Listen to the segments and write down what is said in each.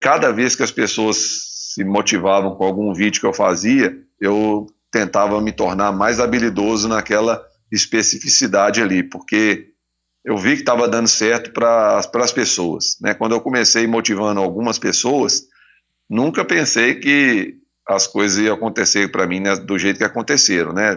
cada vez que as pessoas se motivavam com algum vídeo que eu fazia, eu tentava me tornar mais habilidoso naquela especificidade ali, porque eu vi que estava dando certo para as pessoas. Né? Quando eu comecei motivando algumas pessoas, nunca pensei que as coisas iam acontecer para mim né, do jeito que aconteceram. Né?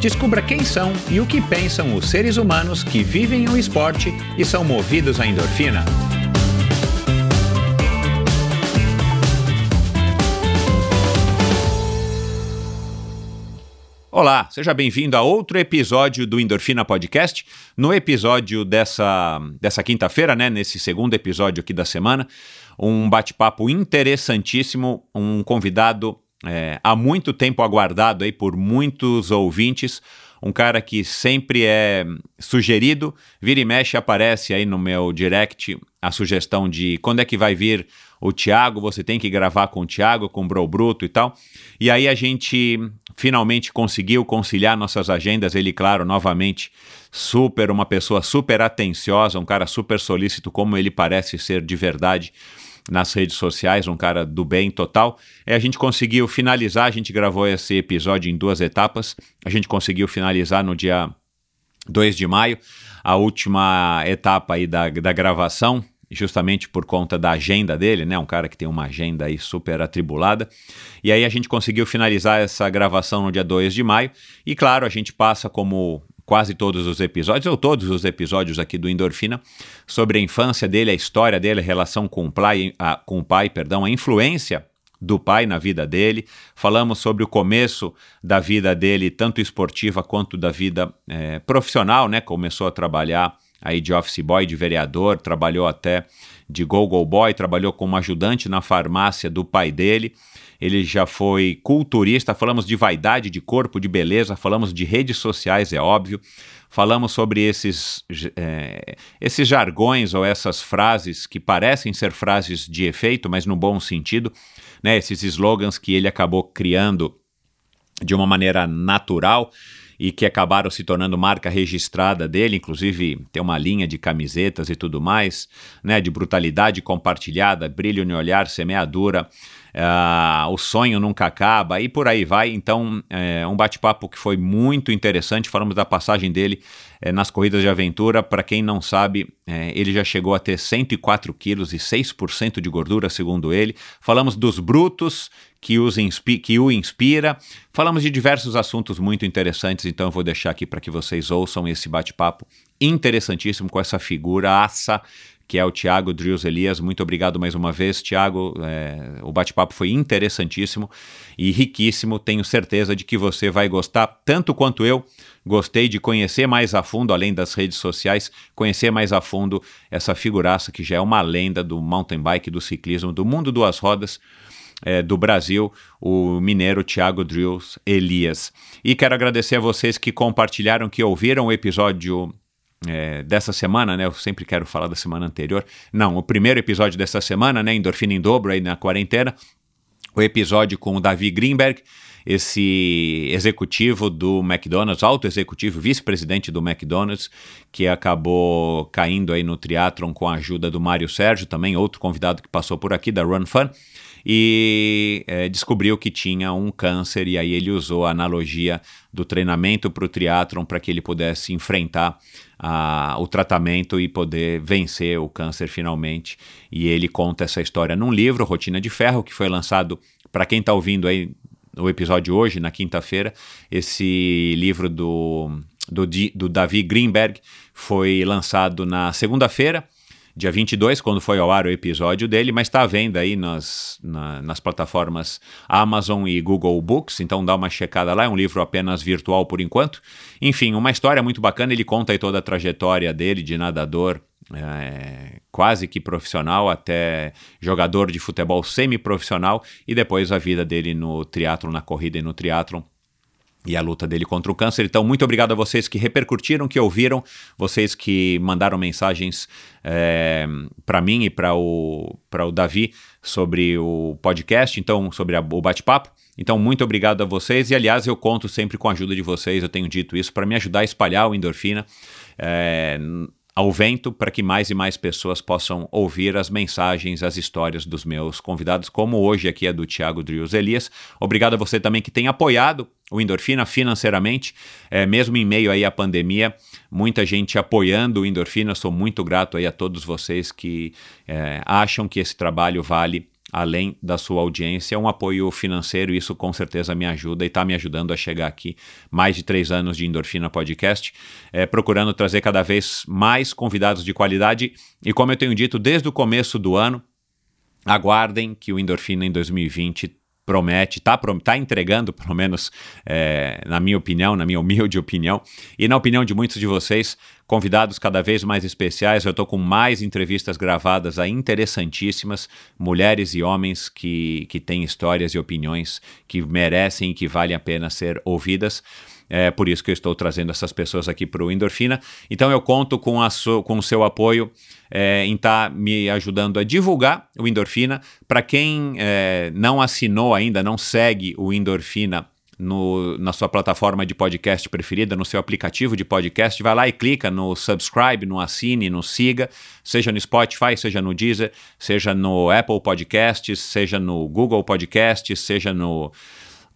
Descubra quem são e o que pensam os seres humanos que vivem o esporte e são movidos à endorfina. Olá, seja bem-vindo a outro episódio do Endorfina Podcast. No episódio dessa, dessa quinta-feira, né, nesse segundo episódio aqui da semana, um bate-papo interessantíssimo, um convidado é, há muito tempo aguardado aí por muitos ouvintes, um cara que sempre é sugerido, vira e mexe aparece aí no meu direct a sugestão de quando é que vai vir o Thiago, você tem que gravar com o Thiago, com o Bro Bruto e tal. E aí a gente finalmente conseguiu conciliar nossas agendas, ele, claro, novamente, super, uma pessoa super atenciosa, um cara super solícito, como ele parece ser de verdade nas redes sociais, um cara do bem total. É, a gente conseguiu finalizar, a gente gravou esse episódio em duas etapas. A gente conseguiu finalizar no dia 2 de maio, a última etapa aí da, da gravação, justamente por conta da agenda dele, né? Um cara que tem uma agenda aí super atribulada. E aí a gente conseguiu finalizar essa gravação no dia 2 de maio. E claro, a gente passa como quase todos os episódios, ou todos os episódios aqui do Endorfina, sobre a infância dele, a história dele, a relação com o pai, a, com o pai perdão, a influência do pai na vida dele. Falamos sobre o começo da vida dele, tanto esportiva quanto da vida é, profissional, né? Começou a trabalhar aí de office boy, de vereador, trabalhou até de go-go boy, trabalhou como ajudante na farmácia do pai dele ele já foi culturista, falamos de vaidade de corpo, de beleza, falamos de redes sociais, é óbvio, falamos sobre esses, é, esses jargões ou essas frases que parecem ser frases de efeito, mas no bom sentido, né, esses slogans que ele acabou criando de uma maneira natural e que acabaram se tornando marca registrada dele, inclusive tem uma linha de camisetas e tudo mais, né, de brutalidade compartilhada, brilho no olhar, semeadura, uh, o sonho nunca acaba e por aí vai. Então, é um bate-papo que foi muito interessante. Falamos da passagem dele é, nas corridas de aventura. Para quem não sabe, é, ele já chegou a ter 104 quilos e 6% de gordura, segundo ele. Falamos dos brutos que, os que o inspira. Falamos de diversos assuntos muito interessantes, então eu vou deixar aqui para que vocês ouçam esse bate-papo interessantíssimo com essa figura aça que é o Tiago Drills Elias. Muito obrigado mais uma vez, Tiago. É, o bate-papo foi interessantíssimo e riquíssimo. Tenho certeza de que você vai gostar tanto quanto eu. Gostei de conhecer mais a fundo, além das redes sociais, conhecer mais a fundo essa figuraça que já é uma lenda do mountain bike, do ciclismo, do mundo duas rodas. É, do Brasil, o mineiro Tiago Drills Elias. E quero agradecer a vocês que compartilharam, que ouviram o episódio é, dessa semana, né? Eu sempre quero falar da semana anterior. Não, o primeiro episódio dessa semana, né? Endorfina em dobro aí na quarentena. O episódio com o Davi Greenberg, esse executivo do McDonald's, alto executivo, vice-presidente do McDonald's, que acabou caindo aí no triatlon com a ajuda do Mário Sérgio, também outro convidado que passou por aqui da Run Fun e é, descobriu que tinha um câncer e aí ele usou a analogia do treinamento para o triatlon para que ele pudesse enfrentar a, o tratamento e poder vencer o câncer finalmente. E ele conta essa história num livro, Rotina de Ferro, que foi lançado para quem está ouvindo aí o episódio hoje, na quinta-feira. Esse livro do, do, do Davi Greenberg foi lançado na segunda-feira dia 22, quando foi ao ar o episódio dele, mas está à venda aí nas, na, nas plataformas Amazon e Google Books, então dá uma checada lá, é um livro apenas virtual por enquanto. Enfim, uma história muito bacana, ele conta aí toda a trajetória dele de nadador é, quase que profissional até jogador de futebol semi-profissional e depois a vida dele no triatlo, na corrida e no triatlon e a luta dele contra o câncer. Então, muito obrigado a vocês que repercutiram, que ouviram, vocês que mandaram mensagens é, para mim e para o, o Davi sobre o podcast, então, sobre a, o bate-papo. Então, muito obrigado a vocês. E, aliás, eu conto sempre com a ajuda de vocês, eu tenho dito isso, para me ajudar a espalhar o endorfina. É, ao vento para que mais e mais pessoas possam ouvir as mensagens, as histórias dos meus convidados, como hoje aqui é do Tiago Drius Elias. Obrigado a você também que tem apoiado o Endorfina financeiramente, é, mesmo em meio aí à pandemia, muita gente apoiando o Endorfina. Sou muito grato aí a todos vocês que é, acham que esse trabalho vale além da sua audiência, um apoio financeiro, isso com certeza me ajuda e está me ajudando a chegar aqui. Mais de três anos de Endorfina Podcast, é, procurando trazer cada vez mais convidados de qualidade. E como eu tenho dito desde o começo do ano, aguardem que o Endorfina em 2020 promete, está tá entregando, pelo menos é, na minha opinião, na minha humilde opinião, e na opinião de muitos de vocês, convidados cada vez mais especiais. Eu estou com mais entrevistas gravadas aí interessantíssimas, mulheres e homens que, que têm histórias e opiniões que merecem e que valem a pena ser ouvidas. É por isso que eu estou trazendo essas pessoas aqui para o Endorfina. Então eu conto com, a so, com o seu apoio é, em estar tá me ajudando a divulgar o Endorfina. Para quem é, não assinou ainda, não segue o Endorfina no, na sua plataforma de podcast preferida, no seu aplicativo de podcast, vai lá e clica no subscribe, no assine, no siga, seja no Spotify, seja no Deezer, seja no Apple Podcasts, seja no Google Podcasts, seja no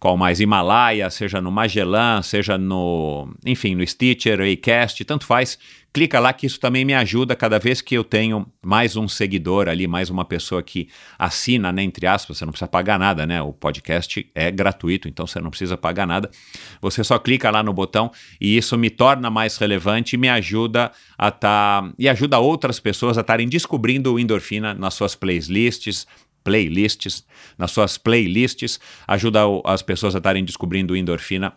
qual mais Himalaia, seja no Magellan, seja no, enfim, no Stitcher, Acast, tanto faz. Clica lá que isso também me ajuda cada vez que eu tenho mais um seguidor ali, mais uma pessoa que assina, né, entre aspas, você não precisa pagar nada, né? O podcast é gratuito, então você não precisa pagar nada. Você só clica lá no botão e isso me torna mais relevante e me ajuda a estar tá, e ajuda outras pessoas a estarem descobrindo o endorfina nas suas playlists, playlists, nas suas playlists, ajuda as pessoas a estarem descobrindo endorfina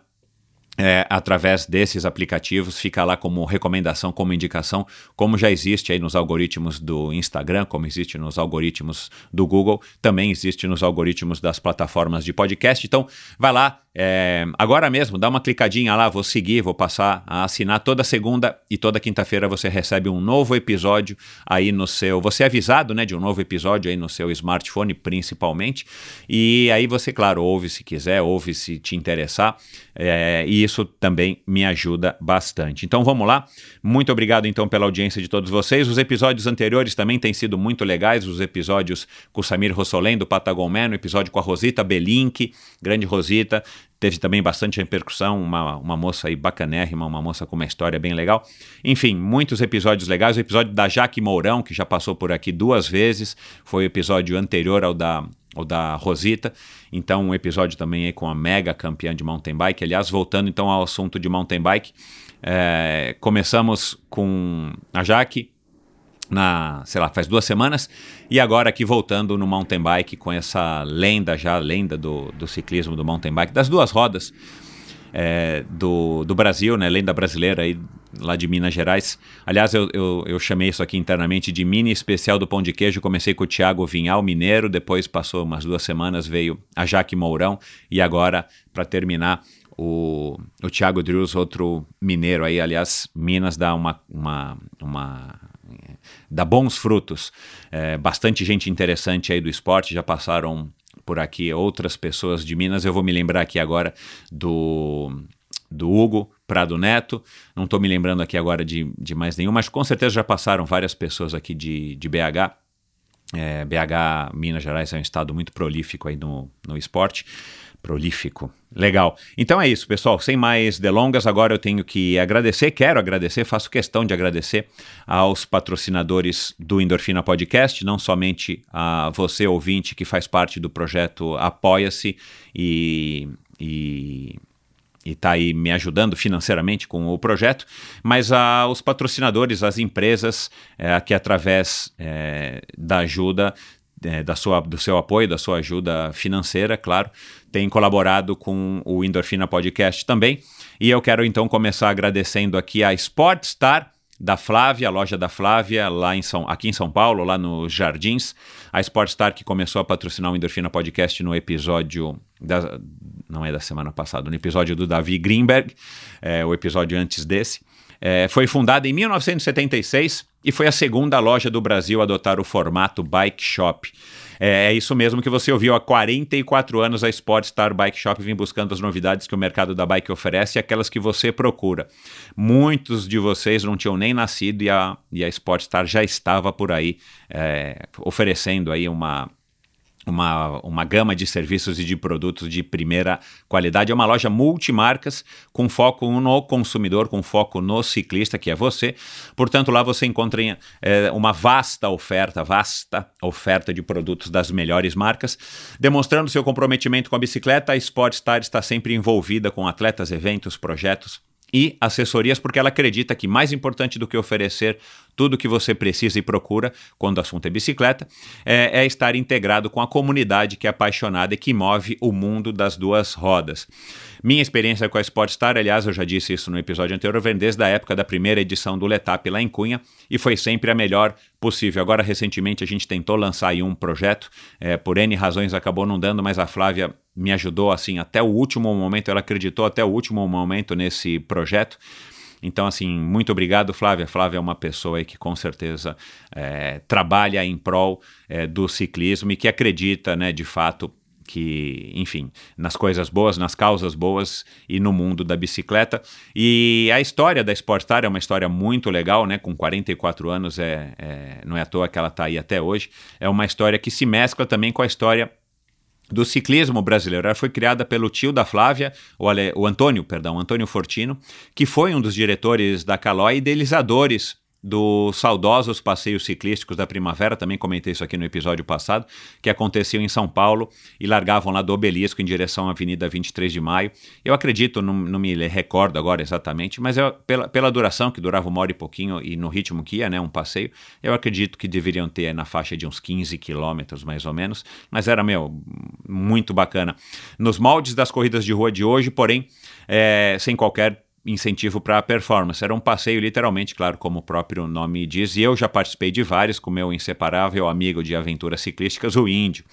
é, através desses aplicativos, fica lá como recomendação, como indicação, como já existe aí nos algoritmos do Instagram, como existe nos algoritmos do Google, também existe nos algoritmos das plataformas de podcast. Então, vai lá, é, agora mesmo, dá uma clicadinha lá, vou seguir, vou passar a assinar toda segunda e toda quinta-feira você recebe um novo episódio aí no seu. Você é avisado né, de um novo episódio aí no seu smartphone, principalmente. E aí você, claro, ouve se quiser, ouve se te interessar. É, e isso também me ajuda bastante. Então vamos lá. Muito obrigado então pela audiência de todos vocês. Os episódios anteriores também têm sido muito legais. Os episódios com o Samir Rossolém, do Patagon Man, o episódio com a Rosita Belink, grande Rosita teve também bastante repercussão, uma, uma moça aí bacanérrima, uma moça com uma história bem legal. Enfim, muitos episódios legais. O episódio da Jaque Mourão, que já passou por aqui duas vezes, foi o episódio anterior ao da, ao da Rosita. Então, um episódio também aí com a mega campeã de mountain bike. Aliás, voltando então ao assunto de mountain bike, é, começamos com a Jaque, na, sei lá, faz duas semanas, e agora aqui voltando no mountain bike com essa lenda já, lenda do, do ciclismo do mountain bike, das duas rodas é, do, do Brasil, né, lenda brasileira aí lá de Minas Gerais. Aliás, eu, eu, eu, chamei isso aqui internamente de mini especial do pão de queijo. Comecei com o Thiago Vinhal, mineiro, depois passou umas duas semanas, veio a Jaque Mourão, e agora, para terminar, o, o Thiago Drews, outro mineiro aí, aliás, Minas dá uma, uma, uma dá bons frutos. É, bastante gente interessante aí do esporte, já passaram por aqui outras pessoas de Minas. Eu vou me lembrar aqui agora do, do Hugo Prado Neto. Não estou me lembrando aqui agora de, de mais nenhum, mas com certeza já passaram várias pessoas aqui de, de BH. É, BH, Minas Gerais, é um estado muito prolífico aí no, no esporte prolífico. Legal. Então é isso, pessoal. Sem mais delongas, agora eu tenho que agradecer, quero agradecer, faço questão de agradecer aos patrocinadores do Endorfina Podcast, não somente a você, ouvinte, que faz parte do projeto Apoia-se e, e está aí me ajudando financeiramente com o projeto, mas a, os patrocinadores, as empresas é, que através é, da ajuda é, da sua, do seu apoio, da sua ajuda financeira, claro, tem colaborado com o Endorfina Podcast também. E eu quero então começar agradecendo aqui a Sportstar da Flávia, a loja da Flávia, lá em São, aqui em São Paulo, lá nos Jardins. A Sportstar que começou a patrocinar o Endorfina Podcast no episódio da, não é da semana passada, no episódio do Davi Greenberg, é, o episódio antes desse. É, foi fundada em 1976 e foi a segunda loja do Brasil a adotar o formato bike shop. É, é, isso mesmo que você ouviu. Há 44 anos a Sportstar Bike Shop vem buscando as novidades que o mercado da bike oferece e aquelas que você procura. Muitos de vocês não tinham nem nascido e a, e a Sportstar já estava por aí é, oferecendo aí uma uma, uma gama de serviços e de produtos de primeira qualidade. É uma loja multimarcas com foco no consumidor, com foco no ciclista, que é você. Portanto, lá você encontra é, uma vasta oferta, vasta oferta de produtos das melhores marcas. Demonstrando seu comprometimento com a bicicleta, a Sportstar está sempre envolvida com atletas, eventos, projetos e assessorias, porque ela acredita que mais importante do que oferecer tudo o que você precisa e procura quando o assunto é bicicleta é, é, estar integrado com a comunidade que é apaixonada e que move o mundo das duas rodas. Minha experiência com a Sportstar, aliás, eu já disse isso no episódio anterior, vem desde a época da primeira edição do Letap lá em Cunha e foi sempre a melhor possível. Agora, recentemente, a gente tentou lançar aí um projeto, é, por N razões acabou não dando, mas a Flávia me ajudou assim até o último momento, ela acreditou até o último momento nesse projeto. Então, assim, muito obrigado, Flávia. Flávia é uma pessoa que com certeza é, trabalha em prol é, do ciclismo e que acredita, né, de fato, que, enfim, nas coisas boas, nas causas boas e no mundo da bicicleta. E a história da Sportstar é uma história muito legal, né? Com 44 anos, é, é não é à toa que ela está aí até hoje. É uma história que se mescla também com a história do ciclismo brasileiro. Ela foi criada pelo tio da Flávia, o, Ale, o Antônio, perdão, Antônio Fortino, que foi um dos diretores da Calói e idealizadores dos saudosos passeios ciclísticos da primavera, também comentei isso aqui no episódio passado, que aconteciam em São Paulo e largavam lá do obelisco em direção à Avenida 23 de Maio. Eu acredito, não, não me recordo agora exatamente, mas eu, pela, pela duração, que durava uma hora e pouquinho, e no ritmo que ia, né, um passeio, eu acredito que deveriam ter na faixa de uns 15 quilômetros, mais ou menos, mas era, meu, muito bacana. Nos moldes das corridas de rua de hoje, porém, é, sem qualquer incentivo para a performance. Era um passeio, literalmente, claro, como o próprio nome diz, e eu já participei de vários com meu inseparável amigo de aventuras ciclísticas, o Índio.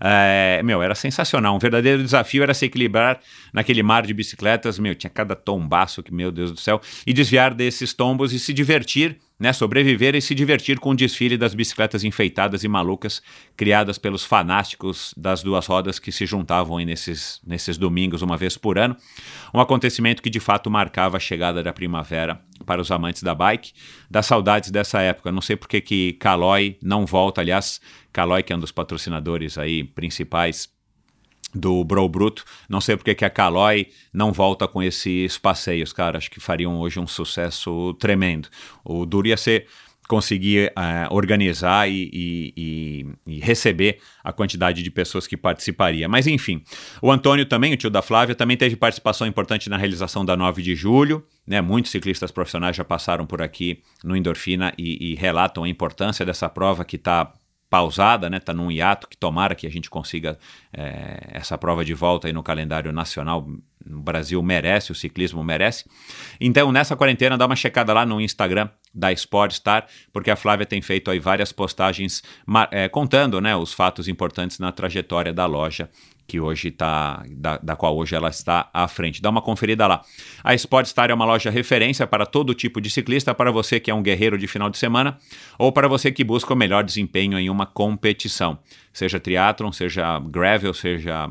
É, meu, era sensacional. Um verdadeiro desafio era se equilibrar naquele mar de bicicletas. Meu, tinha cada tombaço que, meu Deus do céu, e desviar desses tombos e se divertir né, sobreviver e se divertir com o desfile das bicicletas enfeitadas e malucas criadas pelos fanáticos das duas rodas que se juntavam nesses, nesses domingos uma vez por ano. Um acontecimento que de fato marcava a chegada da primavera para os amantes da bike. Das saudades dessa época. Não sei porque que Caloi não volta. Aliás, Caloi, que é um dos patrocinadores aí principais do Bro Bruto. Não sei porque que a Caloi não volta com esses passeios, cara. Acho que fariam hoje um sucesso tremendo. O duro ia ser conseguir uh, organizar e, e, e, e, receber a quantidade de pessoas que participaria. Mas enfim, o Antônio também, o tio da Flávia, também teve participação importante na realização da 9 de julho. Né? Muitos ciclistas profissionais já passaram por aqui no Endorfina e, relatam a importância dessa prova que está pausada, né? Tá num hiato que tomara que a gente consiga é, essa prova de volta aí no calendário nacional. O Brasil merece, o ciclismo merece. Então, nessa quarentena, dá uma checada lá no Instagram da Sportstar, porque a Flávia tem feito aí várias postagens é, contando né, os fatos importantes na trajetória da loja que hoje está, da, da, qual hoje ela está à frente. Dá uma conferida lá. A Sportstar é uma loja referência para todo tipo de ciclista, para você que é um guerreiro de final de semana ou para você que busca o melhor desempenho em uma competição, seja triatlon, seja gravel, seja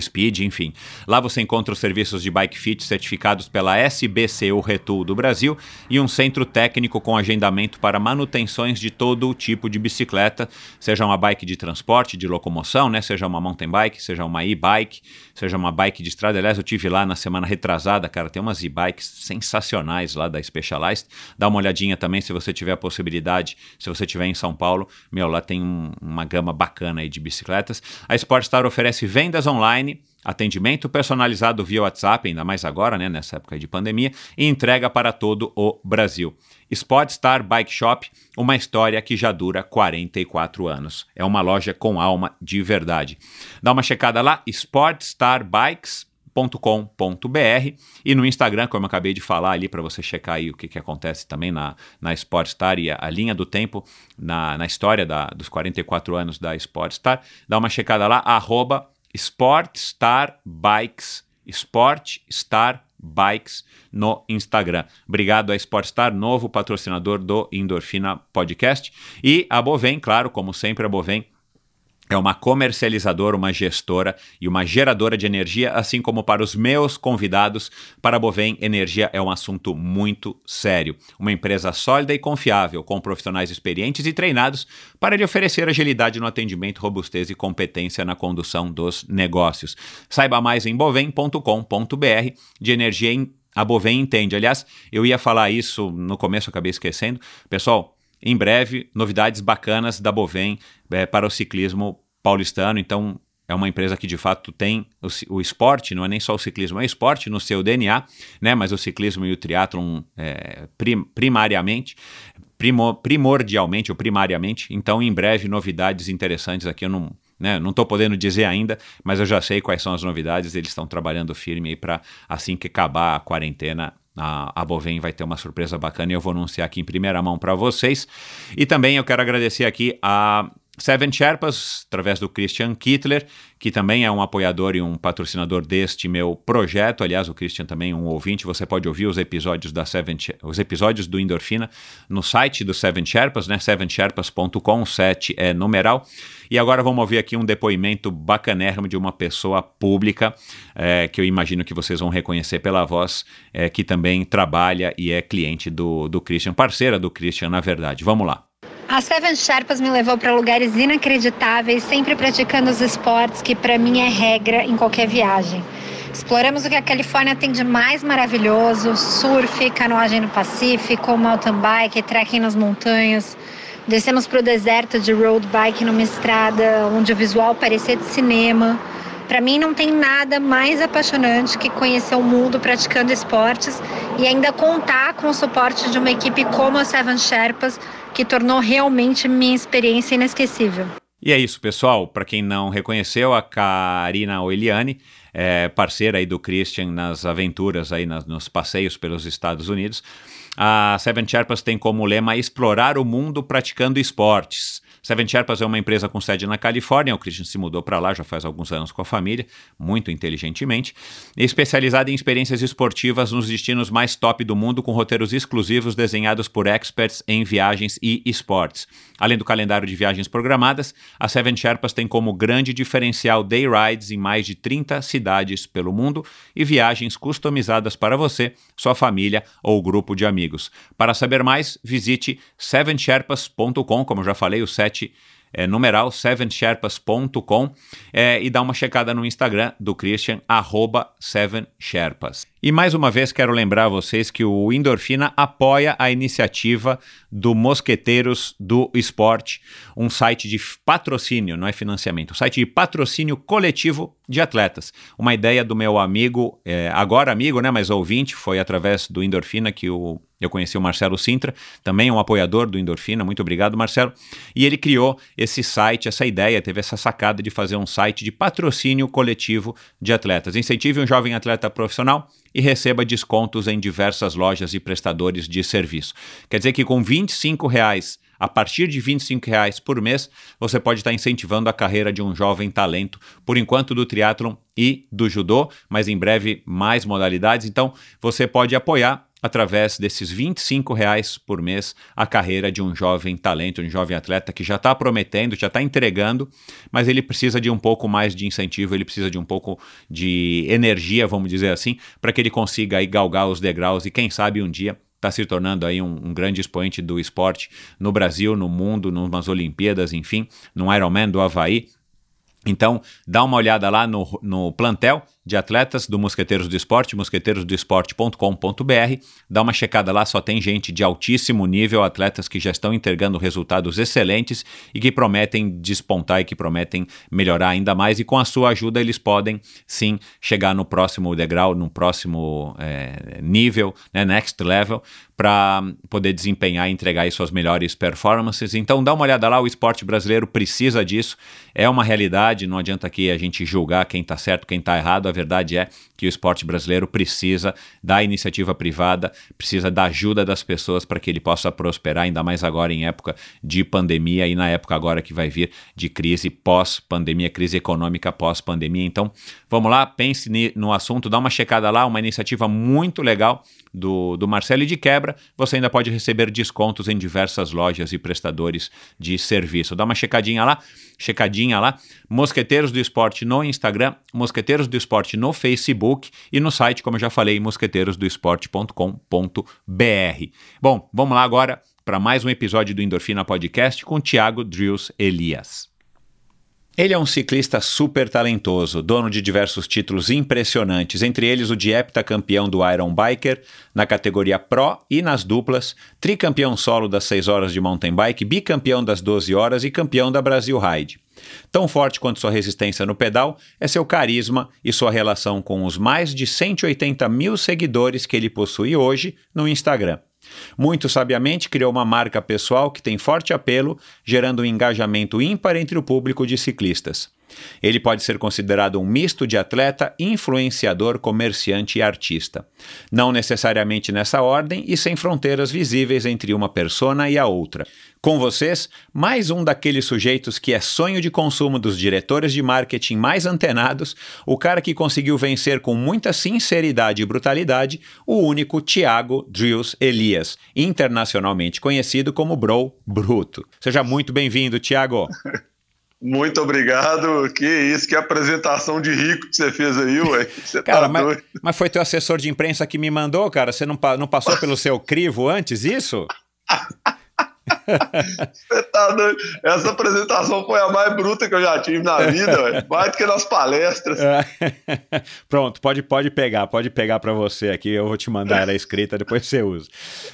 Speed, enfim. Lá você encontra os serviços de bike fit certificados pela SBCU Retool do Brasil e um centro técnico com agendamento para manutenções de todo tipo de bicicleta, seja uma bike de transporte, de locomoção, né, seja uma mountain bike, seja uma e-bike, seja uma bike de estrada. Aliás, eu tive lá na semana retrasada, cara, tem umas e-bikes sensacionais lá da Specialized. Dá uma olhadinha também se você tiver a possibilidade, se você estiver em São Paulo, meu, lá tem um, uma gama bacana aí de bicicletas. A Sportstar oferece vendas online online, atendimento personalizado via WhatsApp, ainda mais agora, né, nessa época de pandemia, e entrega para todo o Brasil. Sportstar Bike Shop, uma história que já dura 44 anos. É uma loja com alma de verdade. Dá uma checada lá, sportstarbikes.com.br e no Instagram, como eu acabei de falar ali, para você checar aí o que, que acontece também na, na Sportstar e a, a linha do tempo na, na história da, dos 44 anos da Sportstar. Dá uma checada lá, arroba Sportstar Bikes, Sportstar Bikes no Instagram. Obrigado a Sportstar, novo patrocinador do Endorfina Podcast. E a Bovem, claro, como sempre, a Bovem é uma comercializadora, uma gestora e uma geradora de energia, assim como para os meus convidados. Para a Bovem, energia é um assunto muito sério. Uma empresa sólida e confiável, com profissionais experientes e treinados para lhe oferecer agilidade no atendimento, robustez e competência na condução dos negócios. Saiba mais em bovem.com.br de energia em a Bovem entende. Aliás, eu ia falar isso no começo, acabei esquecendo. Pessoal, em breve, novidades bacanas da Bovem é, para o ciclismo paulistano. Então, é uma empresa que de fato tem o, o, esporte, não é nem só o ciclismo, é esporte no seu DNA, né? Mas o ciclismo e o triatlon é, prim, primariamente, primo, primordialmente ou primariamente. Então, em breve, novidades interessantes aqui. Eu não né, não estou podendo dizer ainda, mas eu já sei quais são as novidades. Eles estão trabalhando firme aí para assim que acabar a quarentena a, a Bovem vai ter uma surpresa bacana e eu vou anunciar aqui em primeira mão para vocês. E também eu quero agradecer aqui a Seven Sherpas, através do Christian Kittler, que também é um apoiador e um patrocinador deste meu projeto. Aliás, o Christian também é um ouvinte. Você pode ouvir os episódios da Seven, os episódios do Endorfina no site do Seven Sherpas, né? sevensherpas.com, 7 é numeral. E agora vamos ouvir aqui um depoimento bacanérrimo de uma pessoa pública, é, que eu imagino que vocês vão reconhecer pela voz, é, que também trabalha e é cliente do, do Christian, parceira do Christian, na verdade. Vamos lá. A Seven Sherpas me levou para lugares inacreditáveis, sempre praticando os esportes que para mim é regra em qualquer viagem. Exploramos o que a Califórnia tem de mais maravilhoso: surf, canoagem no Pacífico, mountain bike, trekking nas montanhas. Descemos para o deserto de road bike numa estrada onde o visual parecia de cinema. Para mim não tem nada mais apaixonante que conhecer o mundo praticando esportes e ainda contar com o suporte de uma equipe como a Seven Sherpas, que tornou realmente minha experiência inesquecível. E é isso, pessoal. Para quem não reconheceu, a Karina Oiliani é parceira aí do Christian nas aventuras aí nas, nos passeios pelos Estados Unidos. A Seven Sherpas tem como lema explorar o mundo praticando esportes. Seven Sherpas é uma empresa com sede na Califórnia. O Christian se mudou para lá já faz alguns anos com a família, muito inteligentemente, especializada em experiências esportivas nos destinos mais top do mundo, com roteiros exclusivos desenhados por experts em viagens e esportes. Além do calendário de viagens programadas, a Seven Sherpas tem como grande diferencial day rides em mais de 30 cidades pelo mundo e viagens customizadas para você, sua família ou grupo de amigos. Para saber mais, visite sevensherpas.com, como já falei, o 7 é, numeral sevensherpas.com é, e dá uma checada no Instagram do Christian, arroba sevensherpas. E mais uma vez quero lembrar vocês que o Endorfina apoia a iniciativa do Mosqueteiros do Esporte, um site de patrocínio, não é financiamento, um site de patrocínio coletivo de atletas. Uma ideia do meu amigo, é, agora amigo, né, mas ouvinte, foi através do Endorfina que o eu conheci o Marcelo Sintra, também um apoiador do Endorfina, muito obrigado, Marcelo. E ele criou esse site, essa ideia, teve essa sacada de fazer um site de patrocínio coletivo de atletas. Incentive um jovem atleta profissional e receba descontos em diversas lojas e prestadores de serviço. Quer dizer que com R$ reais a partir de R$ reais por mês, você pode estar incentivando a carreira de um jovem talento, por enquanto do triatlon e do judô, mas em breve mais modalidades. Então, você pode apoiar através desses 25 reais por mês a carreira de um jovem talento, um jovem atleta que já está prometendo, já está entregando, mas ele precisa de um pouco mais de incentivo, ele precisa de um pouco de energia, vamos dizer assim, para que ele consiga aí galgar os degraus e quem sabe um dia está se tornando aí um, um, grande expoente do esporte no Brasil, no mundo, numas Olimpíadas, enfim, no Ironman do Havaí. Então, dá uma olhada lá no, no plantel de atletas do Mosqueteiros do Esporte, mosqueteirosdoesporte.com.br. Dá uma checada lá, só tem gente de altíssimo nível, atletas que já estão entregando resultados excelentes e que prometem despontar e que prometem melhorar ainda mais. E com a sua ajuda, eles podem sim chegar no próximo degrau, no próximo é, nível, né, next level, para poder desempenhar e entregar suas melhores performances. Então dá uma olhada lá, o esporte brasileiro precisa disso, é uma realidade, não adianta aqui a gente julgar quem está certo, quem está errado, a verdade é que o esporte brasileiro precisa da iniciativa privada, precisa da ajuda das pessoas para que ele possa prosperar, ainda mais agora em época de pandemia e na época agora que vai vir de crise pós-pandemia, crise econômica pós-pandemia. Então, vamos lá, pense no assunto, dá uma checada lá, uma iniciativa muito legal do, do Marcelo e de quebra, você ainda pode receber descontos em diversas lojas e prestadores de serviço. Dá uma checadinha lá, checadinha lá, Mosqueteiros do Esporte no Instagram, Mosqueteiros do Esporte no Facebook e no site, como eu já falei, mosqueteirosdoesporte.com.br. Bom, vamos lá agora para mais um episódio do Endorfina Podcast com Thiago Drills Elias. Ele é um ciclista super talentoso, dono de diversos títulos impressionantes, entre eles o de heptacampeão do Iron Biker, na categoria Pro e nas duplas, tricampeão solo das 6 horas de mountain bike, bicampeão das 12 horas e campeão da Brasil Ride. Tão forte quanto sua resistência no pedal é seu carisma e sua relação com os mais de 180 mil seguidores que ele possui hoje no Instagram. Muito sabiamente criou uma marca pessoal que tem forte apelo, gerando um engajamento ímpar entre o público de ciclistas. Ele pode ser considerado um misto de atleta, influenciador, comerciante e artista. Não necessariamente nessa ordem e sem fronteiras visíveis entre uma persona e a outra. Com vocês, mais um daqueles sujeitos que é sonho de consumo dos diretores de marketing mais antenados, o cara que conseguiu vencer com muita sinceridade e brutalidade o único Thiago Drills Elias, internacionalmente conhecido como Bro Bruto. Seja muito bem-vindo, Thiago. Muito obrigado. Que isso, que apresentação de rico que você fez aí, ué. Você cara, tá mas, mas, foi teu assessor de imprensa que me mandou, cara? Você não, não passou pelo seu crivo antes isso? Você tá doido? Essa apresentação foi a mais bruta que eu já tive na vida, ué. mais do que nas palestras. Pronto, pode, pode pegar, pode pegar para você aqui. Eu vou te mandar ela escrita, depois você usa.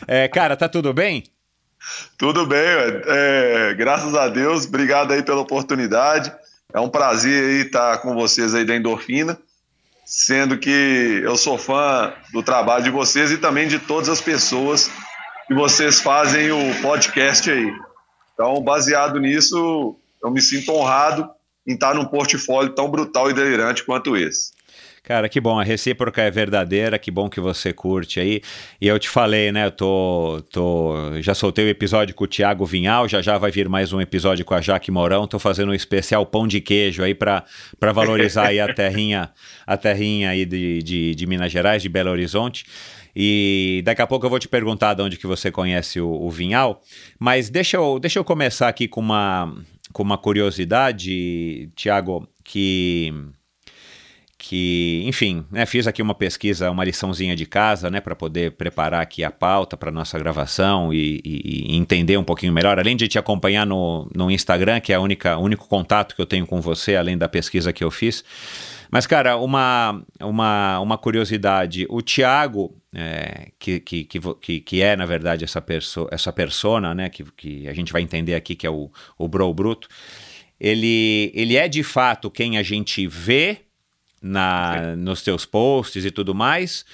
É, cara, tá tudo bem? Tudo bem, é, graças a Deus, obrigado aí pela oportunidade. É um prazer aí estar com vocês aí da Endorfina, sendo que eu sou fã do trabalho de vocês e também de todas as pessoas que vocês fazem o podcast aí. Então, baseado nisso, eu me sinto honrado em estar num portfólio tão brutal e delirante quanto esse. Cara, que bom, a recíproca é verdadeira, que bom que você curte aí. E eu te falei, né, eu tô, tô, já soltei o episódio com o Thiago Vinhal, já já vai vir mais um episódio com a Jaque Mourão, tô fazendo um especial pão de queijo aí para valorizar aí a terrinha, a terrinha aí de, de, de Minas Gerais, de Belo Horizonte. E daqui a pouco eu vou te perguntar de onde que você conhece o, o Vinhal, mas deixa eu, deixa eu começar aqui com uma, com uma curiosidade, Tiago, que que, enfim, né, fiz aqui uma pesquisa, uma liçãozinha de casa, né, para poder preparar aqui a pauta para nossa gravação e, e, e, entender um pouquinho melhor, além de te acompanhar no, no Instagram, que é o único contato que eu tenho com você, além da pesquisa que eu fiz. Mas, cara, uma, uma, uma curiosidade, o Thiago, é, que, que, que, que é, na verdade, essa, perso essa persona, né, que, que a gente vai entender aqui, que é o, o Bro Bruto, ele, ele é de fato quem a gente vê na, nos teus posts e tudo mais?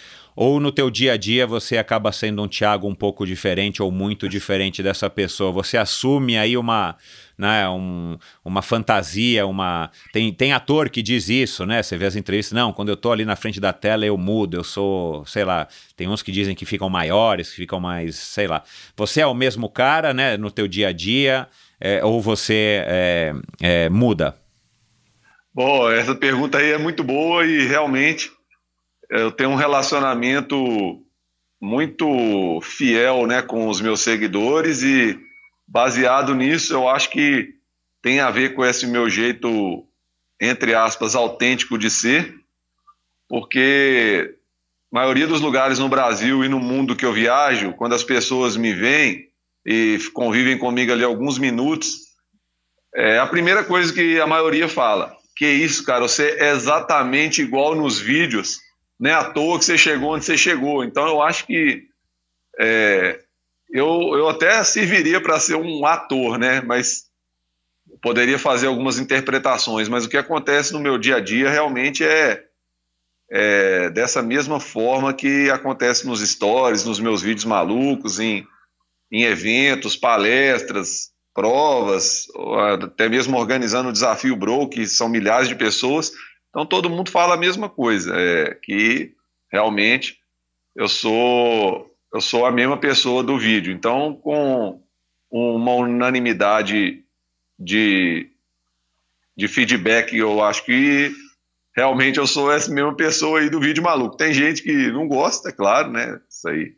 Ou no teu dia a dia você acaba sendo um Thiago um pouco diferente ou muito diferente dessa pessoa? Você assume aí uma, né, um, uma fantasia, uma... Tem, tem ator que diz isso, né? Você vê as entrevistas, não, quando eu tô ali na frente da tela eu mudo, eu sou, sei lá, tem uns que dizem que ficam maiores, que ficam mais, sei lá. Você é o mesmo cara, né, no teu dia a dia, é, ou você é, é, muda? Bom, essa pergunta aí é muito boa e realmente eu tenho um relacionamento muito fiel né, com os meus seguidores e baseado nisso eu acho que tem a ver com esse meu jeito, entre aspas, autêntico de ser, porque a maioria dos lugares no Brasil e no mundo que eu viajo, quando as pessoas me veem e convivem comigo ali alguns minutos, é a primeira coisa que a maioria fala Que isso, cara, você é exatamente igual nos vídeos, não é à toa que você chegou onde você chegou. Então eu acho que é, eu, eu até serviria para ser um ator, né? Mas poderia fazer algumas interpretações, mas o que acontece no meu dia a dia realmente é, é dessa mesma forma que acontece nos stories, nos meus vídeos malucos, em, em eventos, palestras, provas, até mesmo organizando o Desafio Bro, que são milhares de pessoas. Então todo mundo fala a mesma coisa, é, que realmente eu sou eu sou a mesma pessoa do vídeo. Então, com uma unanimidade de, de feedback, eu acho que realmente eu sou essa mesma pessoa aí do vídeo maluco. Tem gente que não gosta, é claro, né? Isso aí,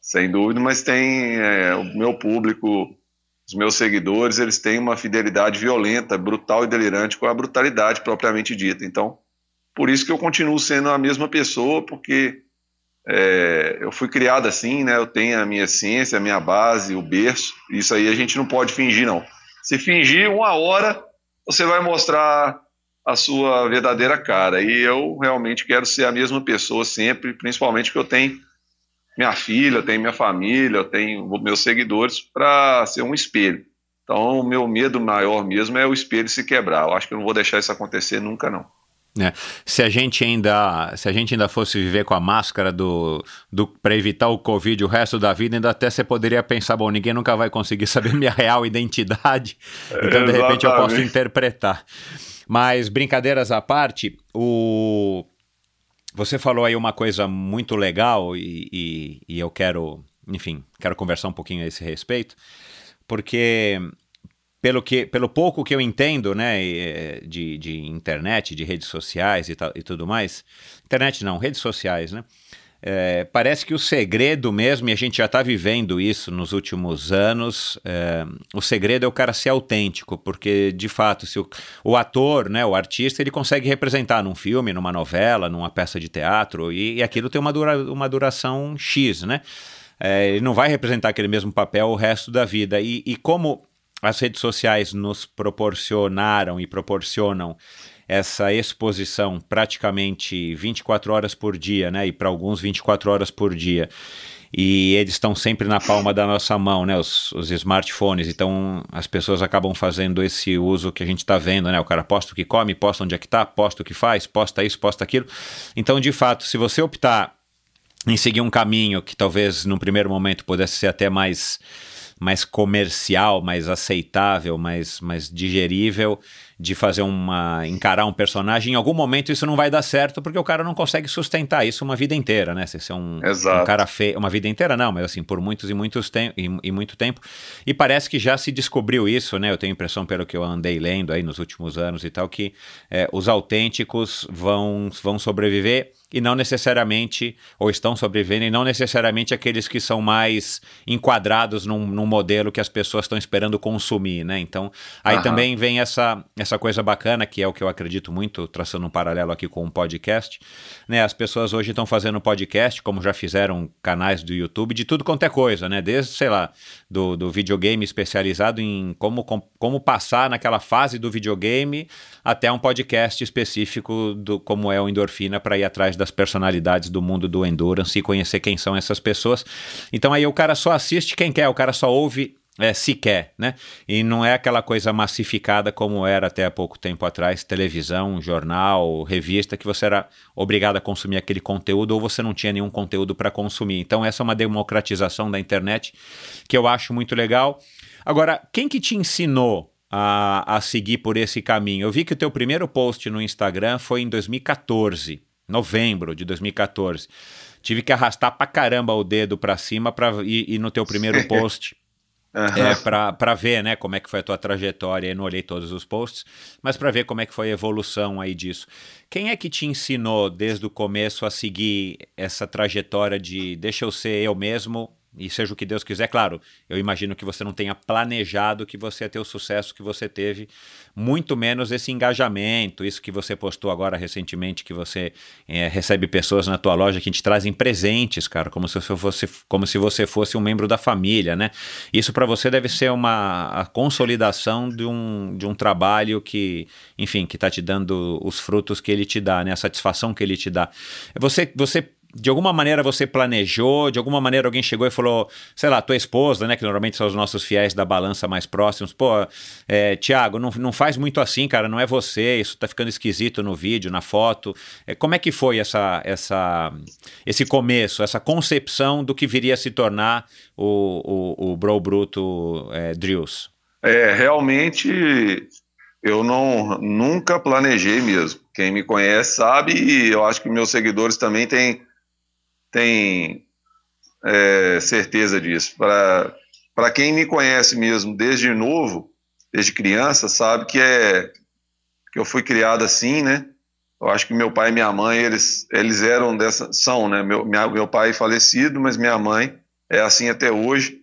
sem dúvida, mas tem é, o meu público, os meus seguidores, eles têm uma fidelidade violenta, brutal e delirante com a brutalidade propriamente dita. Então, por isso que eu continuo sendo a mesma pessoa, porque é, eu fui criado assim, né? Eu tenho a minha essência, a minha base, o berço. Isso aí a gente não pode fingir, não. Se fingir uma hora, você vai mostrar a sua verdadeira cara. E eu realmente quero ser a mesma pessoa sempre, principalmente que eu tenho minha filha, eu tenho minha família, eu tenho meus seguidores para ser um espelho. Então, o meu medo maior mesmo é o espelho se quebrar. Eu acho que eu não vou deixar isso acontecer nunca, não. É. Se a gente ainda se a gente ainda fosse viver com a máscara do, do para evitar o Covid o resto da vida, ainda até você poderia pensar, bom, ninguém nunca vai conseguir saber minha real identidade, então de repente eu posso interpretar. Mas brincadeiras à parte, o você falou aí uma coisa muito legal e, e, e eu quero, enfim, quero conversar um pouquinho a esse respeito, porque pelo, que, pelo pouco que eu entendo, né, eh, de, de internet, de redes sociais e, tal, e tudo mais, internet não, redes sociais, né, é, parece que o segredo mesmo, e a gente já está vivendo isso nos últimos anos, é, o segredo é o cara ser autêntico, porque de fato, se o, o, ator, né, o artista, ele consegue representar num filme, numa novela, numa peça de teatro, e, e aquilo tem uma, dura, uma duração X, né? É, ele não vai representar aquele mesmo papel o resto da vida. E, e como as redes sociais nos proporcionaram e proporcionam essa exposição praticamente 24 horas por dia, né? E para alguns 24 horas por dia. E eles estão sempre na palma da nossa mão, né? Os, os smartphones. Então as pessoas acabam fazendo esse uso que a gente está vendo, né? O cara posta o que come, posta onde é que está, posta o que faz, posta isso, posta aquilo. Então, de fato, se você optar em seguir um caminho que talvez num primeiro momento pudesse ser até mais mais comercial, mais aceitável, mais, mais digerível de fazer uma encarar um personagem, em algum momento isso não vai dar certo porque o cara não consegue sustentar isso uma vida inteira, né? Se ser um, um cara feio, uma vida inteira não, mas assim por muitos e muitos tem e, e, muito tempo. E parece que já se descobriu isso, né? Eu tenho a impressão pelo que eu andei lendo aí nos últimos anos e tal que é, os autênticos vão vão sobreviver e não necessariamente, ou estão sobrevivendo, e não necessariamente aqueles que são mais enquadrados num, num modelo que as pessoas estão esperando consumir, né? Então, aí Aham. também vem essa, essa coisa bacana, que é o que eu acredito muito, traçando um paralelo aqui com o um podcast, né? As pessoas hoje estão fazendo podcast, como já fizeram canais do YouTube, de tudo quanto é coisa, né? Desde, sei lá, do, do videogame especializado em como, com, como passar naquela fase do videogame, até um podcast específico do como é o Endorfina para ir atrás das personalidades do mundo do endurance e conhecer quem são essas pessoas. Então aí o cara só assiste quem quer, o cara só ouve é, se quer, né? E não é aquela coisa massificada como era até há pouco tempo atrás, televisão, jornal, revista, que você era obrigado a consumir aquele conteúdo ou você não tinha nenhum conteúdo para consumir. Então essa é uma democratização da internet que eu acho muito legal. Agora, quem que te ensinou a, a seguir por esse caminho? Eu vi que o teu primeiro post no Instagram foi em 2014 novembro de 2014. Tive que arrastar pra caramba o dedo pra cima pra ir, ir no teu primeiro post. Uhum. É, para ver né, como é que foi a tua trajetória, eu não olhei todos os posts, mas para ver como é que foi a evolução aí disso. Quem é que te ensinou desde o começo a seguir essa trajetória de deixa eu ser eu mesmo, e seja o que Deus quiser, claro, eu imagino que você não tenha planejado que você ia ter o sucesso que você teve, muito menos esse engajamento, isso que você postou agora recentemente, que você é, recebe pessoas na tua loja que te trazem presentes, cara, como se, fosse, como se você fosse um membro da família, né? Isso para você deve ser uma a consolidação de um, de um trabalho que, enfim, que está te dando os frutos que ele te dá, né? A satisfação que ele te dá. Você, você de alguma maneira você planejou, de alguma maneira alguém chegou e falou, sei lá, tua esposa, né, que normalmente são os nossos fiéis da balança mais próximos, pô, é, Tiago, não, não faz muito assim, cara, não é você, isso tá ficando esquisito no vídeo, na foto. É, como é que foi essa, essa, esse começo, essa concepção do que viria a se tornar o, o, o Bro Bruto é, Drills? É, realmente eu não nunca planejei mesmo. Quem me conhece sabe e eu acho que meus seguidores também têm tem é, certeza disso. Para quem me conhece mesmo desde novo, desde criança, sabe que é que eu fui criado assim, né? Eu acho que meu pai e minha mãe, eles, eles eram dessa, são, né? Meu, minha, meu pai falecido, mas minha mãe é assim até hoje.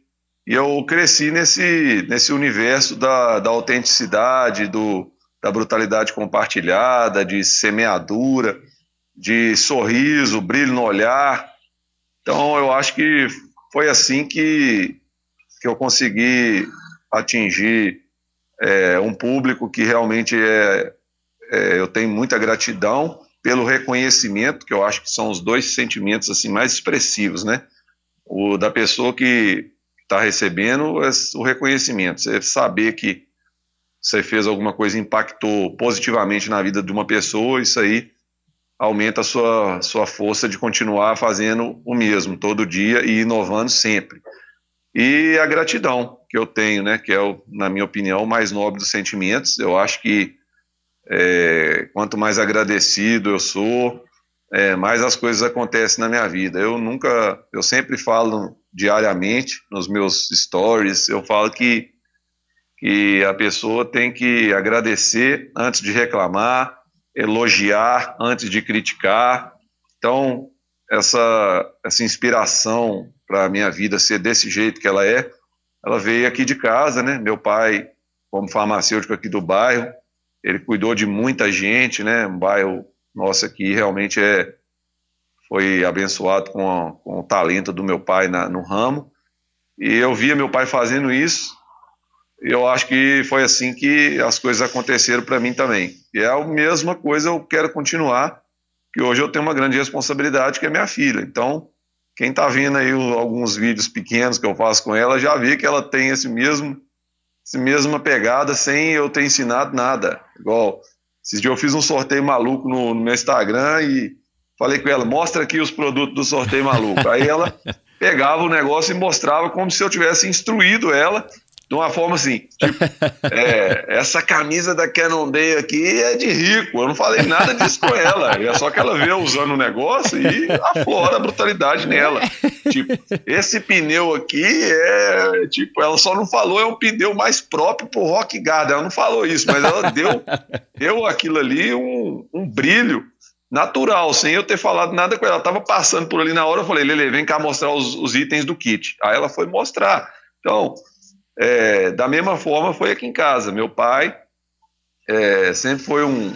E eu cresci nesse, nesse universo da, da autenticidade, do, da brutalidade compartilhada, de semeadura, de sorriso, brilho no olhar. Então, eu acho que foi assim que, que eu consegui atingir é, um público que realmente é, é, eu tenho muita gratidão pelo reconhecimento, que eu acho que são os dois sentimentos assim mais expressivos, né? O da pessoa que está recebendo é o reconhecimento, você saber que você fez alguma coisa impactou positivamente na vida de uma pessoa, isso aí aumenta a sua, sua força de continuar fazendo o mesmo todo dia e inovando sempre. E a gratidão que eu tenho, né, que é, o, na minha opinião, o mais nobre dos sentimentos. Eu acho que é, quanto mais agradecido eu sou, é, mais as coisas acontecem na minha vida. Eu nunca, eu sempre falo diariamente nos meus stories, eu falo que, que a pessoa tem que agradecer antes de reclamar, elogiar antes de criticar. Então, essa, essa inspiração para a minha vida ser desse jeito que ela é, ela veio aqui de casa, né? Meu pai, como farmacêutico aqui do bairro, ele cuidou de muita gente, né? Um bairro nosso aqui realmente é foi abençoado com, a, com o talento do meu pai na, no ramo. E eu via meu pai fazendo isso eu acho que foi assim que as coisas aconteceram para mim também. E é a mesma coisa, eu quero continuar, que hoje eu tenho uma grande responsabilidade, que é minha filha. Então, quem está vendo aí alguns vídeos pequenos que eu faço com ela, já vi que ela tem esse mesmo, essa mesma pegada sem eu ter ensinado nada. Igual, esses dias eu fiz um sorteio maluco no, no meu Instagram e falei com ela, mostra aqui os produtos do sorteio maluco. Aí ela pegava o negócio e mostrava como se eu tivesse instruído ela de uma forma assim, tipo, é, essa camisa da Cannondale aqui é de rico, eu não falei nada disso com ela, é só que ela vê usando o negócio e aflora a brutalidade nela. Tipo, esse pneu aqui é, tipo, ela só não falou, é um pneu mais próprio pro Rock Garden, ela não falou isso, mas ela deu, deu aquilo ali um, um brilho natural, sem eu ter falado nada com ela. Ela tava passando por ali na hora, eu falei, Lele, vem cá mostrar os, os itens do kit. Aí ela foi mostrar. Então, é, da mesma forma foi aqui em casa. Meu pai é, sempre foi um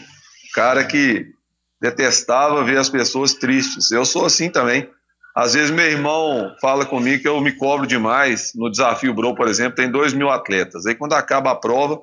cara que detestava ver as pessoas tristes. Eu sou assim também. Às vezes meu irmão fala comigo que eu me cobro demais. No desafio Bro, por exemplo, tem dois mil atletas. Aí quando acaba a prova,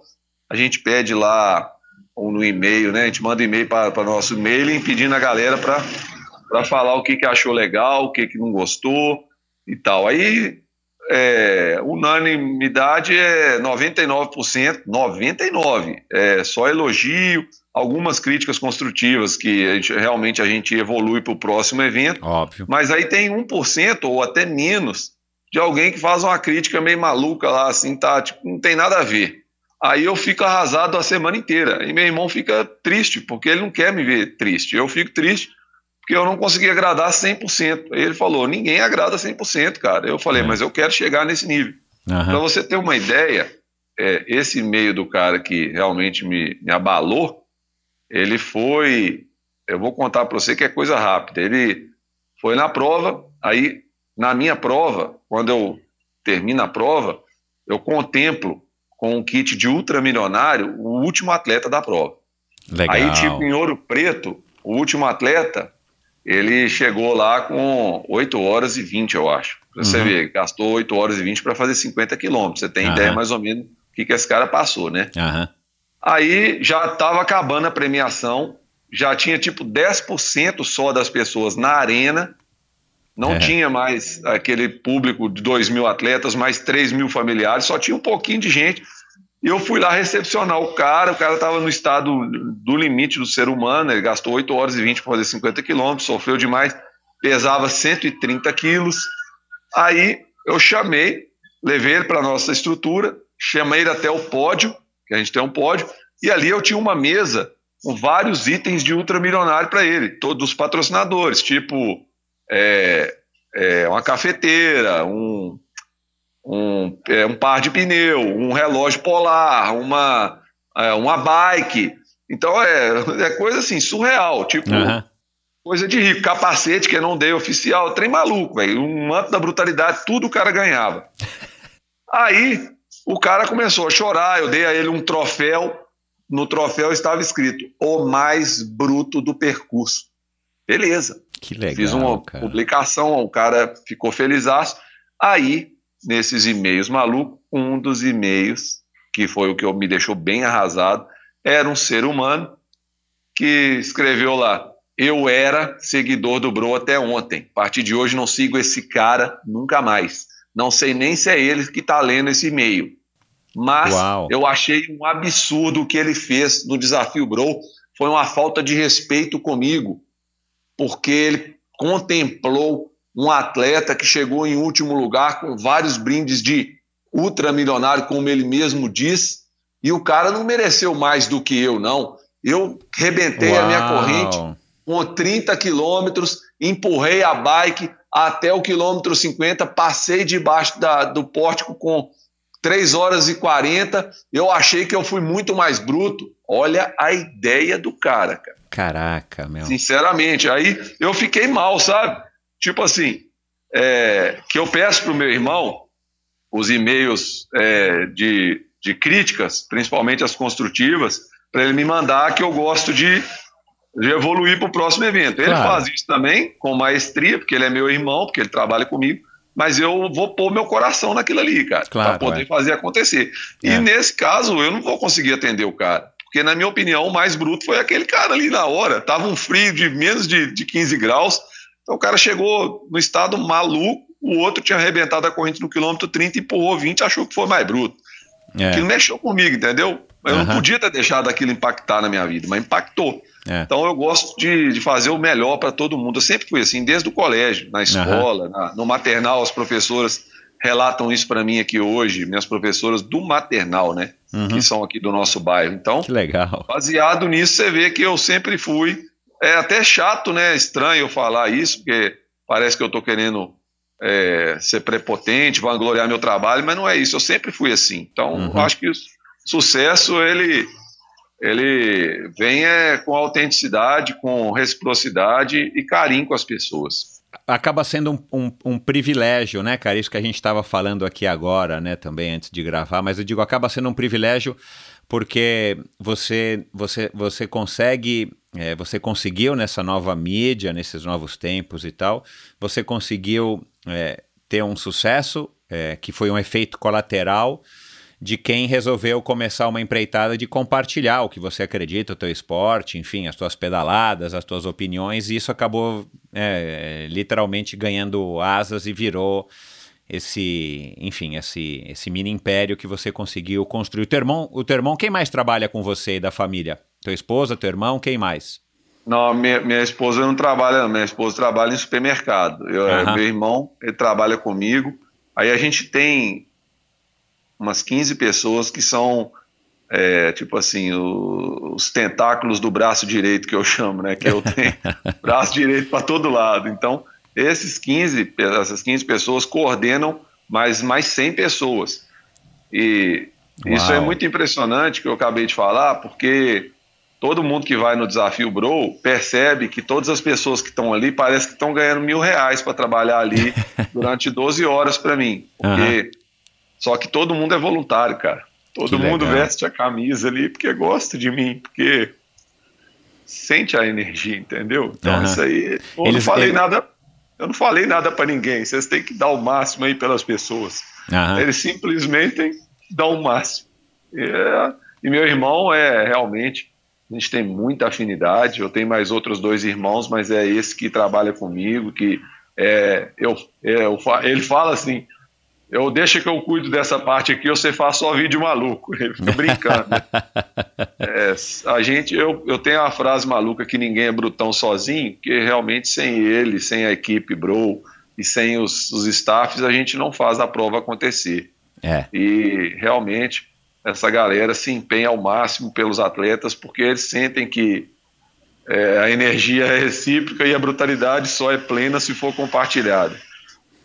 a gente pede lá ou no e-mail, né? A gente manda e-mail para nosso e-mail pedindo a galera para falar o que, que achou legal, o que, que não gostou e tal. Aí é, unanimidade é 99%, 99%, é só elogio, algumas críticas construtivas que a gente, realmente a gente evolui para o próximo evento. Óbvio. Mas aí tem 1% ou até menos de alguém que faz uma crítica meio maluca lá, assim, tá, tipo, não tem nada a ver. Aí eu fico arrasado a semana inteira. E meu irmão fica triste, porque ele não quer me ver triste. Eu fico triste porque eu não consegui agradar 100%. Aí ele falou: ninguém agrada 100%, cara. Eu falei: é. mas eu quero chegar nesse nível. Uhum. Para você ter uma ideia, é, esse meio do cara que realmente me, me abalou, ele foi. Eu vou contar para você que é coisa rápida. Ele foi na prova, aí na minha prova, quando eu termino a prova, eu contemplo com um kit de ultramilionário o último atleta da prova. Legal. Aí, tipo, em Ouro Preto, o último atleta, ele chegou lá com 8 horas e 20, eu acho. Pra Você Uhum. vê, gastou 8 horas e 20 para fazer 50 quilômetros. Você tem Aham. ideia mais ou menos do que, que esse cara passou, né? Aham. Aí já estava acabando a premiação, já tinha tipo 10% só das pessoas na arena, não É. tinha mais aquele público de 2 mil atletas, mais 3 mil familiares, só tinha um pouquinho de gente. E eu fui lá recepcionar o cara, o cara estava no estado do limite do ser humano, ele gastou 8 horas e 20 para fazer 50 quilômetros, sofreu demais, pesava 130 quilos. Aí eu chamei, levei ele para nossa estrutura, chamei ele até o pódio, que a gente tem um pódio, e ali eu tinha uma mesa com vários itens de ultramilionário para ele, todos os patrocinadores, tipo é, é, uma cafeteira, um, um, é, um par de pneu, um relógio polar, uma, é, uma bike. Então é, é coisa assim, surreal, tipo Aham. coisa de rico, capacete que eu não dei oficial, trem maluco, velho, um manto da brutalidade, tudo o cara ganhava. Aí o cara começou a chorar, eu dei a ele um troféu, no troféu estava escrito o mais bruto do percurso. Beleza. Que legal. Fiz uma cara. publicação, o cara ficou felizaço. Aí, nesses e-mails malucos, um dos e-mails, que foi o que me deixou bem arrasado, era um ser humano que escreveu lá: Eu era seguidor do Bro até ontem. A partir de hoje não sigo esse cara nunca mais. Não sei nem se é ele que está lendo esse e-mail. Mas Uau. eu achei um absurdo o que ele fez no desafio Bro. Foi uma falta de respeito comigo porque ele contemplou um atleta que chegou em último lugar com vários brindes de ultramilionário, como ele mesmo diz, e o cara não mereceu mais do que eu, não. Eu rebentei a minha Uau. corrente com 30 quilômetros, empurrei a bike até o quilômetro 50, passei debaixo da- do pórtico com 3 horas e 40, eu achei que eu fui muito mais bruto. Olha a ideia do cara, cara. Caraca, meu. Sinceramente, aí eu fiquei mal, sabe? Tipo assim, é, que eu peço pro meu irmão os e-mails é, de, de críticas, principalmente as construtivas, para ele me mandar que eu gosto de, de evoluir para o próximo evento. Ele Claro. faz isso também com maestria, porque ele é meu irmão, porque ele trabalha comigo, mas eu vou pôr meu coração naquilo ali, cara, Claro, para poder é. fazer acontecer. É. E nesse caso, eu não vou conseguir atender o cara. Porque, na minha opinião, o mais bruto foi aquele cara ali na hora. Tava um frio de menos de, de 15 graus. Então o cara chegou no estado maluco, o outro tinha arrebentado a corrente no quilômetro 30 e empurrou 20, achou que foi mais bruto. É, Aquilo mexeu comigo, entendeu? Eu Aham. não podia ter deixado aquilo impactar na minha vida, mas impactou. é. Então eu gosto de, de fazer o melhor para todo mundo. Eu sempre fui assim, desde o colégio, na escola, na- no maternal, as professoras relatam isso para mim aqui hoje, minhas professoras do maternal, né? Uhum. Que são aqui do nosso bairro. Então, Que legal. baseado nisso, você vê que eu sempre fui. É até chato, né? Estranho eu falar isso, porque parece que eu tô querendo é, ser prepotente, vangloriar meu trabalho, mas não é isso. Eu sempre fui assim. Então, Uhum. acho que o sucesso ele ele vem é, com autenticidade, com reciprocidade e carinho com as pessoas. Acaba sendo um, um, um privilégio, né, cara? Isso que a gente estava falando aqui agora, né, também antes de gravar, mas eu digo, acaba sendo um privilégio porque você, você, você consegue, é, você conseguiu nessa nova mídia, nesses novos tempos e tal, você conseguiu é, ter um sucesso é, que foi um efeito colateral de quem resolveu começar uma empreitada de compartilhar o que você acredita, o teu esporte, enfim, as tuas pedaladas, as tuas opiniões, e isso acabou é, literalmente ganhando asas e virou esse, enfim, esse, esse mini império que você conseguiu construir. O teu irmão, o teu irmão, quem mais trabalha com você e da família? Tua esposa, teu irmão, quem mais? Não, minha, minha esposa não trabalha, não. minha esposa trabalha em supermercado. Eu, Aham. Meu irmão, ele trabalha comigo. Aí a gente tem umas 15 pessoas que são, é, tipo assim, o- os tentáculos do braço direito, que eu chamo, né? Que eu tenho braço direito para todo lado. Então, esses 15, pe- essas 15 pessoas coordenam mais, mais 100 pessoas. E isso Uau. é muito impressionante, que eu acabei de falar, porque todo mundo que vai no desafio Bro percebe que todas as pessoas que estão ali parece que estão ganhando mil reais para trabalhar ali durante 12 horas para mim. Porque uhum. só que todo mundo é voluntário, cara. Todo que mundo legal. veste a camisa ali porque gosta de mim, porque sente a energia, entendeu? Então uhum. isso aí. Eu Eles, não falei ele... nada. Eu não falei nada para ninguém. Vocês têm que dar o máximo aí pelas pessoas. Uhum. Eles simplesmente dão o máximo. É, e meu irmão é realmente a gente tem muita afinidade. Eu tenho mais outros dois irmãos, mas é esse que trabalha comigo, que é, eu, é, eu, ele fala assim, eu deixo que eu cuido dessa parte aqui, você faz só vídeo maluco. Ele fica brincando. é, a gente, eu, eu tenho uma frase maluca que ninguém é brutão sozinho, que realmente sem ele, sem a equipe Bro e sem os, os staffs, a gente não faz a prova acontecer. É. E realmente essa galera se empenha ao máximo pelos atletas, porque eles sentem que é, a energia é recíproca e a brutalidade só é plena se for compartilhada.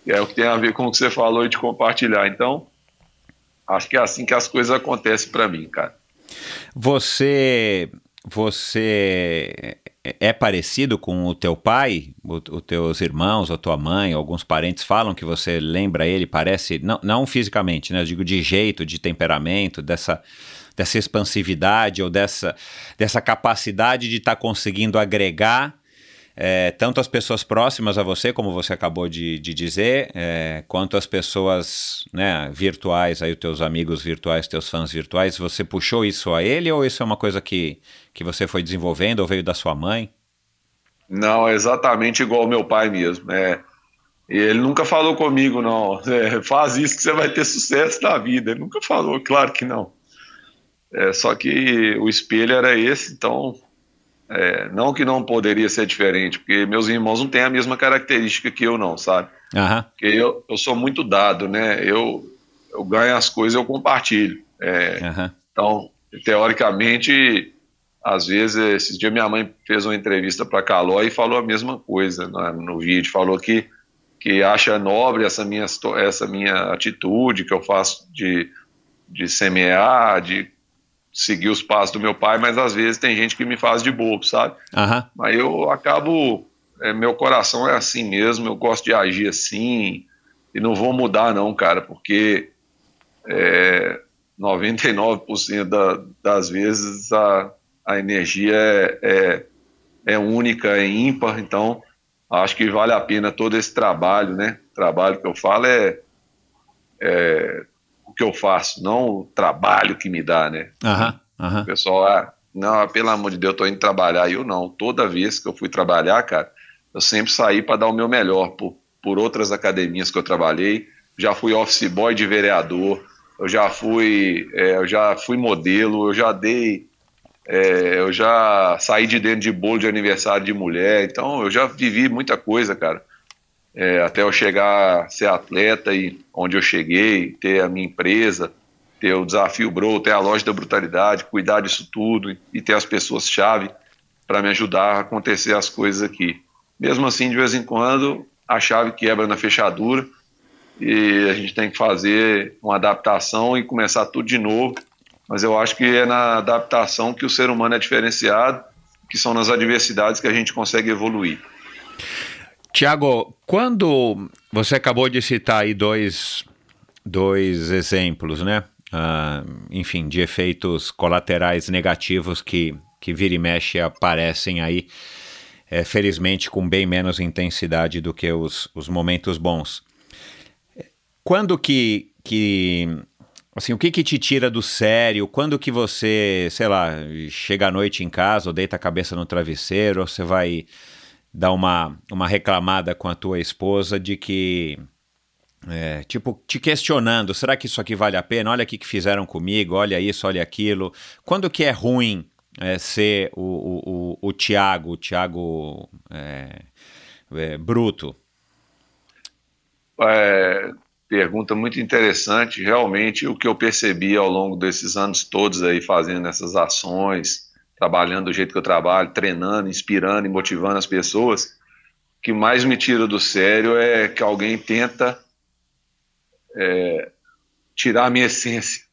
É o que tem a ver com o que você falou de compartilhar. Então, acho que é assim que as coisas acontecem para mim, cara. Você você é parecido com o teu pai, os teus irmãos, ou tua mãe, alguns parentes falam que você lembra ele, parece, não, não fisicamente, né? Eu digo de jeito, de temperamento, dessa, dessa expansividade ou dessa, dessa capacidade de estar tá conseguindo agregar é, tanto as pessoas próximas a você, como você acabou de, de dizer, é, quanto as pessoas né, virtuais, aí os teus amigos virtuais, teus fãs virtuais, você puxou isso a ele ou isso é uma coisa que, que você foi desenvolvendo ou veio da sua mãe? Não, é exatamente igual ao meu pai mesmo. É, ele nunca falou comigo, não. É, faz isso que você vai ter sucesso na vida. Ele nunca falou, claro que não. É, só que o espelho era esse, então é, não que não poderia ser diferente, porque meus irmãos não têm a mesma característica que eu, não, sabe? Uhum. Porque eu, eu sou muito dado, né? Eu, eu ganho as coisas, eu compartilho. É, uhum. Então, teoricamente, às vezes, esses dias minha mãe fez uma entrevista para Caló e falou a mesma coisa no, no vídeo. Falou que, que acha nobre essa minha, essa minha atitude que eu faço de, de semear, de seguir os passos do meu pai, mas às vezes tem gente que me faz de bobo, sabe? Uhum. Mas eu acabo, é, meu coração é assim mesmo, eu gosto de agir assim e não vou mudar não, cara, porque é, 99% da, das vezes a, a energia é, é, é única, é ímpar, então acho que vale a pena todo esse trabalho, né? O trabalho que eu falo é, é o que eu faço, não o trabalho que me dá, né? O pessoal, ah, não, pelo amor de Deus, eu tô indo trabalhar. Eu não. Toda vez que eu fui trabalhar, cara, eu sempre saí para dar o meu melhor por, por outras academias que eu trabalhei. Já fui office boy de vereador, eu já fui, é, eu já fui modelo, eu já dei, é, eu já saí de dentro de bolo de aniversário de mulher. Então, eu já vivi muita coisa, cara é, até eu chegar a ser atleta e onde eu cheguei, ter a minha empresa, ter o desafio Bro, ter a loja da brutalidade, cuidar disso tudo e ter as pessoas-chave para me ajudar a acontecer as coisas aqui. Mesmo assim, de vez em quando, a chave quebra na fechadura e a gente tem que fazer uma adaptação e começar tudo de novo. Mas eu acho que é na adaptação que o ser humano é diferenciado, que são nas adversidades que a gente consegue evoluir. Tiago, quando você acabou de citar aí dois, dois exemplos, né? Uh, enfim, de efeitos colaterais negativos que, que vira e mexe aparecem aí, é, felizmente com bem menos intensidade do que os, os momentos bons. Quando que, que assim, o que que te tira do sério? Quando que você, sei lá, chega à noite em casa ou deita a cabeça no travesseiro, ou você vai dar uma, uma reclamada com a tua esposa de que. É, tipo, te questionando, será que isso aqui vale a pena? Olha o que fizeram comigo, olha isso, olha aquilo. Quando que é ruim é, ser o, o, o, o Tiago, o Tiago é, é, bruto? É, pergunta muito interessante. Realmente, o que eu percebi ao longo desses anos todos aí fazendo essas ações, trabalhando do jeito que eu trabalho, treinando, inspirando e motivando as pessoas, o que mais me tira do sério é que alguém tenta é, tirar a minha essência.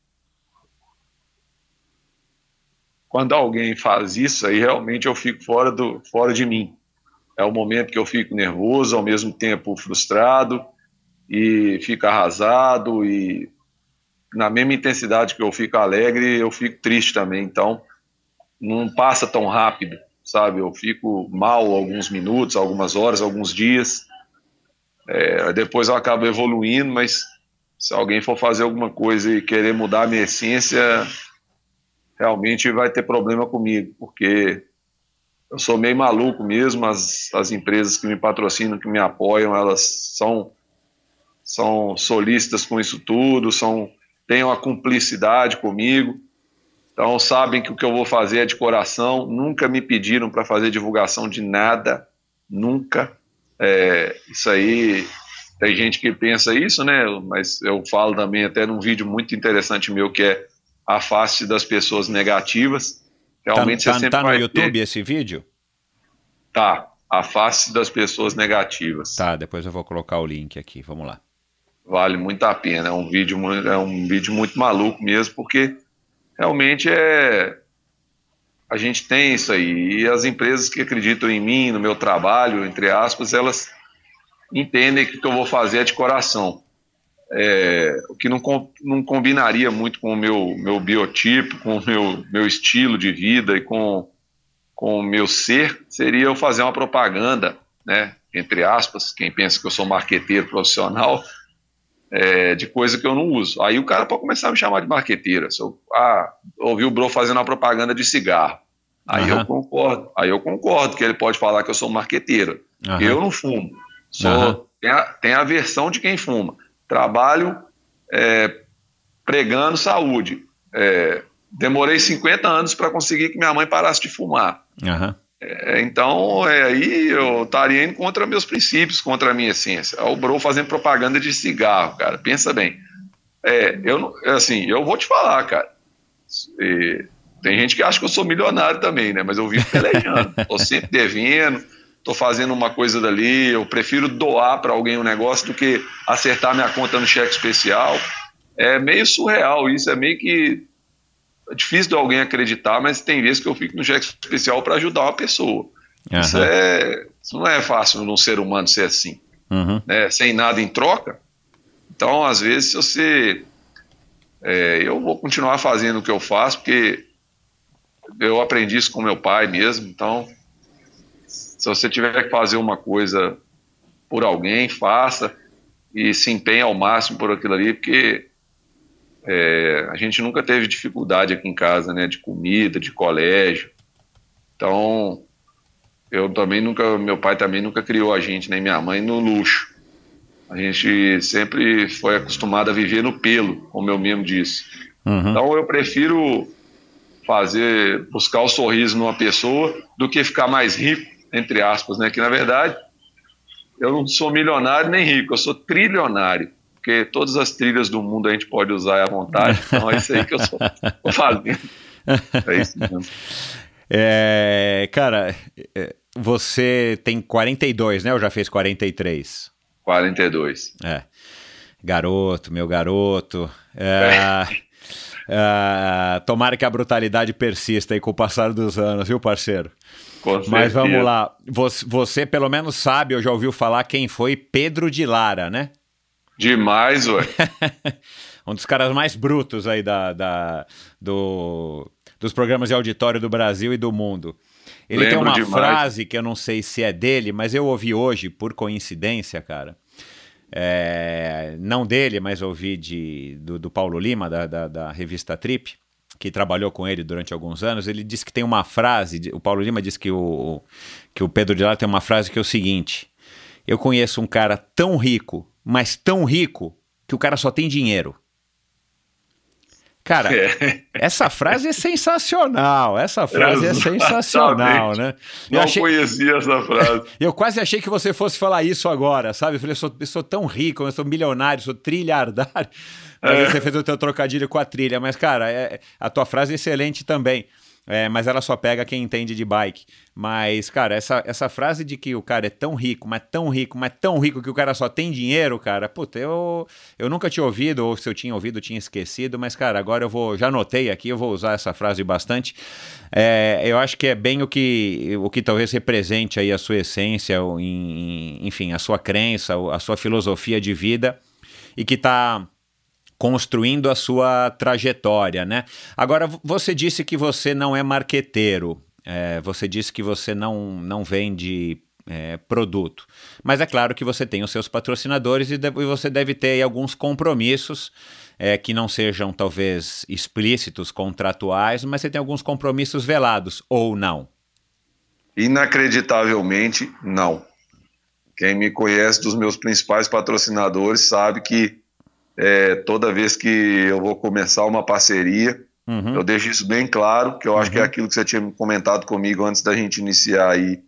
quando alguém faz isso, aí realmente eu fico fora, do, fora de mim. É o momento que eu fico nervoso, ao mesmo tempo frustrado, e fico arrasado, e na mesma intensidade que eu fico alegre, eu fico triste também. Então, não passa tão rápido, sabe? Eu fico mal alguns minutos, algumas horas, alguns dias. É, depois eu acabo evoluindo, mas se alguém for fazer alguma coisa e querer mudar a minha essência, realmente vai ter problema comigo, porque eu sou meio maluco mesmo, as, as empresas que me patrocinam, que me apoiam, elas são, são solistas com isso tudo, são, têm uma cumplicidade comigo, então sabem que o que eu vou fazer é de coração, nunca me pediram para fazer divulgação de nada, nunca. É, isso aí, tem gente que pensa isso, né? Mas eu falo também até num vídeo muito interessante meu que é a face das pessoas negativas. Realmente tá, você tá, sempre tá no YouTube ter... esse vídeo? Tá, a face das pessoas negativas. Tá, depois eu vou colocar o link aqui, vamos lá. Vale muito a pena, é um vídeo, é um vídeo muito maluco mesmo, porque realmente é a gente tem isso aí. E as empresas que acreditam em mim, no meu trabalho, entre aspas, elas entendem que o que eu vou fazer é de coração. É, o que não, não combinaria muito com o meu, meu biotipo, com o meu, meu estilo de vida e com, com o meu ser, seria eu fazer uma propaganda, né, entre aspas, quem pensa que eu sou marqueteiro profissional, é, de coisa que eu não uso. Aí o cara pode começar a me chamar de marqueteira. Se eu ah, ouvi o Bro fazendo uma propaganda de cigarro. Aí uhum. eu concordo. Aí eu concordo que ele pode falar que eu sou marqueteira. Uhum. Eu não fumo. Sou, uhum. tem, a, tem a versão de quem fuma. Trabalho é, pregando saúde. É, demorei 50 anos para conseguir que minha mãe parasse de fumar. Uhum. É, então, é, aí eu estaria indo contra meus princípios, contra a minha essência. O Bro fazendo propaganda de cigarro, cara. Pensa bem. É, eu assim, eu vou te falar, cara. E, tem gente que acha que eu sou milionário também, né? Mas eu vivo pelejando. tô sempre devendo, tô fazendo uma coisa dali. Eu prefiro doar para alguém um negócio do que acertar minha conta no cheque especial. É meio surreal isso, é meio que é difícil de alguém acreditar, mas tem vezes que eu fico no cheque especial para ajudar uma pessoa. Uhum. Isso, é, isso não é fácil num ser humano ser assim, uhum. né? sem nada em troca. Então, às vezes, se você. É, eu vou continuar fazendo o que eu faço, porque eu aprendi isso com meu pai mesmo. Então, se você tiver que fazer uma coisa por alguém, faça e se empenhe ao máximo por aquilo ali, porque é, a gente nunca teve dificuldade aqui em casa, né, de comida, de colégio. Então, eu também nunca, meu pai também nunca criou a gente, nem minha mãe, no luxo. A gente sempre foi acostumado a viver no pelo, como eu mesmo disse. Uhum. Então, eu prefiro fazer, buscar o sorriso numa pessoa do que ficar mais rico, entre aspas, né? Que na verdade eu não sou milionário nem rico, eu sou trilionário porque todas as trilhas do mundo a gente pode usar à vontade. Então é isso aí que eu estou fazendo. É isso mesmo. É, cara, é, você tem 42, né? Ou já fez 43? 42. É. Garoto, meu garoto. É, é, tomara que a brutalidade persista aí com o passar dos anos, viu, parceiro? Mas vamos lá. Você, você, pelo menos sabe, ou já ouviu falar quem foi Pedro de Lara, né? Demais, ué. um dos caras mais brutos aí da, da, do, dos programas de auditório do Brasil e do mundo. Ele Lembro tem uma demais. frase que eu não sei se é dele, mas eu ouvi hoje, por coincidência, cara. É, não dele, mas ouvi de, do, do Paulo Lima, da, da, da, revista Trip, que trabalhou com ele durante alguns anos. Ele disse que tem uma frase, o Paulo Lima disse que o, que o Pedro de Lara tem uma frase que é o seguinte: Eu conheço um cara tão rico mas tão rico que o cara só tem dinheiro. Cara, é. essa frase é sensacional. Essa frase é sensacional, né? Eu Não achei... conhecia essa frase. eu quase achei que você fosse falar isso agora, sabe? Eu falei, eu sou, eu sou tão rico, eu sou milionário, sou trilhardário. Aí é. você fez o teu trocadilho com a trilha. Mas, cara, é, a tua frase é excelente também. É, mas ela só pega quem entende de bike. Mas, cara, essa, essa frase de que o cara é tão rico, mas tão rico, mas tão rico que o cara só tem dinheiro, cara, puta, eu, eu nunca tinha ouvido, ou se eu tinha ouvido, tinha esquecido, mas, cara, agora eu vou, já anotei aqui, eu vou usar essa frase bastante. É, eu acho que é bem o que, o que talvez represente aí a sua essência, enfim, a sua crença, a sua filosofia de vida, e que está construindo a sua trajetória, né? Agora, você disse que você não é marqueteiro, é, você disse que você não, não vende é, produto, mas é claro que você tem os seus patrocinadores e, deve, você deve ter alguns compromissos é, que não sejam talvez explícitos, contratuais, mas você tem alguns compromissos velados, ou não? Inacreditavelmente, não. Quem me conhece dos meus principais patrocinadores sabe que é, toda vez que eu vou começar uma parceria, uhum. eu deixo isso bem claro, que eu uhum. acho que é uhum. aquilo que você tinha comentado comigo antes da gente iniciar aí,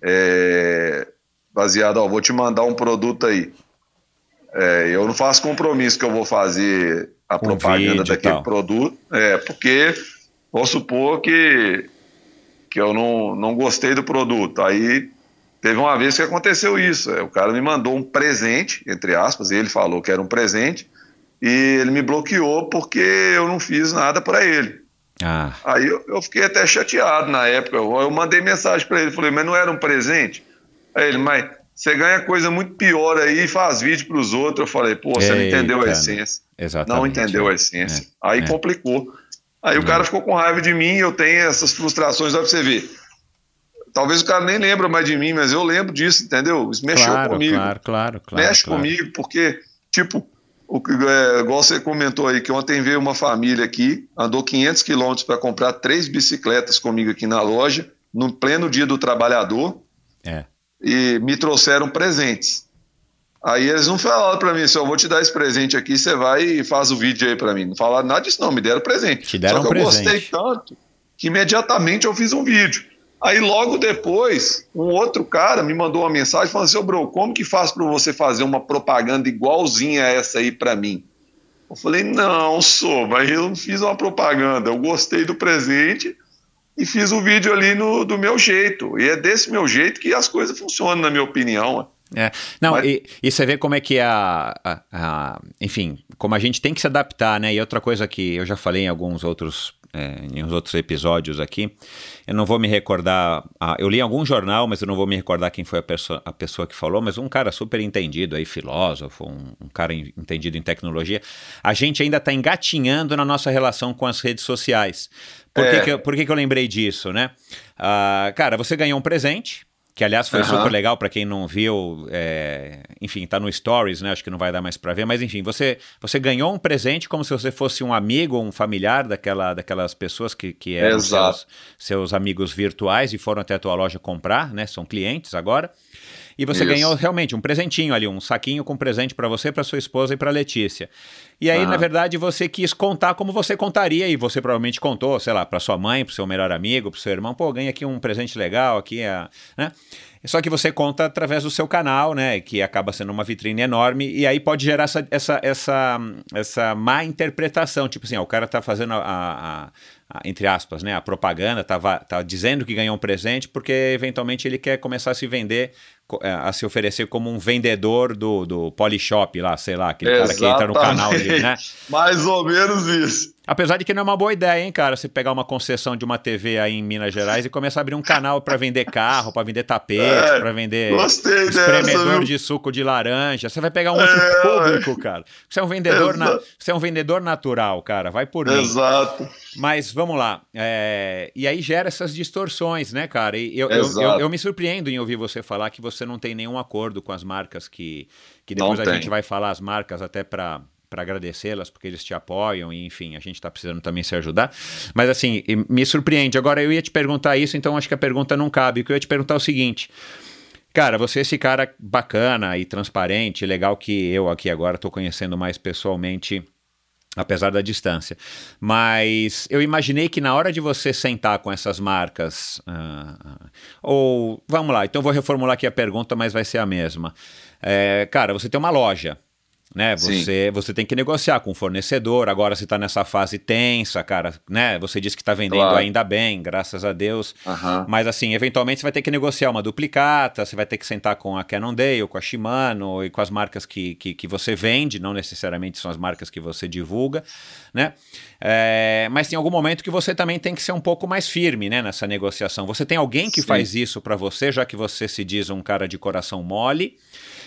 é, baseado, ó, vou te mandar um produto aí. É, eu não faço compromisso que eu vou fazer a um propaganda daquele produto, é, porque vou supor que, que eu não, não gostei do produto, aí Teve uma vez que aconteceu isso. É, o cara me mandou um presente, entre aspas, ele falou que era um presente, e ele me bloqueou porque eu não fiz nada para ele. Ah. Aí eu, eu, fiquei até chateado na época. Eu, eu mandei mensagem para ele, falei, mas não era um presente? Aí ele, mas você ganha coisa muito pior aí e faz vídeo para os outros. Eu falei, pô, você não entendeu a essência. Exatamente. Não entendeu a essência. É, aí é. complicou. Aí o cara ficou com raiva de mim, eu tenho essas frustrações, olha pra você ver. Talvez o cara nem lembra mais de mim, mas eu lembro disso, entendeu? Isso mexeu claro, comigo. Claro, claro, claro. Mexe claro. comigo, porque, tipo, o, é, igual você comentou aí, que ontem veio uma família aqui, andou 500 quilômetros para comprar três bicicletas comigo aqui na loja, no pleno dia do trabalhador, é. e me trouxeram presentes. Aí eles não falaram para mim assim, eu vou te dar esse presente aqui, você vai e faz o vídeo aí para mim. Não falaram nada disso não, me deram presente. Te deram Só que um eu presente. gostei tanto que imediatamente eu fiz um vídeo. Aí logo depois, um outro cara me mandou uma mensagem falando assim, ô bro, como que faz para você fazer uma propaganda igualzinha a essa aí para mim? Eu falei, não, sou, mas eu não fiz uma propaganda, eu gostei do presente e fiz o vídeo ali no, do meu jeito. E é desse meu jeito que as coisas funcionam, na minha opinião. É. Não, Mas... e, e, você vê como é que a, a, a, Enfim, como a gente tem que se adaptar, né? E outra coisa que eu já falei em alguns outros é, em uns outros episódios aqui. Eu não vou me recordar. Ah, eu li em algum jornal, mas eu não vou me recordar quem foi a, pessoa, a pessoa que falou, mas um cara super entendido aí, filósofo, um, um cara entendido em tecnologia. A gente ainda está engatinhando na nossa relação com as redes sociais. Por, é. que, que, por que, que eu lembrei disso, né? Ah, cara, você ganhou um presente que aliás foi uhum. super legal para quem não viu, é, enfim, tá no Stories, né? Acho que não vai dar mais para ver, mas enfim, você você ganhou um presente como se você fosse um amigo ou um familiar daquela, daquelas pessoas que, que eram seus, seus, amigos virtuais e foram até a tua loja comprar, né? São clientes agora. E você Isso. ganhou realmente um presentinho ali, um saquinho com presente para você, para sua esposa e para Letícia. E aí, na verdade, você quis contar como você contaria, e você provavelmente contou, sei lá, para sua mãe, para seu melhor amigo, para seu irmão, pô, ganha aqui um presente legal, aqui é, né? Só que você conta através do seu canal, né? Que acaba sendo uma vitrine enorme, e aí pode gerar essa, essa, essa, essa má interpretação. Tipo assim, ó, o cara tá fazendo a, a, a, entre aspas, né? A propaganda, tava, tá dizendo que ganhou um presente, porque eventualmente ele quer começar a se vender é, a se oferecer como um vendedor do, do Polishop lá, sei lá, aquele Exatamente. cara que entra no canal dele, né? Mais ou menos isso. Apesar de que não é uma boa ideia, hein, cara, você pegar uma concessão de uma TV aí em Minas Gerais e começar a abrir um canal para vender carro, para vender tapete, é, para vender espremedor dessa, de suco de laranja. Você vai pegar um outro é, público, cara. Você é um vendedor, na, você é um vendedor natural, cara. Vai por mim. Exato. Mas vamos lá. É, e aí gera essas distorções, né, cara? E eu, eu, eu, eu, me surpreendo em ouvir você falar que você não tem nenhum acordo com as marcas que, que depois não a tem. gente vai falar as marcas até para para agradecê-las, porque eles te apoiam, e enfim, a gente está precisando também se ajudar. Mas assim, me surpreende. Agora eu ia te perguntar isso, então acho que a pergunta não cabe. O que eu ia te perguntar é o seguinte. Cara, você é esse cara bacana e transparente, legal que eu aqui agora estou conhecendo mais pessoalmente, apesar da distância. Mas eu imaginei que na hora de você sentar com essas marcas, uh, ou vamos lá, então vou reformular aqui a pergunta, mas vai ser a mesma. É, cara, você tem uma loja né? Você, você tem que negociar com o fornecedor. Agora você está nessa fase tensa, cara, né? Você disse que está vendendo claro. ainda bem, graças a Deus. Uhum. Mas assim, eventualmente você vai ter que negociar uma duplicata, você vai ter que sentar com a Cannondale, com a Shimano e com as marcas que, que, que você vende, não necessariamente são as marcas que você divulga, né? É, mas tem algum momento que você também tem que ser um pouco mais firme, né, nessa negociação. Você tem alguém que Sim. faz isso para você, já que você se diz um cara de coração mole.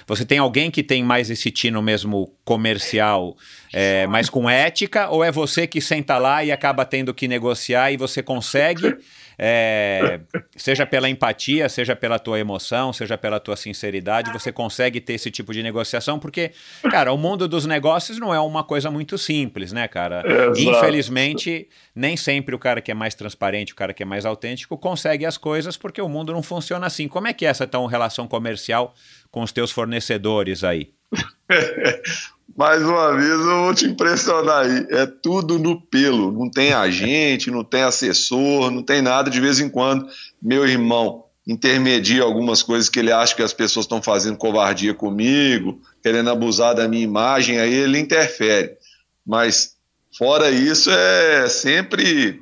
Você tem alguém que tem mais esse tino mesmo comercial, é, mas com ética, ou é você que senta lá e acaba tendo que negociar e você consegue, é, seja pela empatia, seja pela tua emoção, seja pela tua sinceridade, você consegue ter esse tipo de negociação, porque, cara, o mundo dos negócios não é uma coisa muito simples, né, cara? Exato. Infelizmente, nem sempre o cara que é mais transparente, o cara que é mais autêntico, consegue as coisas, porque o mundo não funciona assim. Como é que é essa então relação comercial com os teus fornecedores aí? Mais uma vez eu vou te impressionar aí. É tudo no pelo. Não tem agente, não tem assessor, não tem nada. De vez em quando, meu irmão intermedia algumas coisas que ele acha que as pessoas estão fazendo covardia comigo, querendo abusar da minha imagem, aí ele interfere. Mas, fora isso, é sempre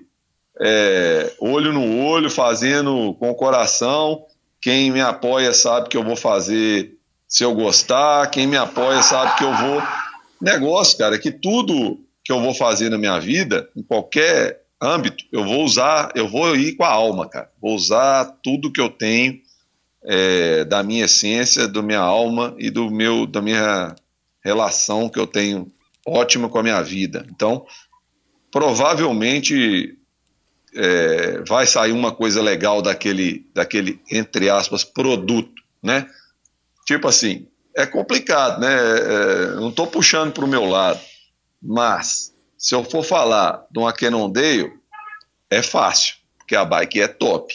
é, olho no olho, fazendo com o coração quem me apoia sabe que eu vou fazer se eu gostar. Quem me apoia sabe que eu vou. Negócio, cara, que tudo que eu vou fazer na minha vida, em qualquer âmbito, eu vou usar, eu vou ir com a alma, cara. Vou usar tudo que eu tenho é, da minha essência, da minha alma e do meu, da minha relação que eu tenho ótima com a minha vida. Então, provavelmente é, vai sair uma coisa legal daquele, daquele, entre aspas, produto, né? Tipo assim, é complicado, né? É, não estou puxando para o meu lado, mas se eu for falar de uma Cannondale, é fácil, porque a bike é top,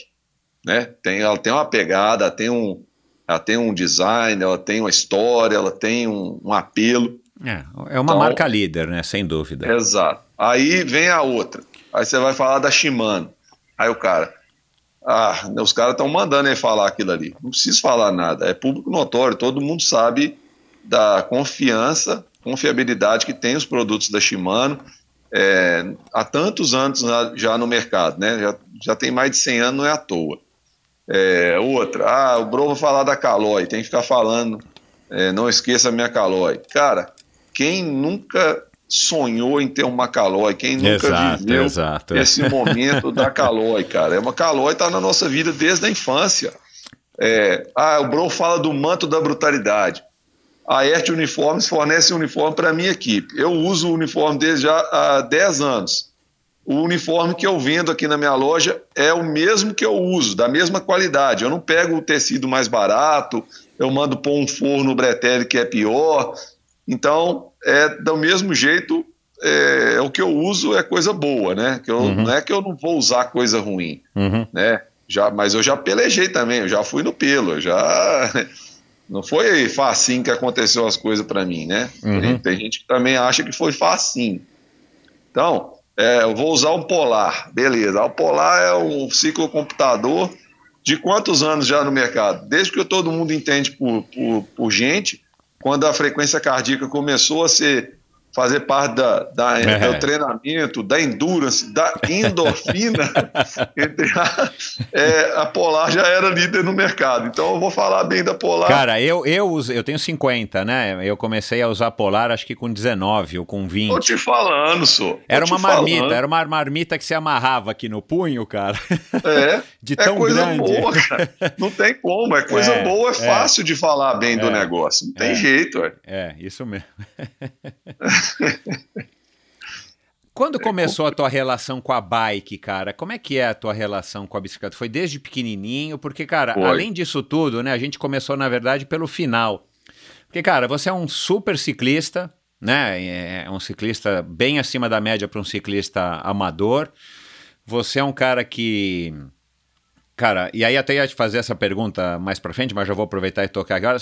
né? Tem, ela tem uma pegada, ela tem um, ela tem um design, ela tem uma história, ela tem um, um apelo. É, é uma então, marca líder, né? Sem dúvida. Exato. Aí vem a outra. Aí você vai falar da Shimano. Aí o cara, ah, os caras estão mandando ele falar aquilo ali. Não preciso falar nada, é público notório, todo mundo sabe da confiança, confiabilidade que tem os produtos da Shimano é, há tantos anos já no mercado, né? Já, já tem mais de 100 anos, não é à toa. É, outra, ah, o Bro vai falar da Caloi, tem que ficar falando, é, não esqueça a minha Caloi. Cara, quem nunca sonhou em ter uma Calói, quem nunca exato, viveu exato. esse momento da Calói, cara. É uma Calói está na nossa vida desde a infância. É, ah, o Bro fala do manto da brutalidade. A Ert Uniformes fornece uniforme para a minha equipe. Eu uso o uniforme desde já há 10 anos. O uniforme que eu vendo aqui na minha loja é o mesmo que eu uso, da mesma qualidade. Eu não pego o tecido mais barato, eu mando pôr um forno bretelle que é pior. Então, é do mesmo jeito, é, o que eu uso é coisa boa, né? Que eu, uhum. Não é que eu não vou usar coisa ruim, uhum. né? Já, mas eu já pelejei também, eu já fui no pelo, já não foi facinho que aconteceu as coisas para mim, né? Uhum. Tem, tem, gente que também acha que foi facinho. Então, é, eu vou usar um polar, beleza? O polar é um ciclocomputador de quantos anos já no mercado? Desde que todo mundo entende por, por, por gente, quando a frequência cardíaca começou a ser fazer parte da, da é. do treinamento, da endurance, da endorfina, entre a, é, a Polar já era líder no mercado. Então eu vou falar bem da Polar. Cara, eu, eu, uso, eu tenho 50, né? Eu comecei a usar Polar acho que com 19 ou com 20. Tô te falando, só. Era uma marmita, falando. era uma marmita que se amarrava aqui no punho, cara. É. de tão é coisa grande. boa, cara. Não tem como, é coisa é, boa, é, é fácil de falar bem do é. negócio. Não tem é. jeito, é. É, isso mesmo. Quando começou a tua relação com a bike, cara? Como é que é a tua relação com a bicicleta? Foi desde pequenininho? Porque, cara, Foi. além disso tudo, né? A gente começou, na verdade, pelo final. Porque, cara, você é um super ciclista, né? É um ciclista bem acima da média para um ciclista amador. Você é um cara que Cara, e aí até ia te fazer essa pergunta mais pra frente, mas já vou aproveitar e tocar agora.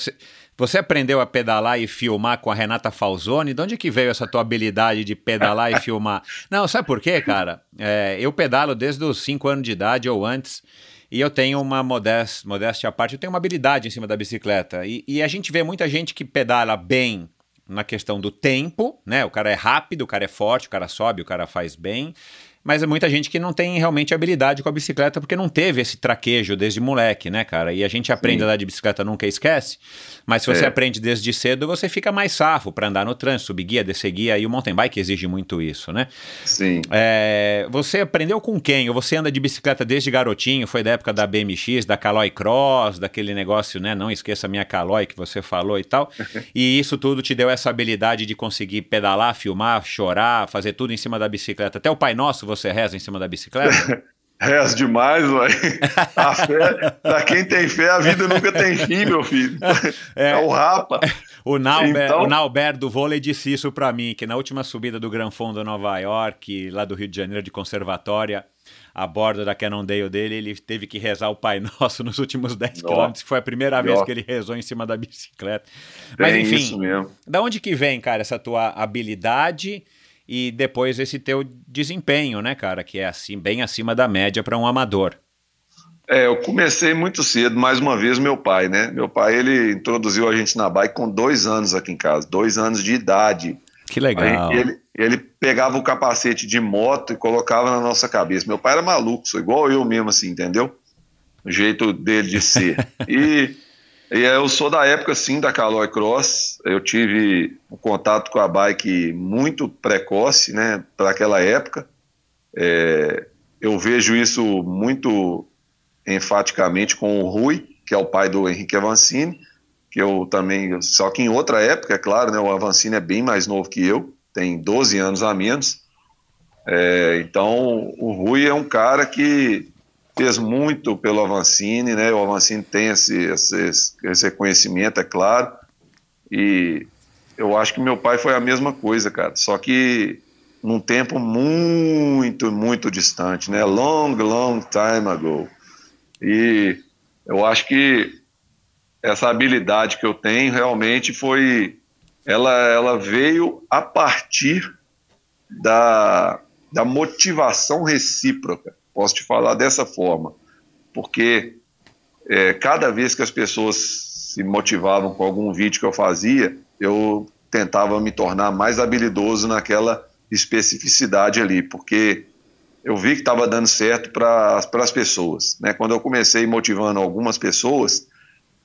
Você aprendeu a pedalar e filmar com a Renata Falzoni? De onde que veio essa tua habilidade de pedalar e filmar? Não, sabe por quê, cara? É, eu pedalo desde os 5 anos de idade ou antes, e eu tenho uma modéstia, modéstia à parte, eu tenho uma habilidade em cima da bicicleta. E, e a gente vê muita gente que pedala bem na questão do tempo, né? O cara é rápido, o cara é forte, o cara sobe, o cara faz bem mas é muita gente que não tem realmente habilidade com a bicicleta porque não teve esse traquejo desde moleque, né, cara? E a gente aprende Sim. a andar de bicicleta nunca esquece, mas se você é. aprende desde cedo, você fica mais safo para andar no trânsito, subir guia, descer guia, e o mountain bike exige muito isso, né? Sim. É, você aprendeu com quem? Ou você anda de bicicleta desde garotinho, foi da época da BMX, da Caloi Cross, daquele negócio, né? Não esqueça a minha Caloi que você falou e tal, e isso tudo te deu essa habilidade de conseguir pedalar, filmar, chorar, fazer tudo em cima da bicicleta. Até o Pai Nosso você você reza em cima da bicicleta? Reza demais, ué. A fé, pra quem tem fé, a vida nunca tem fim, meu filho. É, é o rapa. O Nauber, então... o Nauber do vôlei disse isso para mim, que na última subida do Gran Fondo Nova York, lá do Rio de Janeiro, de conservatória, a bordo da Cannondale dele, ele teve que rezar o Pai Nosso nos últimos 10 quilômetros, foi a primeira Nossa. vez que ele rezou em cima da bicicleta. Mas enfim, isso mesmo. da onde que vem, cara, essa tua habilidade e depois esse teu desempenho, né, cara, que é assim bem acima da média para um amador. É, eu comecei muito cedo, mais uma vez meu pai, né? Meu pai ele introduziu a gente na bike com dois anos aqui em casa, dois anos de idade. Que legal. Aí, ele, ele pegava o capacete de moto e colocava na nossa cabeça. Meu pai era maluco, sou igual eu mesmo, assim, entendeu? O jeito dele de ser. e e eu sou da época, sim, da Caloi Cross. Eu tive um contato com a bike muito precoce, né, para aquela época. É, eu vejo isso muito enfaticamente com o Rui, que é o pai do Henrique Avancini, que eu também, só que em outra época, é claro, né, o Avancini é bem mais novo que eu, tem 12 anos a menos. É, então, o Rui é um cara que fez muito pelo Avancini, né? O Avancini tem esse, esse, esse reconhecimento, é claro. E eu acho que meu pai foi a mesma coisa, cara. Só que num tempo muito, muito distante, né? Long, long time ago. E eu acho que essa habilidade que eu tenho realmente foi. Ela, ela veio a partir da, da motivação recíproca Posso te falar dessa forma, porque é, cada vez que as pessoas se motivavam com algum vídeo que eu fazia, eu tentava me tornar mais habilidoso naquela especificidade ali, porque eu vi que estava dando certo para as pessoas. Né? Quando eu comecei motivando algumas pessoas,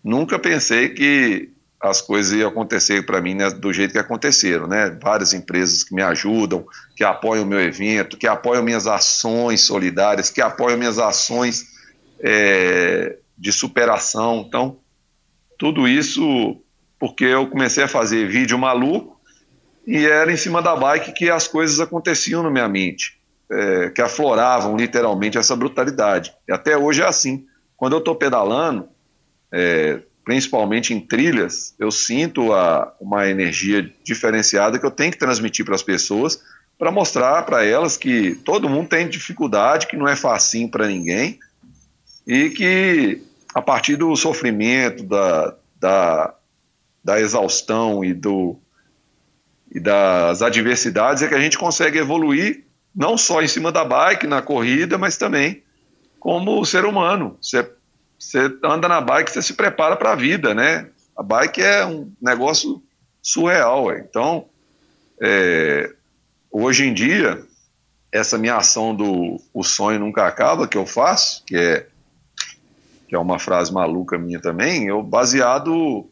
nunca pensei que as coisas iam acontecer para mim né, do jeito que aconteceram, né? Várias empresas que me ajudam, que apoiam o meu evento, que apoiam minhas ações solidárias, que apoiam minhas ações é, de superação. Então, tudo isso porque eu comecei a fazer vídeo maluco e era em cima da bike que as coisas aconteciam na minha mente, é, que afloravam literalmente essa brutalidade. E até hoje é assim. Quando eu estou pedalando, é, principalmente em trilhas, eu sinto a, uma energia diferenciada que eu tenho que transmitir para as pessoas para mostrar para elas que todo mundo tem dificuldade, que não é facinho para ninguém e que a partir do sofrimento, da, da, da exaustão e, do, e das adversidades é que a gente consegue evoluir não só em cima da bike, na corrida, mas também como ser humano. Você você anda na bike, você se prepara para a vida, né? A bike é um negócio surreal. Ué. Então, é, hoje em dia, essa minha ação do O Sonho Nunca Acaba, que eu faço, que é, que é uma frase maluca minha também, eu baseado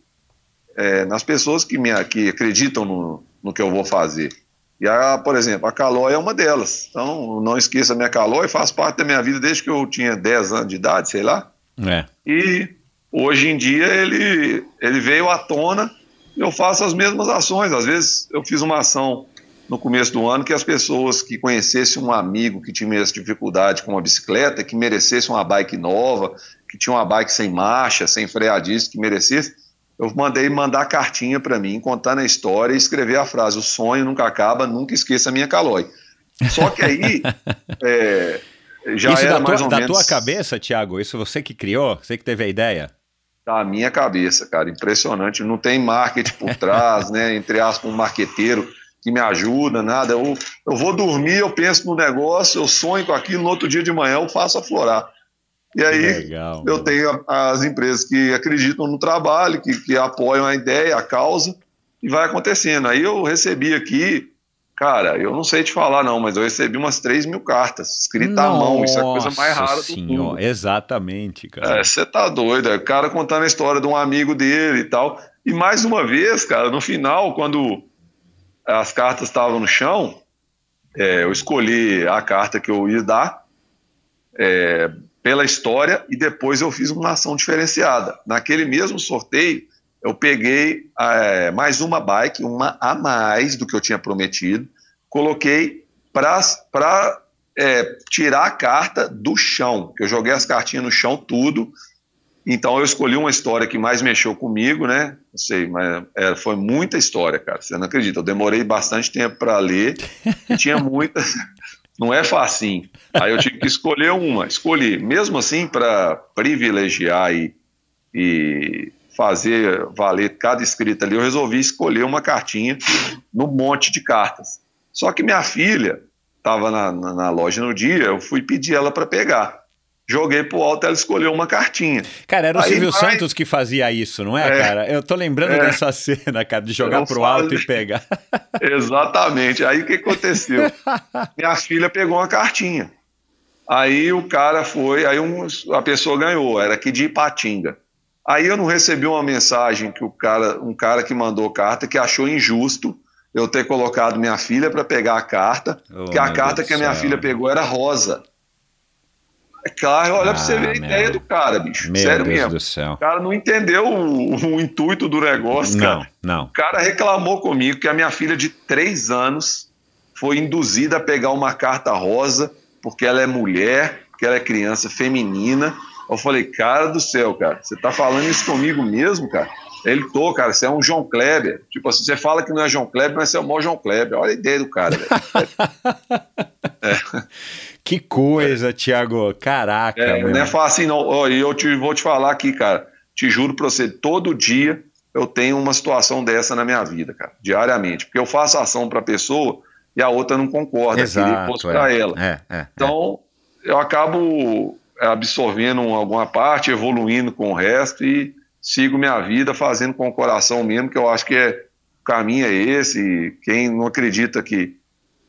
é, nas pessoas que, me, que acreditam no, no que eu vou fazer. E, a, por exemplo, a Calói é uma delas. Então, não esqueça a minha Calói, faz parte da minha vida desde que eu tinha 10 anos de idade, sei lá. É. E hoje em dia ele, ele veio à tona eu faço as mesmas ações. Às vezes eu fiz uma ação no começo do ano que as pessoas que conhecessem um amigo que tinha essa dificuldade com uma bicicleta, que merecesse uma bike nova, que tinha uma bike sem marcha, sem freadista, que merecesse, eu mandei mandar cartinha para mim, contando a história e escrever a frase: o sonho nunca acaba, nunca esqueça a minha calói. Só que aí é, já isso era da, mais tua, da menos... tua cabeça, Thiago? Isso você que criou? Você que teve a ideia? Da minha cabeça, cara, impressionante. Não tem marketing por trás, né? Entre aspas, um marqueteiro que me ajuda, nada. Eu, eu vou dormir, eu penso no negócio, eu sonho com aquilo, no outro dia de manhã eu faço aflorar. E aí Legal, eu tenho as empresas que acreditam no trabalho, que, que apoiam a ideia, a causa, e vai acontecendo. Aí eu recebi aqui, cara, eu não sei te falar não, mas eu recebi umas 3 mil cartas, escritas à mão, isso é a coisa mais rara senhor, do mundo. Exatamente, cara. É, você tá doido, é o cara contando a história de um amigo dele e tal. E mais uma vez, cara, no final, quando as cartas estavam no chão, é, eu escolhi a carta que eu ia dar é, pela história e depois eu fiz uma ação diferenciada. Naquele mesmo sorteio, eu peguei é, mais uma bike, uma a mais do que eu tinha prometido, coloquei para é, tirar a carta do chão. Eu joguei as cartinhas no chão, tudo. Então eu escolhi uma história que mais mexeu comigo, né? Não sei, mas é, foi muita história, cara. Você não acredita? Eu demorei bastante tempo para ler e tinha muita. não é facinho. Aí eu tive que escolher uma. Escolhi. Mesmo assim, para privilegiar e, e fazer valer cada escrita ali, eu resolvi escolher uma cartinha no monte de cartas. Só que minha filha estava na, na, na, loja no dia, eu fui pedir ela para pegar. Joguei pro alto, ela escolheu uma cartinha. Cara, era o Aí Silvio vai... Santos que fazia isso, não é, é cara? Eu tô lembrando é, dessa cena, cara, de jogar pro alto e pegar. Exatamente. Aí o que aconteceu? Minha filha pegou uma cartinha. Aí o cara foi, aí um, a pessoa ganhou, era aqui de Ipatinga. Aí eu não recebi uma mensagem que o cara, um cara que mandou carta que achou injusto eu ter colocado minha filha para pegar a carta, oh, que a carta Deus que a minha céu. filha pegou era rosa. É claro, olha ah, para você ver a meu... ideia do cara, bicho. Meu Sério Deus mesmo. Do céu. O cara não entendeu o, o intuito do negócio, não, cara. Não, O cara reclamou comigo que a minha filha de três anos foi induzida a pegar uma carta rosa porque ela é mulher, porque ela é criança feminina eu falei, cara do céu, cara, você tá falando isso comigo mesmo, cara? Ele tô, cara, você é um João Kleber. Tipo assim, você fala que não é João Kleber, mas você é o maior João Kleber. Olha a ideia do cara, é. Que coisa, é. Tiago. Caraca. É, não é fácil, não. E eu te, vou te falar aqui, cara. Te juro pra você, todo dia eu tenho uma situação dessa na minha vida, cara, diariamente. Porque eu faço ação pra pessoa e a outra não concorda. Exato, que fosse pra é. ela. É, é, então, eu acabo absorvendo alguma parte, evoluindo com o resto e sigo minha vida fazendo com o coração mesmo, que eu acho que é, o caminho é esse. E quem não acredita que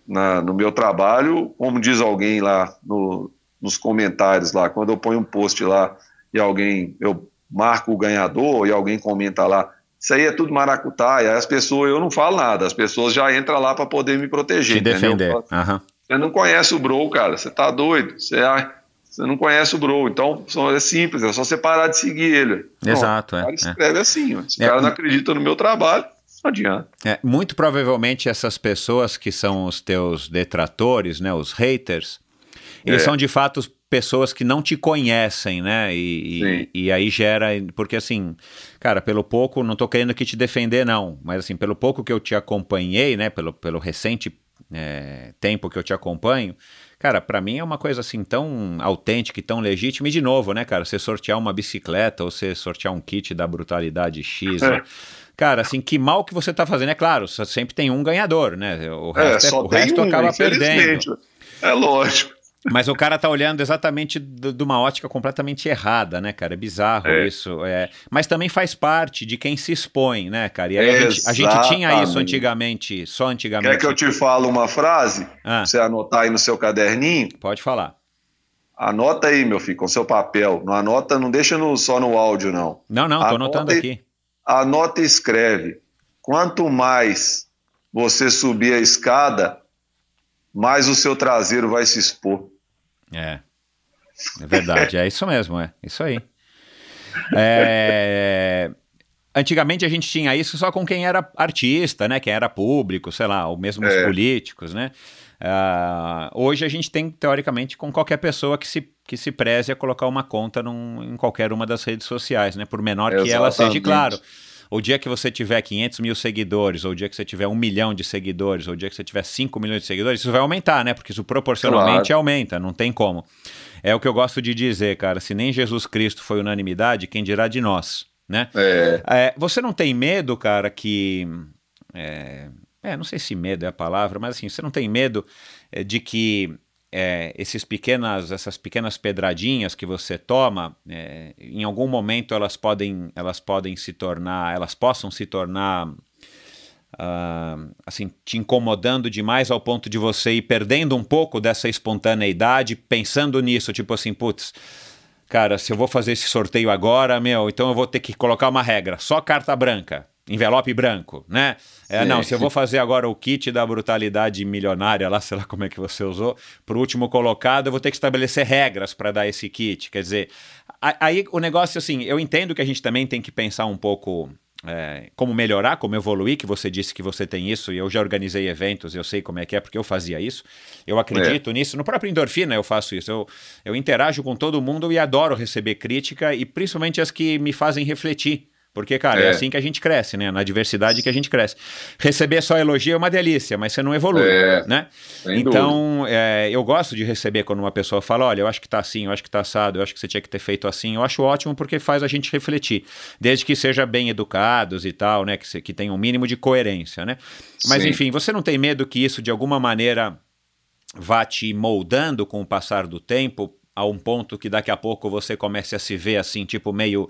na, no meu trabalho, como diz alguém lá no, nos comentários lá, quando eu ponho um post lá e alguém, eu marco o ganhador e alguém comenta lá, isso aí é tudo maracutaia, as pessoas, eu não falo nada, as pessoas já entram lá para poder me proteger. Te defender. Uhum. Você não conhece o Bro, cara, você tá doido, você você não conhece o Bro. Então é simples, é só você parar de seguir ele. Exato, é. O cara escreve é. assim. Se o cara é. não acredita no meu trabalho, não adianta. É, muito provavelmente essas pessoas que são os teus detratores, né, os haters, eles é. são de fato pessoas que não te conhecem, né? E, e, e, aí gera. Porque assim, cara, pelo pouco, não tô querendo aqui te defender, não, mas assim, pelo pouco que eu te acompanhei, né? Pelo, pelo recente é, tempo que eu te acompanho, Cara, para mim é uma coisa assim tão autêntica e tão legítima. E de novo, né, cara, você sortear uma bicicleta ou você sortear um kit da brutalidade X. Né? Cara, assim, que mal que você tá fazendo. É claro, sempre tem um ganhador, né? O é, resto, é, o resto um, acaba perdendo. É lógico. Mas o cara tá olhando exatamente de uma ótica completamente errada, né, cara? É bizarro é. isso. É. Mas também faz parte de quem se expõe, né, cara? E aí a gente, a gente, tinha isso antigamente, só antigamente. Quer que eu te falo uma frase? Ah. você anotar aí no seu caderninho? Pode falar. Anota aí, meu filho, com seu papel. Não anota, não deixa no, só no áudio, não. Não, não, tô anotando aqui. Anota e escreve. Quanto mais você subir a escada, mais o seu traseiro vai se expor. É. É verdade, é isso mesmo, é isso aí. É, antigamente a gente tinha isso só com quem era artista, né? Quem era público, sei lá, ou mesmo os é. políticos, né? Uh, hoje a gente tem, teoricamente, com qualquer pessoa que se, que se preze a colocar uma conta num, em qualquer uma das redes sociais, né? Por menor que ela seja, claro o dia que você tiver 500 mil seguidores, ou o dia que você tiver um milhão de seguidores, ou o dia que você tiver 5 milhões de seguidores, isso vai aumentar, né? Porque isso proporcionalmente claro. aumenta, não tem como. É o que eu gosto de dizer, cara. Se nem Jesus Cristo foi unanimidade, quem dirá de nós, né? É. É, você não tem medo, cara, que. É, é, não sei se medo é a palavra, mas assim, você não tem medo é, de que é, esses pequenas, essas pequenas pedradinhas que você toma, é, em algum momento elas podem, elas podem se tornar, elas possam se tornar uh, assim, te incomodando demais ao ponto de você ir perdendo um pouco dessa espontaneidade, pensando nisso, tipo assim, putz, cara, se eu vou fazer esse sorteio agora, meu, então eu vou ter que colocar uma regra, só carta branca, envelope branco, né? É, não, se eu vou fazer agora o kit da brutalidade milionária, lá, sei lá como é que você usou, para o último colocado, eu vou ter que estabelecer regras para dar esse kit. Quer dizer, aí o negócio, assim, eu entendo que a gente também tem que pensar um pouco é, como melhorar, como evoluir, que você disse que você tem isso, e eu já organizei eventos, eu sei como é que é, porque eu fazia isso. Eu acredito é. nisso. No próprio Endorfina eu faço isso. Eu, eu interajo com todo mundo e adoro receber crítica, e principalmente as que me fazem refletir. Porque, cara, é. é. assim que a gente cresce, né? Na diversidade que a gente cresce. Receber só elogio é uma delícia, mas você não evolui, é. né? então, é, eu gosto de receber quando uma pessoa fala, olha, eu acho que tá assim, eu acho que tá assado, eu acho que você tinha que ter feito assim. Eu acho ótimo porque faz a gente refletir. Desde que seja bem educados e tal, né? Que, que tenha um mínimo de coerência, né? Mas, Sim. enfim, você não tem medo que isso, de alguma maneira, vá te moldando com o passar do tempo a um ponto que daqui a pouco você comece a se ver assim, tipo, meio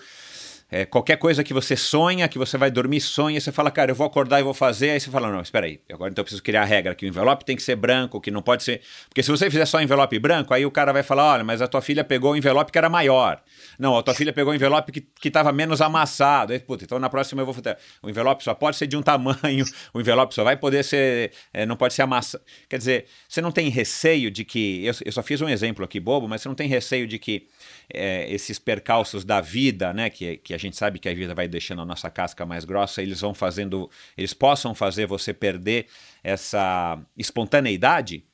é, qualquer coisa que você sonha, que você vai dormir, sonha, você fala, cara, eu vou acordar e vou fazer, aí você fala, não, espera aí, agora então eu preciso criar a regra que o envelope tem que ser branco, que não pode ser. Porque se você fizer só envelope branco, aí o cara vai falar, olha, mas a tua filha pegou o envelope que era maior. Não, a tua filha pegou o envelope que estava menos amassado. Aí, puta, então na próxima eu vou. O envelope só pode ser de um tamanho, o envelope só vai poder ser. É, não pode ser amassado. Quer dizer, você não tem receio de que. Eu, eu só fiz um exemplo aqui bobo, mas você não tem receio de que é, esses percalços da vida, né, que, que a gente sabe que a vida vai deixando a nossa casca mais grossa, eles vão fazendo, eles possam fazer você perder essa espontaneidade?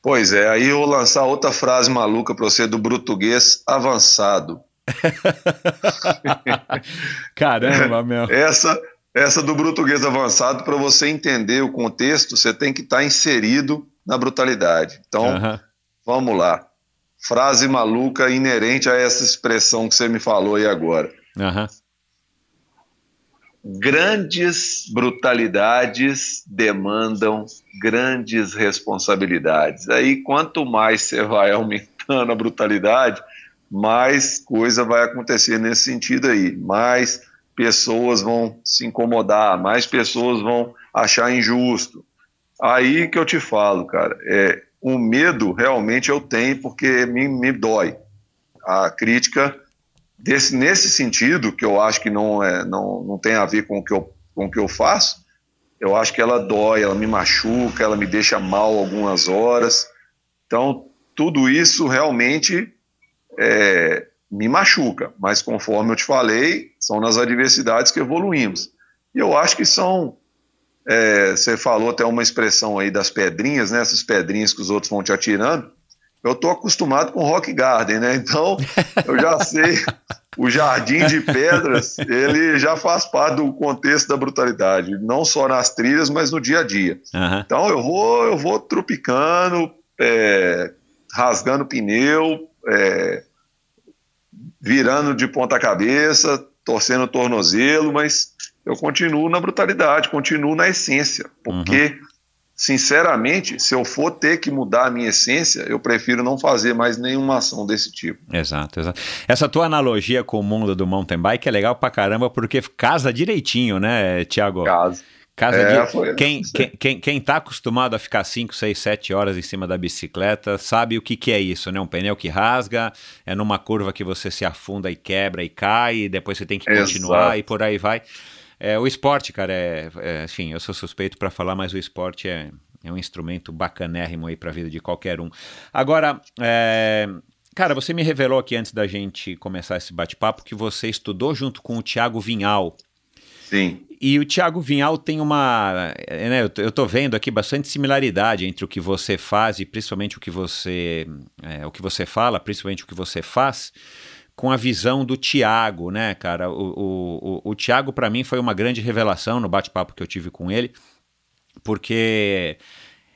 Pois é, aí eu vou lançar outra frase maluca para você do português avançado. Caramba, meu. Essa, essa do português avançado, para você entender o contexto, você tem que estar tá inserido na brutalidade. Então, vamos lá frase maluca inerente a essa expressão que você me falou aí agora. Uhum. Grandes brutalidades demandam grandes responsabilidades. Aí, quanto mais você vai aumentando a brutalidade, mais coisa vai acontecer nesse sentido aí. Mais pessoas vão se incomodar, mais pessoas vão achar injusto. Aí que eu te falo, cara, é, o medo realmente eu tenho porque me, me dói. A crítica desse, nesse sentido, que eu acho que não, é, não, não tem a ver com o, que eu, com o que eu faço, eu acho que ela dói, ela me machuca, ela me deixa mal algumas horas. Então, tudo isso realmente é, me machuca, mas conforme eu te falei, são nas adversidades que evoluímos. E eu acho que são é, você falou até uma expressão aí das pedrinhas, né? Essas pedrinhas que os outros vão te atirando. Eu estou acostumado com Rock Garden, né? Então eu já sei. O jardim de pedras, ele já faz parte do contexto da brutalidade, não só nas trilhas, mas no dia a dia. Uhum. Então eu vou, eu vou tropicando, é, rasgando pneu, é, virando de ponta cabeça, torcendo o tornozelo, mas eu continuo na brutalidade, continuo na essência, porque, uhum. sinceramente, se eu for ter que mudar a minha essência, eu prefiro não fazer mais nenhuma ação desse tipo. Exato, exato. Essa tua analogia com o mundo do mountain bike é legal pra caramba, porque casa direitinho, né, Tiago? Casa. Casa é, de... foi... quem, quem, quem, quem tá acostumado a ficar 5, 6, 7 horas em cima da bicicleta sabe o que, que é isso, né? Um pneu que rasga, é numa curva que você se afunda e quebra e cai, e depois você tem que continuar Exato. e por aí vai. É, o esporte, cara, é, é, enfim, eu sou suspeito para falar, mas o esporte é, é um instrumento bacanérrimo aí para a vida de qualquer um. Agora, é, cara, você me revelou aqui antes da gente começar esse bate-papo que você estudou junto com o Tiago Vinhal. Sim. E o Tiago Vinhal tem uma. É, né, eu estou vendo aqui bastante similaridade entre o que você faz e principalmente o que você, é, o que você fala, principalmente o que você faz com a visão do Tiago, né, cara? O, o, o, Tiago, para mim, foi uma grande revelação no bate-papo que eu tive com ele, porque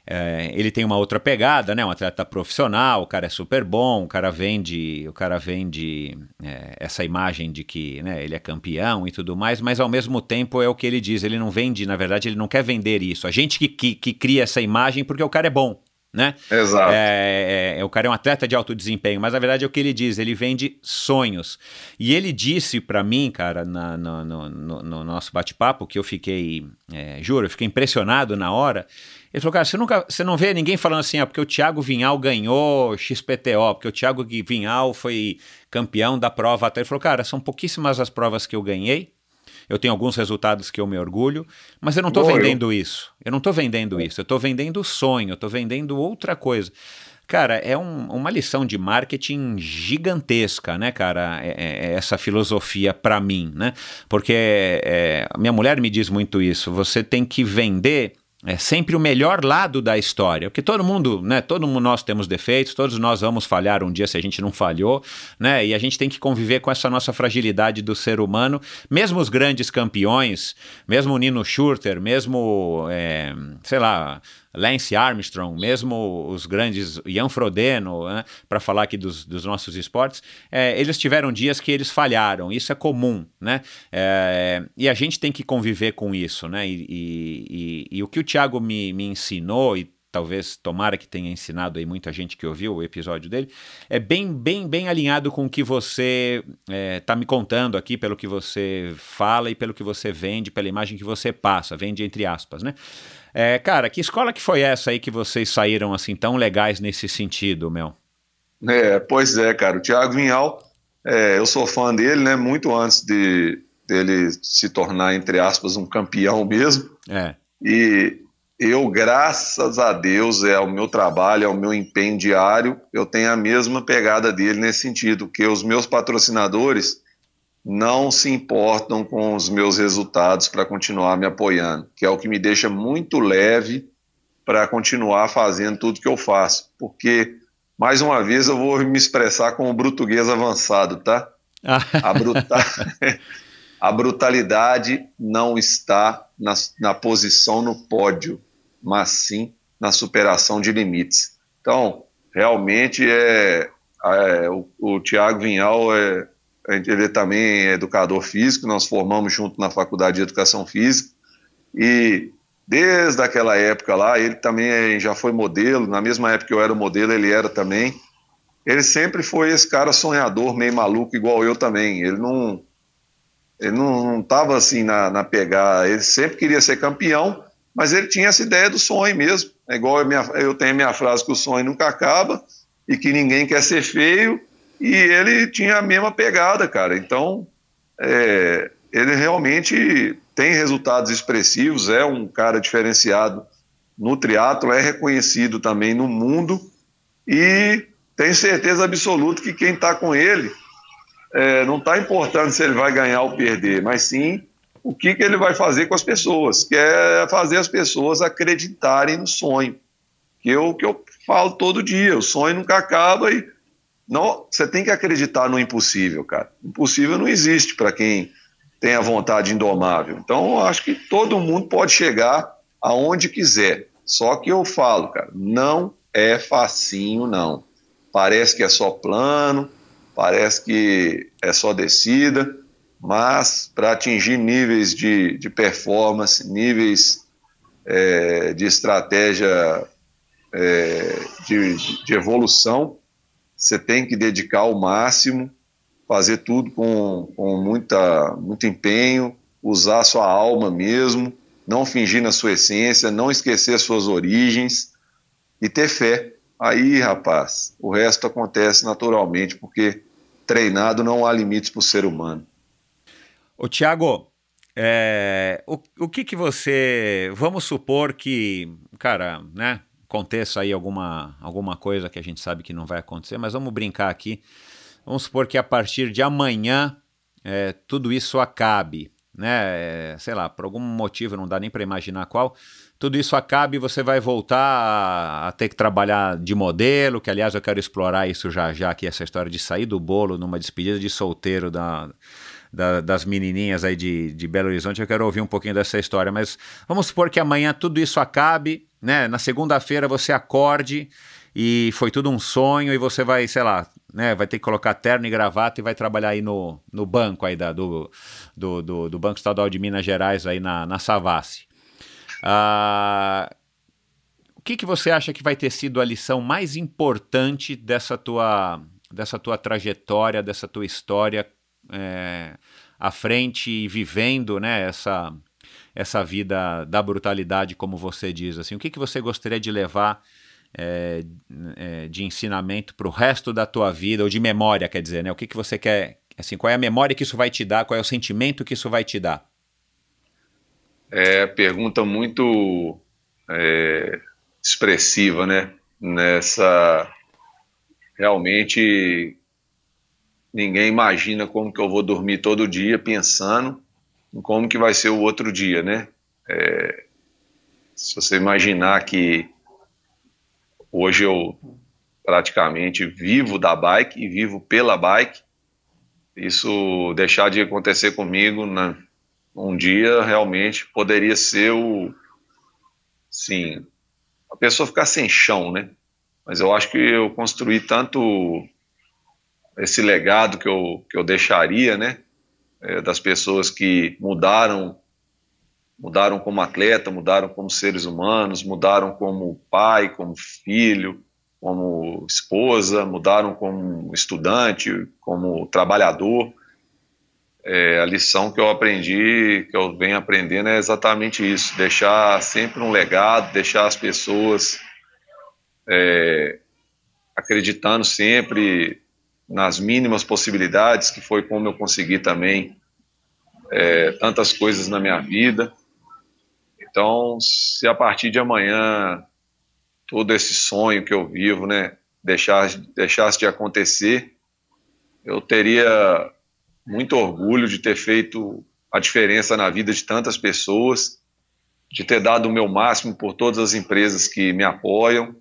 é, ele tem uma outra pegada, né? Um atleta profissional, o cara é super bom, o cara vende, o cara vende é, essa imagem de que né, ele é campeão e tudo mais, mas ao mesmo tempo é o que ele diz, ele não vende, na verdade, ele não quer vender isso. A gente que, que, que cria essa imagem porque o cara é bom né? Exato. É, é, o cara é um atleta de alto desempenho, mas na verdade é o que ele diz, ele vende sonhos. E ele disse para mim, cara, na, no, no, no, no, nosso bate-papo, que eu fiquei, é, juro, eu fiquei impressionado na hora. Ele falou, cara, você, nunca, você não vê ninguém falando assim, ah, porque o Thiago Vinhal ganhou XPTO, porque o Thiago Vinhal foi campeão da prova. Ele falou, cara, são pouquíssimas as provas que eu ganhei, eu tenho alguns resultados que eu me orgulho, mas eu não estou vendendo isso. Eu não estou vendendo isso. Eu estou vendendo sonho, eu estou vendendo outra coisa. Cara, é um, uma lição de marketing gigantesca, né, cara? É, é, é essa filosofia para mim, né? Porque é, minha mulher me diz muito isso. Você tem que vender é sempre o melhor lado da história, porque todo mundo, né, todo mundo nós temos defeitos, todos nós vamos falhar um dia se a gente não falhou, né, e a gente tem que conviver com essa nossa fragilidade do ser humano, mesmo os grandes campeões, mesmo o Nino Schurter, mesmo, é, sei lá, Lance Armstrong, mesmo os grandes Ian Frodeno, né, para falar aqui dos, dos nossos esportes, é, eles tiveram dias que eles falharam, isso é comum, né? É, e a gente tem que conviver com isso, né? E, e, e, e o que o Thiago me, me ensinou, e talvez tomara que tenha ensinado aí muita gente que ouviu o episódio dele, é bem, bem, bem alinhado com o que você está é, tá me contando aqui, pelo que você fala e pelo que você vende, pela imagem que você passa, vende entre aspas, né? É, cara, que escola que foi essa aí que vocês saíram assim tão legais nesse sentido, Mel? É, pois é, cara. O Thiago Vinhal, é, eu sou fã dele, né? Muito antes de dele se tornar, entre aspas, um campeão mesmo. É. E eu, graças a Deus, é o meu trabalho, é o meu empenho diário, eu tenho a mesma pegada dele nesse sentido, que os meus patrocinadores não se importam com os meus resultados para continuar me apoiando, que é o que me deixa muito leve para continuar fazendo tudo que eu faço. Porque, mais uma vez, eu vou me expressar como português avançado, tá? A, bruta... a brutalidade não está na, na posição no pódio, mas sim na superação de limites. Então, realmente é, é o, o Tiago Vinhal é ele também é educador físico, nós formamos junto na Faculdade de Educação Física, e desde aquela época lá, ele também já foi modelo, na mesma época que eu era modelo, ele era também. Ele sempre foi esse cara sonhador, meio maluco, igual eu também. Ele não ele não estava assim na, na pegada, ele sempre queria ser campeão, mas ele tinha essa ideia do sonho mesmo. É igual eu, minha, eu tenho a minha frase que o sonho nunca acaba e que ninguém quer ser feio e ele tinha a mesma pegada, cara. Então, é, ele realmente tem resultados expressivos, é um cara diferenciado no triatlo, é reconhecido também no mundo e tenho certeza absoluta que quem está com ele é, não está importando se ele vai ganhar ou perder, mas sim o que, que ele vai fazer com as pessoas, que é fazer as pessoas acreditarem no sonho, que é o que eu falo todo dia, o sonho nunca acaba e não, você tem que acreditar no impossível, cara. Impossível não existe para quem tem a vontade indomável. Então, acho que todo mundo pode chegar aonde quiser. Só que eu falo, cara, não é facinho, não. Parece que é só plano, parece que é só descida, mas para atingir níveis de, de performance, níveis é, de estratégia é, de, de evolução, você tem que dedicar o máximo, fazer tudo com, com muita, muito empenho, usar a sua alma mesmo, não fingir na sua essência, não esquecer suas origens e ter fé. Aí, rapaz, o resto acontece naturalmente, porque treinado não há limites para o ser humano. Ô, Tiago, é, o, o que que você. Vamos supor que, cara, né? Aconteça aí alguma, alguma coisa que a gente sabe que não vai acontecer, mas vamos brincar aqui. Vamos supor que a partir de amanhã é, tudo isso acabe, né? É, sei lá, por algum motivo, não dá nem para imaginar qual, tudo isso acabe e você vai voltar a, a, ter que trabalhar de modelo, que aliás eu quero explorar isso já já, que essa história de sair do bolo numa despedida de solteiro da, da, das menininhas aí de, de Belo Horizonte, eu quero ouvir um pouquinho dessa história, mas vamos supor que amanhã tudo isso acabe né, na segunda-feira você acorde e foi tudo um sonho e você vai, sei lá, né, vai ter que colocar terno e gravata e vai trabalhar aí no, no banco aí da, do, do, do, do Banco Estadual de Minas Gerais aí na, na Savassi. Ah, que, que você acha que vai ter sido a lição mais importante dessa tua, dessa tua trajetória, dessa tua história é, à frente e vivendo né, essa, essa vida da brutalidade, como você diz? Assim, o que, que você gostaria de levar é, é, de ensinamento para o resto da tua vida, ou de memória, quer dizer, né? O que, que você quer, assim, qual é a memória que isso vai te dar, qual é o sentimento que isso vai te dar? É pergunta muito é, expressiva, né? Nessa realmente ninguém imagina como que eu vou dormir todo dia pensando em como que vai ser o outro dia, né? É, se você imaginar que hoje eu praticamente vivo da bike e vivo pela bike, isso deixar de acontecer comigo na, um dia realmente poderia ser o, sim, a pessoa ficar sem chão, né? Mas eu acho que eu construí tanto esse legado que eu, que eu deixaria, né? É, das pessoas que mudaram, mudaram como atleta, mudaram como seres humanos, mudaram como pai, como filho, como esposa, mudaram como estudante, como trabalhador. É, a lição que eu aprendi, que eu venho aprendendo é exatamente isso: deixar sempre um legado, deixar as pessoas é, acreditando sempre nas mínimas possibilidades, que foi como eu consegui também é, tantas coisas na minha vida. Então, se a partir de amanhã todo esse sonho que eu vivo, né, deixasse, deixasse de acontecer, eu teria muito orgulho de ter feito a diferença na vida de tantas pessoas, de ter dado o meu máximo por todas as empresas que me apoiam,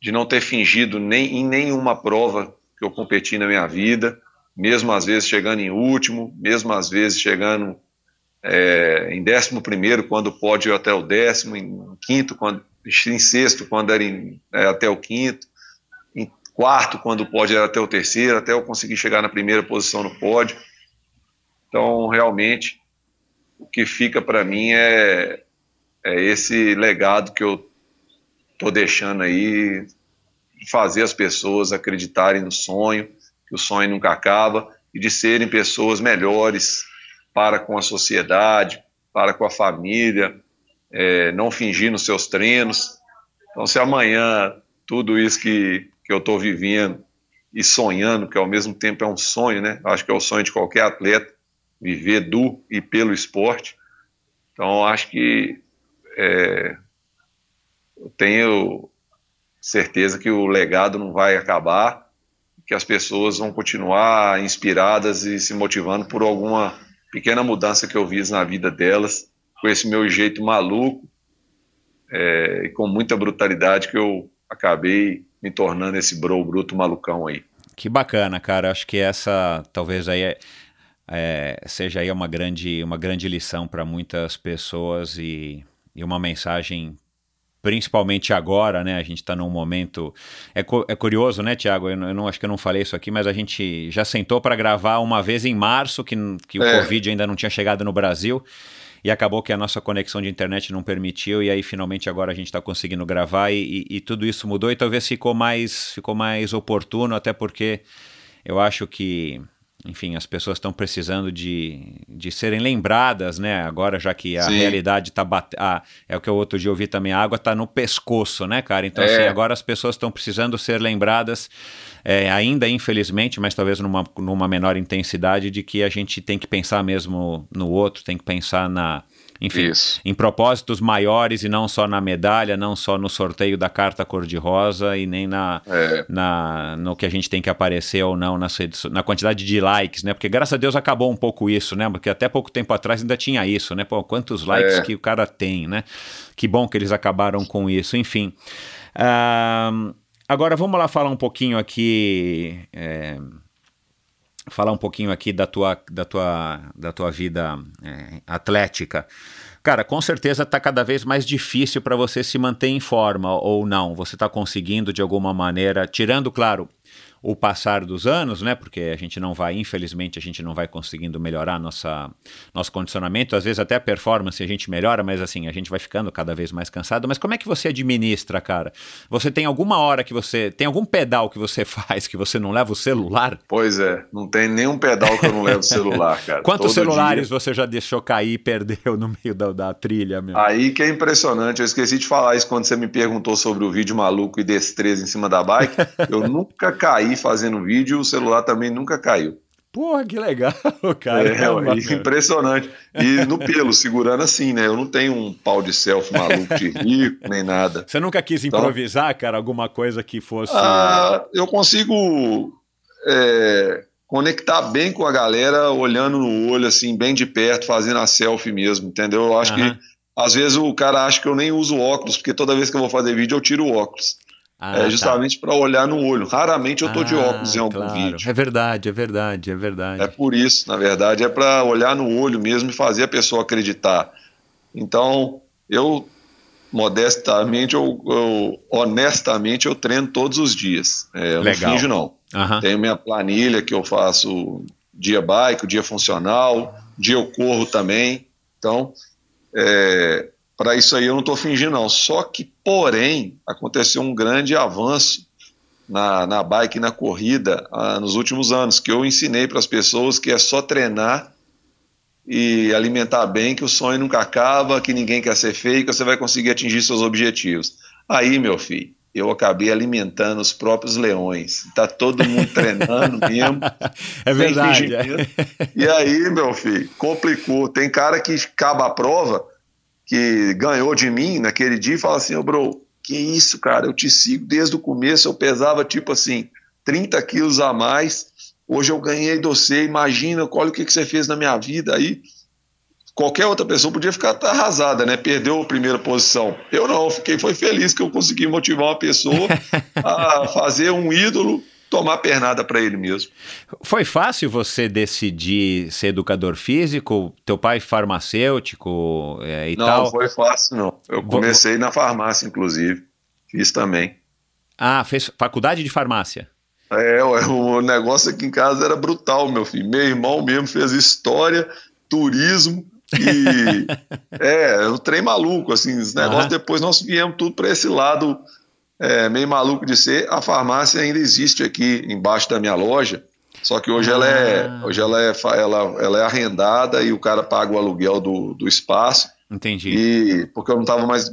de não ter fingido nem em nenhuma prova que eu competi na minha vida, mesmo às vezes chegando em último, mesmo às vezes chegando é, em décimo primeiro, quando pode ir até o décimo, em quinto, quando, em sexto, quando era em, é, até o quinto, em quarto, quando pode ir até o terceiro, até eu conseguir chegar na primeira posição no pódio. Então, realmente, o que fica para mim é, é esse legado que eu estou deixando aí, fazer as pessoas acreditarem no sonho, que o sonho nunca acaba, e de serem pessoas melhores para com a sociedade, para com a família, é, não fingir nos seus treinos. Então, se amanhã tudo isso que, que eu estou vivendo e sonhando, que ao mesmo tempo é um sonho, né? Acho que é o sonho de qualquer atleta, viver do e pelo esporte. Então, acho que é, eu tenho certeza que o legado não vai acabar, que as pessoas vão continuar inspiradas e se motivando por alguma pequena mudança que eu fiz na vida delas, com esse meu jeito maluco é, e com muita brutalidade que eu acabei me tornando esse bro bruto malucão aí. Que bacana, cara. Acho que essa talvez aí é, é, seja aí uma grande, uma grande lição para muitas pessoas e, e uma mensagem principalmente agora, né? A gente está num momento. É, é curioso, né, Tiago? Eu, eu, não acho que eu não falei isso aqui, mas a gente já sentou para gravar uma vez em março, que, que o é. Covid ainda não tinha chegado no Brasil. E acabou que a nossa conexão de internet não permitiu, e aí finalmente agora a gente está conseguindo gravar e, e, e tudo isso mudou, e talvez ficou mais, ficou mais oportuno, até porque eu acho que enfim, as pessoas estão precisando de, de serem lembradas, né? Agora, já que a Sim. realidade está batendo. Ah, é o que eu outro dia ouvi também, a água está no pescoço, né, cara? Então, assim, é. assim, agora as pessoas estão precisando ser lembradas, é, ainda infelizmente, mas talvez numa, numa menor intensidade, de que a gente tem que pensar mesmo no outro, tem que pensar na enfim, Isso. em propósitos maiores e não só na medalha, não só no sorteio da carta cor-de-rosa e nem na, é. na, no que a gente tem que aparecer ou não nas redes, na quantidade de likes, né? Porque graças a Deus acabou um pouco isso, né? Porque até pouco tempo atrás ainda tinha isso, né? Pô, quantos likes é. que o cara tem, né? Que bom que eles acabaram com isso, enfim. Uh, agora vamos lá falar um pouquinho aqui. É, falar um pouquinho aqui da tua, da tua, da tua vida é, atlética. Cara, com certeza está cada vez mais difícil para você se manter em forma ou não. Você está conseguindo de alguma maneira, tirando, claro, o passar dos anos, né? Porque a gente não vai, infelizmente, a gente não vai conseguindo melhorar nossa, nosso condicionamento. Às vezes até a performance a gente melhora, mas assim, a gente vai ficando cada vez mais cansado. Mas como é que você administra, cara? Você tem alguma hora que você. Tem algum pedal que você faz que você não leva o celular? Pois é, não tem nenhum pedal que eu não levo o celular, cara. Quantos Todo celulares dia. você já deixou cair e perdeu no meio da, da trilha, meu? Aí que é impressionante. Eu esqueci de falar isso quando você me perguntou sobre o vídeo maluco e destreza em cima da bike. Eu nunca caí fazendo vídeo o celular também nunca caiu. Porra, que legal, cara. É, ué, impressionante. E no pelo, segurando assim, né? Eu não tenho um pau de selfie maluco de rico, nem nada. Você nunca quis Então- improvisar, cara, alguma coisa que fosse. Ah, eu consigo é, conectar bem com a galera, olhando no olho, assim, bem de perto, fazendo a selfie mesmo, entendeu? Eu acho que às vezes o cara acha que eu nem uso óculos, porque toda vez que eu vou fazer vídeo eu tiro o óculos. Ah, é tá. justamente para olhar no olho. Raramente eu de Ah, óculos em algum claro. vídeo. É verdade, é verdade, é verdade. É por isso, na verdade, é para olhar no olho mesmo e fazer a pessoa acreditar. Então, eu modestamente, eu, eu- honestamente, eu treino todos os dias. É, eu Legal. não finjo, não. Aham. Tenho minha planilha que eu faço dia bike, dia funcional, dia eu corro também. Então, para isso aí eu não estou fingindo, não. Só que, porém, aconteceu um grande avanço na, na bike na corrida ah, nos últimos anos, que eu ensinei para as pessoas que é só treinar e alimentar bem, que o sonho nunca acaba, que ninguém quer ser feio, que você vai conseguir atingir seus objetivos. Aí, meu filho, eu acabei alimentando os próprios leões. Tá todo mundo treinando mesmo. É verdade. fingimento. E aí, meu filho, complicou. Tem cara que acaba a prova, que ganhou de mim naquele dia e fala assim, ô bro, que isso, cara, eu te sigo desde o começo, eu pesava tipo assim, 30 quilos a mais, hoje eu ganhei de você, imagina, olha o que, que você fez na minha vida aí. Qualquer outra pessoa podia ficar arrasada, né? Perdeu a primeira posição. Eu não, fiquei foi feliz que eu consegui motivar uma pessoa a fazer um ídolo tomar pernada para ele mesmo. Foi fácil você decidir ser educador físico? Teu pai farmacêutico é, e não, tal? foi fácil, não. Eu comecei na farmácia, inclusive. Fiz também. Ah, fez faculdade de farmácia. É, ué, o negócio aqui em casa era brutal, meu filho. Meu irmão mesmo fez história, turismo e. é, o trem maluco, assim, os negócios. Aham. Depois nós viemos tudo para esse lado é, meio maluco de ser. A farmácia ainda existe aqui embaixo da minha loja. Só que hoje ela é, Ah. hoje ela é, ela, ela é arrendada e o cara paga o aluguel do, do espaço. Entendi. E porque eu não estava mais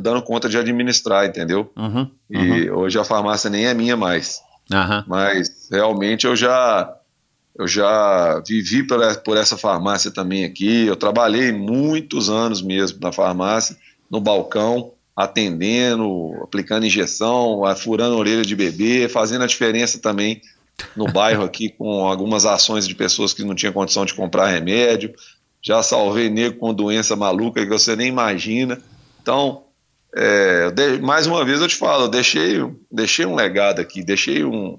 dando conta de administrar, entendeu? Uhum, uhum. E hoje a farmácia nem é minha mais. Aham. Mas realmente eu já eu já vivi por, por essa farmácia também aqui. Eu trabalhei muitos anos mesmo na farmácia, no balcão, atendendo, aplicando injeção, furando a orelha de bebê, fazendo a diferença também no bairro aqui com algumas ações de pessoas que não tinham condição de comprar remédio. Já salvei nego com doença maluca que você nem imagina. Então, é, de- mais uma vez eu te falo, eu deixei, deixei um legado aqui, deixei um,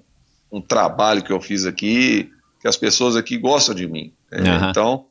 um trabalho que eu fiz aqui, que as pessoas aqui gostam de mim. É, Aham. Então,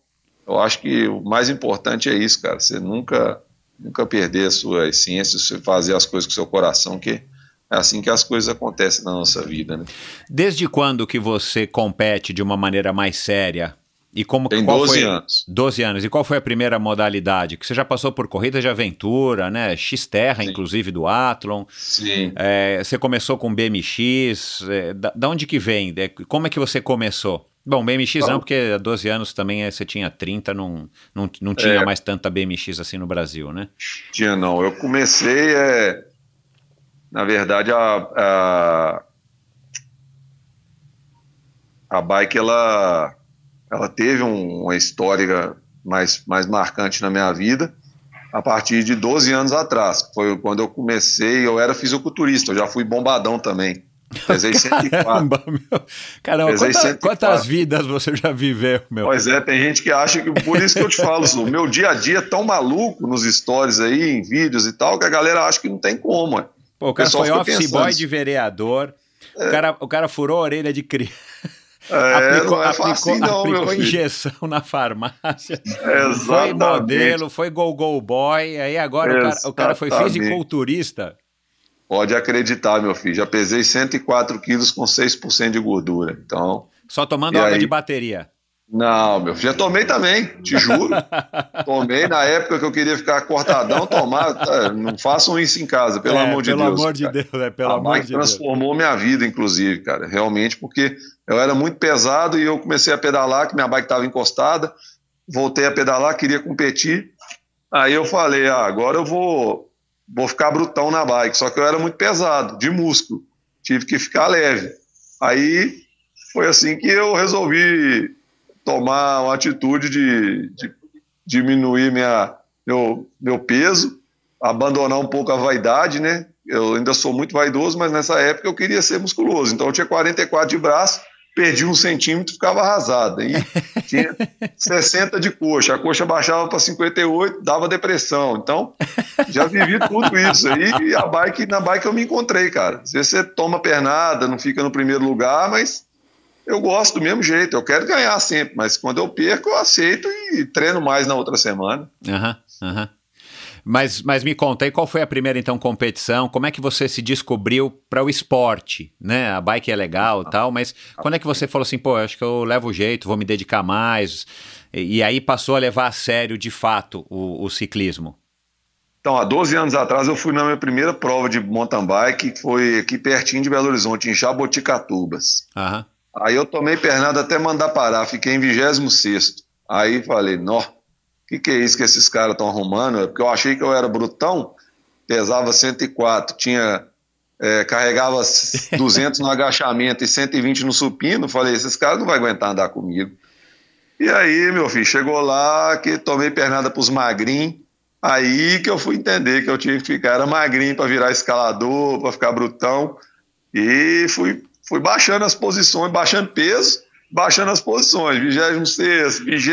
eu acho que o mais importante é isso, cara. Você nunca, nunca perder a sua essência, você fazer as coisas com o seu coração, que é assim que as coisas acontecem na nossa vida, né? Desde quando que você compete de uma maneira mais séria? E como Tem qual 12 foi... anos. 12 anos. E qual foi a primeira modalidade? Que você já passou por corrida de aventura, né? X-Terra, inclusive, do Athlon. Sim. É, você começou com BMX. É, da, da onde que vem? Como é que você começou? Bom, BMX não, Então- porque há 12 anos também é, você tinha 30, não, não, não tinha É. mais tanta BMX assim no Brasil, né? Tinha não. Eu comecei, é, na verdade, a, a, a bike ela, ela teve um- uma história mais, mais marcante na minha vida a partir de 12 anos atrás. Foi quando eu comecei, eu era fisiculturista, eu já fui bombadão também. Pesei 104. Caramba, meu. Caramba, quanta- 104. quantas vidas você já viveu, meu? Pois é, tem gente que acha que. Por isso que eu te falo, o meu dia a dia é tão maluco nos stories aí, em vídeos e tal, que a galera acha que não tem como. Pô, o cara foi office pensando boy de vereador. O, cara, o cara furou a orelha de criança. É, aplicou não é aplicou- não, aplicou injeção na farmácia. Exatamente. Foi modelo, foi go-go boy. Aí agora o cara, o cara foi fisiculturista. Pode acreditar, meu filho. Já pesei 104 quilos com 6% de gordura. Então. Só tomando água aí... de bateria. Não, meu filho, já tomei também, te juro. tomei na época que eu queria ficar cortadão, tomar. Tá, não façam isso em casa, pelo é, amor de pelo Deus. Amor de Deus é, pelo A amor de transformou minha vida, inclusive, cara. Realmente, porque eu era muito pesado e eu comecei a pedalar, que minha bike estava encostada. Voltei a pedalar, queria competir. Aí eu falei, ah, agora eu vou, vou ficar brutão na bike. Só que eu era muito pesado, de músculo. Tive que ficar leve. Aí foi assim que eu resolvi tomar uma atitude de, de diminuir minha, meu, meu peso, abandonar um pouco a vaidade, né? Eu ainda sou muito vaidoso, mas nessa época eu queria ser musculoso. Então eu tinha 44 de braço, perdi um centímetro, ficava arrasado. Aí tinha 60 de coxa, a coxa baixava para 58, dava depressão. Então já vivi tudo isso aí e a bike, na bike eu me encontrei, cara. Às vezes você toma pernada, não fica no primeiro lugar, mas eu gosto do mesmo jeito, eu quero ganhar sempre, mas quando eu perco, eu aceito e treino mais na outra semana. Aham, uhum, aham. Uhum. Mas, mas me conta aí, qual foi a primeira então competição? Como é que você se descobriu para o esporte? Né? A bike é legal e tal, mas quando é que você falou assim, pô, acho que eu levo jeito, vou me dedicar mais? E, e aí passou a levar a sério de fato o, o, ciclismo? Então, há 12 anos atrás eu fui na minha primeira prova de mountain bike, que foi aqui pertinho de Belo Horizonte, em Jaboticatubas. Aham. Aí eu tomei pernada até mandar parar, fiquei em 26. Aí falei, nó, o que, que é isso que esses caras estão arrumando? Porque eu achei que eu era brutão, pesava 104, tinha é, carregava 200 no agachamento e 120 no supino. Falei, esses caras não vão aguentar andar comigo. E aí, meu filho, chegou lá que tomei pernada pros magrinhos. Aí que eu fui entender que eu tinha que ficar era magrinho para virar escalador, para ficar brutão. E fui fui baixando as posições, baixando peso, baixando as posições. 26, 20,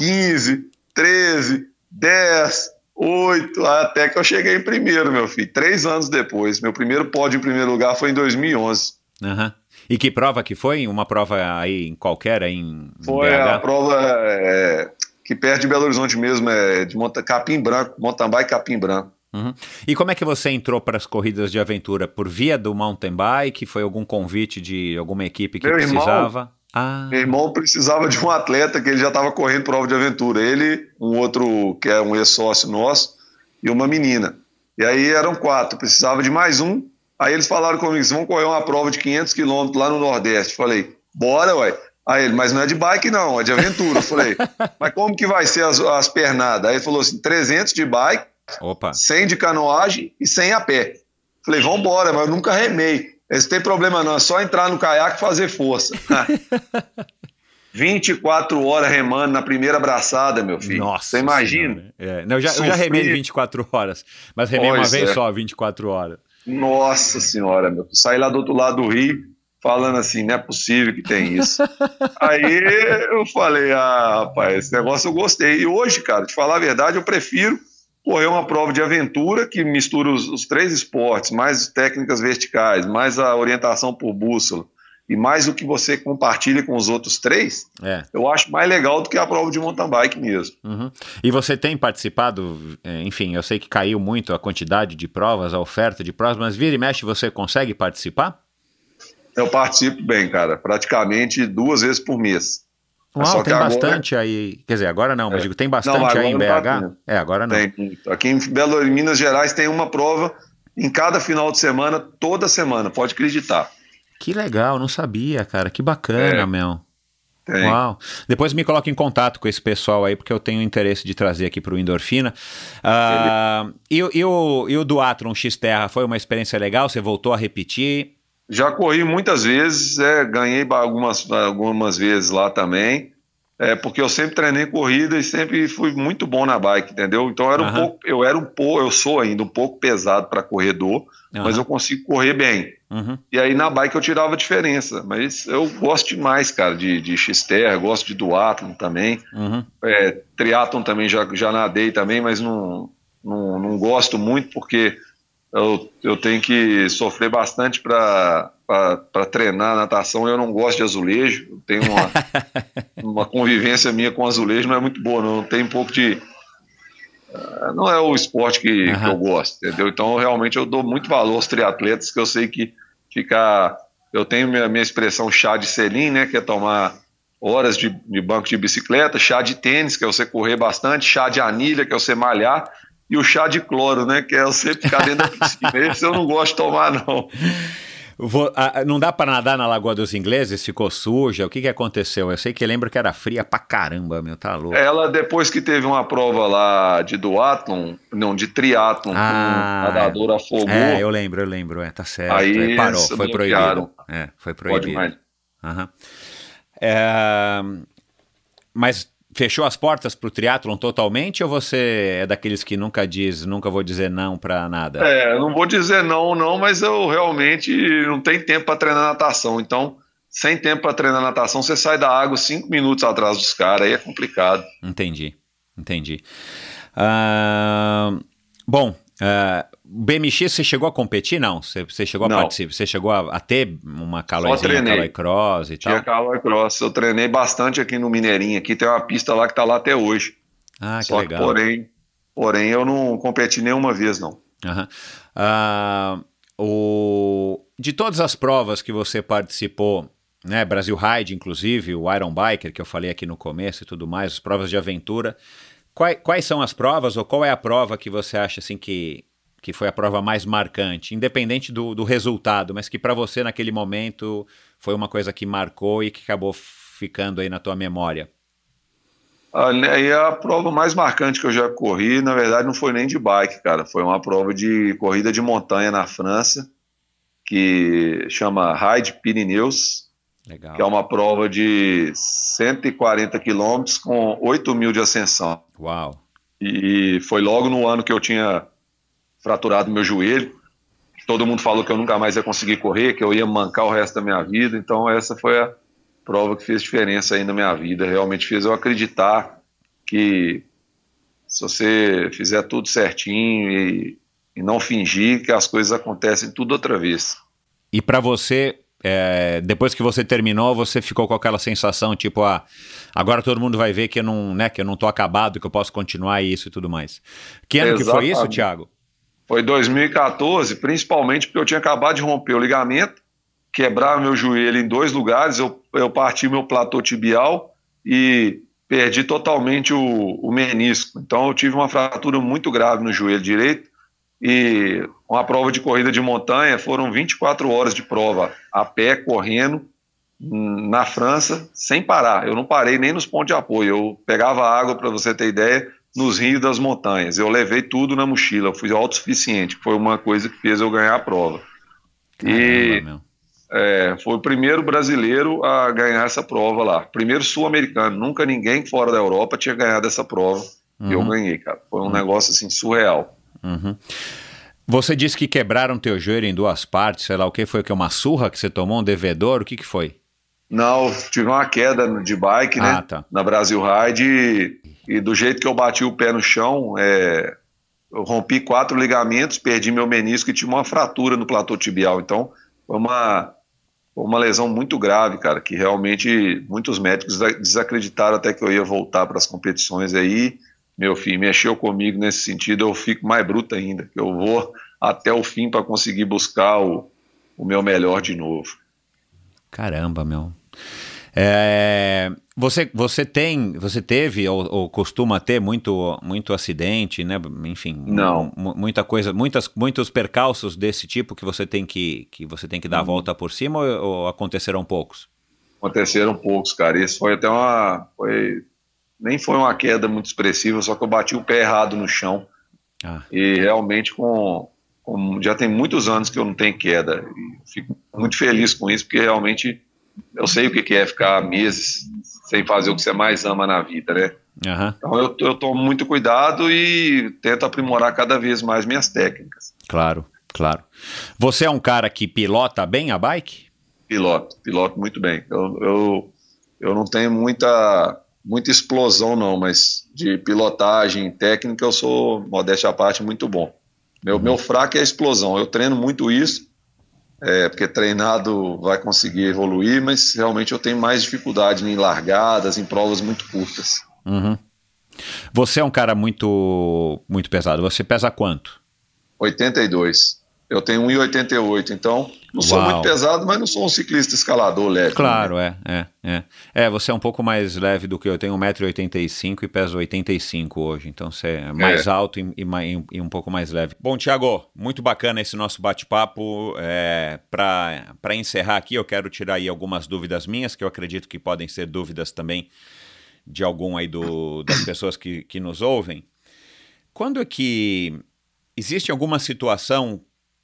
15, 13, 10, 8, até que eu cheguei em primeiro, meu filho. Três anos depois. Meu primeiro pódio em primeiro lugar foi em 2011. Uhum. E que prova que foi? Uma prova aí em qualquer, em Foi BH? a prova é, que perto de Belo Horizonte mesmo, é de monta, Capim Branco, mountain bike Capim Branco. Uhum. E como é que você entrou para as corridas de aventura? Por via do mountain bike? Foi algum convite de alguma equipe que meu precisava? Irmão, ah. Meu irmão precisava de um atleta que ele já estava correndo prova de aventura. Ele, um outro que é um ex-sócio nosso, e uma menina. E aí eram quatro, precisava de mais um. Aí eles falaram comigo: vão correr uma prova de 500 quilômetros lá no Nordeste. Falei: bora, ué. Aí ele, mas não é de bike não, é de aventura. Eu falei, mas como que vai ser as, as pernadas? Aí ele falou assim, 300 de bike Opa. 100 de canoagem e 100 a pé. Falei, vamos embora, mas eu nunca remei. Esse tem problema não, é só entrar no caiaque e fazer força. 24 horas remando na primeira abraçada, meu filho. Nossa. Você imagina? É. Não, eu, já, eu já remei 24 horas, mas remei pois uma vez é. só, 24 horas. Nossa senhora, meu. Saí lá do outro lado do rio, falando assim, não é possível que tem isso. Aí eu falei, ah, rapaz, esse negócio eu gostei. E hoje, cara, te falar a verdade, eu prefiro correr uma prova de aventura que mistura os, os, três esportes, mais técnicas verticais, mais a orientação por bússola e mais o que você compartilha com os outros três, é. eu acho mais legal do que a prova de mountain bike mesmo. Uhum. E você tem participado, é, enfim, eu sei que caiu muito a quantidade de provas, a oferta de provas, mas vira e mexe você consegue participar? Eu participo bem, cara, praticamente duas vezes por mês. Uau, tem bastante aí. Quer dizer, agora não, mas é. digo, tem bastante não, aí em BH? É, agora não. Tem. Aqui em Belo em Minas Gerais tem uma prova em cada final de semana, toda semana, pode acreditar. Que legal, não sabia, cara. Que bacana, é. meu. Tem. Uau. Depois me coloque em contato com esse pessoal aí, porque eu tenho interesse de trazer aqui para o Endorfina. Uh, e, e, o, e o Duatron X-Terra foi uma experiência legal? Você voltou a repetir? Já corri muitas vezes, é, ganhei algumas, algumas vezes lá também, é, porque eu sempre treinei corrida e sempre fui muito bom na bike, entendeu? Então eu era uhum. um pouco, eu era um pouco, eu sou ainda um pouco pesado para corredor, uhum. mas eu consigo correr bem. Uhum. E aí na bike eu tirava diferença, mas eu gosto demais, cara, de, de X-Terra, gosto de duatlon também, uhum. é, triatlon também já, já nadei também, mas não, não, não gosto muito porque eu, eu tenho que sofrer bastante para treinar natação. Eu não gosto de azulejo, eu tenho uma, uma convivência minha com azulejo, não é muito boa, não. Tem um pouco de. uh, não é o esporte que, uhum. que, eu gosto, entendeu? Então, realmente, eu dou muito valor aos triatletas, que eu sei que ficar. Eu tenho minha, minha expressão chá de selim, né? Que é tomar horas de, de, banco de bicicleta, chá de tênis, que é você correr bastante, chá de anilha, que é você malhar, e o chá de cloro, né? Que é você ficar dentro da piscina. Esse eu não gosto de tomar, não. Vou, não dá para nadar na Lagoa dos Ingleses? Ficou suja? O que, que aconteceu? Eu sei que lembro que era fria pra caramba, meu, tá louco. Ela, depois que teve uma prova lá de duatlon, não, de triatlon, ah, com nadador afogou. É, eu lembro, eu lembro, é, tá certo. Aí é, parou, foi proibido. É, foi proibido. Pode mais. Uhum. É, mas fechou as portas para o triatlon totalmente ou você é daqueles que nunca diz, nunca vou dizer não para nada? É, não vou dizer não, não, mas eu realmente não tenho tempo para treinar natação. Então, sem tempo para treinar natação, você sai da água cinco minutos atrás dos caras, aí é complicado. Entendi, entendi. Uh, bom, uh, BMX você chegou a competir? Não, você, você chegou a não. participar, você chegou a, a ter uma calóizinha, Caloi Cross e Tinha tal? Caloi Cross, eu treinei bastante aqui no Mineirinho, aqui tem uma pista lá que tá lá até hoje. Ah, que Só legal. Que, porém, porém, eu não competi nenhuma vez, não. Uhum. Uh, o... De todas as provas que você participou, né, Brasil Ride, inclusive, o Iron Biker, que eu falei aqui no começo e tudo mais, as provas de aventura, quais, quais são as provas ou qual é a prova que você acha assim que que foi a prova mais marcante, independente do, do resultado, mas que para você naquele momento foi uma coisa que marcou e que acabou ficando aí na tua memória? Aí a prova mais marcante que eu já corri, na verdade, não foi nem de bike, cara. Foi uma prova de corrida de montanha na França, que chama Ride Pirineus, Legal. que é uma prova de 140 quilômetros com 8 mil de ascensão. Uau! E foi logo no ano que eu tinha fraturado meu joelho. Todo mundo falou que eu nunca mais ia conseguir correr, que eu ia mancar o resto da minha vida. Então essa foi a prova que fez diferença aí na minha vida. Realmente fez eu acreditar que se você fizer tudo certinho e, e não fingir que as coisas acontecem tudo outra vez. E para você, é, depois que você terminou, você ficou com aquela sensação tipo, ah, agora todo mundo vai ver que eu não, né, que eu não tô acabado, que eu posso continuar isso e tudo mais. Que ano Exatamente. que foi isso, Thiago? Foi 2014, principalmente porque eu tinha acabado de romper o ligamento, quebrar meu joelho em dois lugares, eu, eu parti meu platô tibial e perdi totalmente o, o menisco. Então eu tive uma fratura muito grave no joelho direito e uma prova de corrida de montanha foram 24 horas de prova a pé, correndo, na França, sem parar. Eu não parei nem nos pontos de apoio. Eu pegava água, para você ter ideia, nos rios das montanhas. Eu levei tudo na mochila, eu fui autossuficiente, foi uma coisa que fez eu ganhar a prova. Caramba, e é, foi o primeiro brasileiro a ganhar essa prova lá. Primeiro sul-americano, nunca ninguém fora da Europa tinha ganhado essa prova. Uhum. E eu ganhei, cara. Foi um uhum. negócio assim surreal. Uhum. Você disse que quebraram teu joelho em duas partes, sei lá o que foi, que uma surra que você tomou, um devedor, o que que foi? Não, tive uma queda de bike, né? Ah, tá. Na Brasil Ride e do jeito que eu bati o pé no chão, é, eu rompi quatro ligamentos, perdi meu menisco e tive uma fratura no platô tibial. Então, foi uma, foi uma lesão muito grave, cara, que realmente muitos médicos desacreditaram até que eu ia voltar para as competições aí. Meu filho mexeu comigo nesse sentido, eu fico mais bruto ainda, eu vou até o fim para conseguir buscar o, o meu melhor de novo. Caramba, meu. É, você, você tem, você teve ou, ou, costuma ter muito, muito acidente, né? Enfim, não, muita coisa, muitas, muitos percalços desse tipo que você tem que, que você tem que dar a uhum. volta por cima ou, ou, aconteceram poucos? Aconteceram poucos, cara. Isso foi até uma, foi, nem foi uma queda muito expressiva, só que eu bati o pé errado no chão ah. e realmente com, com, já tem muitos anos que eu não tenho queda. E fico muito feliz com isso porque realmente eu sei o que é ficar meses sem fazer o que você mais ama na vida, né? Uhum. Então eu, eu tomo muito cuidado e tento aprimorar cada vez mais minhas técnicas. Claro, claro. Você é um cara que pilota bem a bike? Piloto, piloto muito bem. Eu, eu, eu não tenho muita, muita explosão não, mas de pilotagem técnica eu sou, modéstia à parte, muito bom. Meu, uhum. meu fraco é a explosão. Eu treino muito isso é, porque treinado vai conseguir evoluir, mas realmente eu tenho mais dificuldade em largadas, em provas muito curtas. Uhum. Você é um cara muito, muito pesado. Você pesa quanto? 82. Eu tenho 1,88, então não sou Uau. muito pesado, mas não sou um ciclista escalador leve. Claro, né? é, é, é. É, você é um pouco mais leve do que eu. Eu tenho 1,85m e peso 85 hoje. Então você é mais alto e, e- e um pouco mais leve. Bom, Tiago, muito bacana esse nosso bate-papo. É, Para encerrar aqui, eu quero tirar aí algumas dúvidas minhas, que eu acredito que podem ser dúvidas também de algum aí do, das pessoas que, que nos ouvem. Quando é que existe alguma situação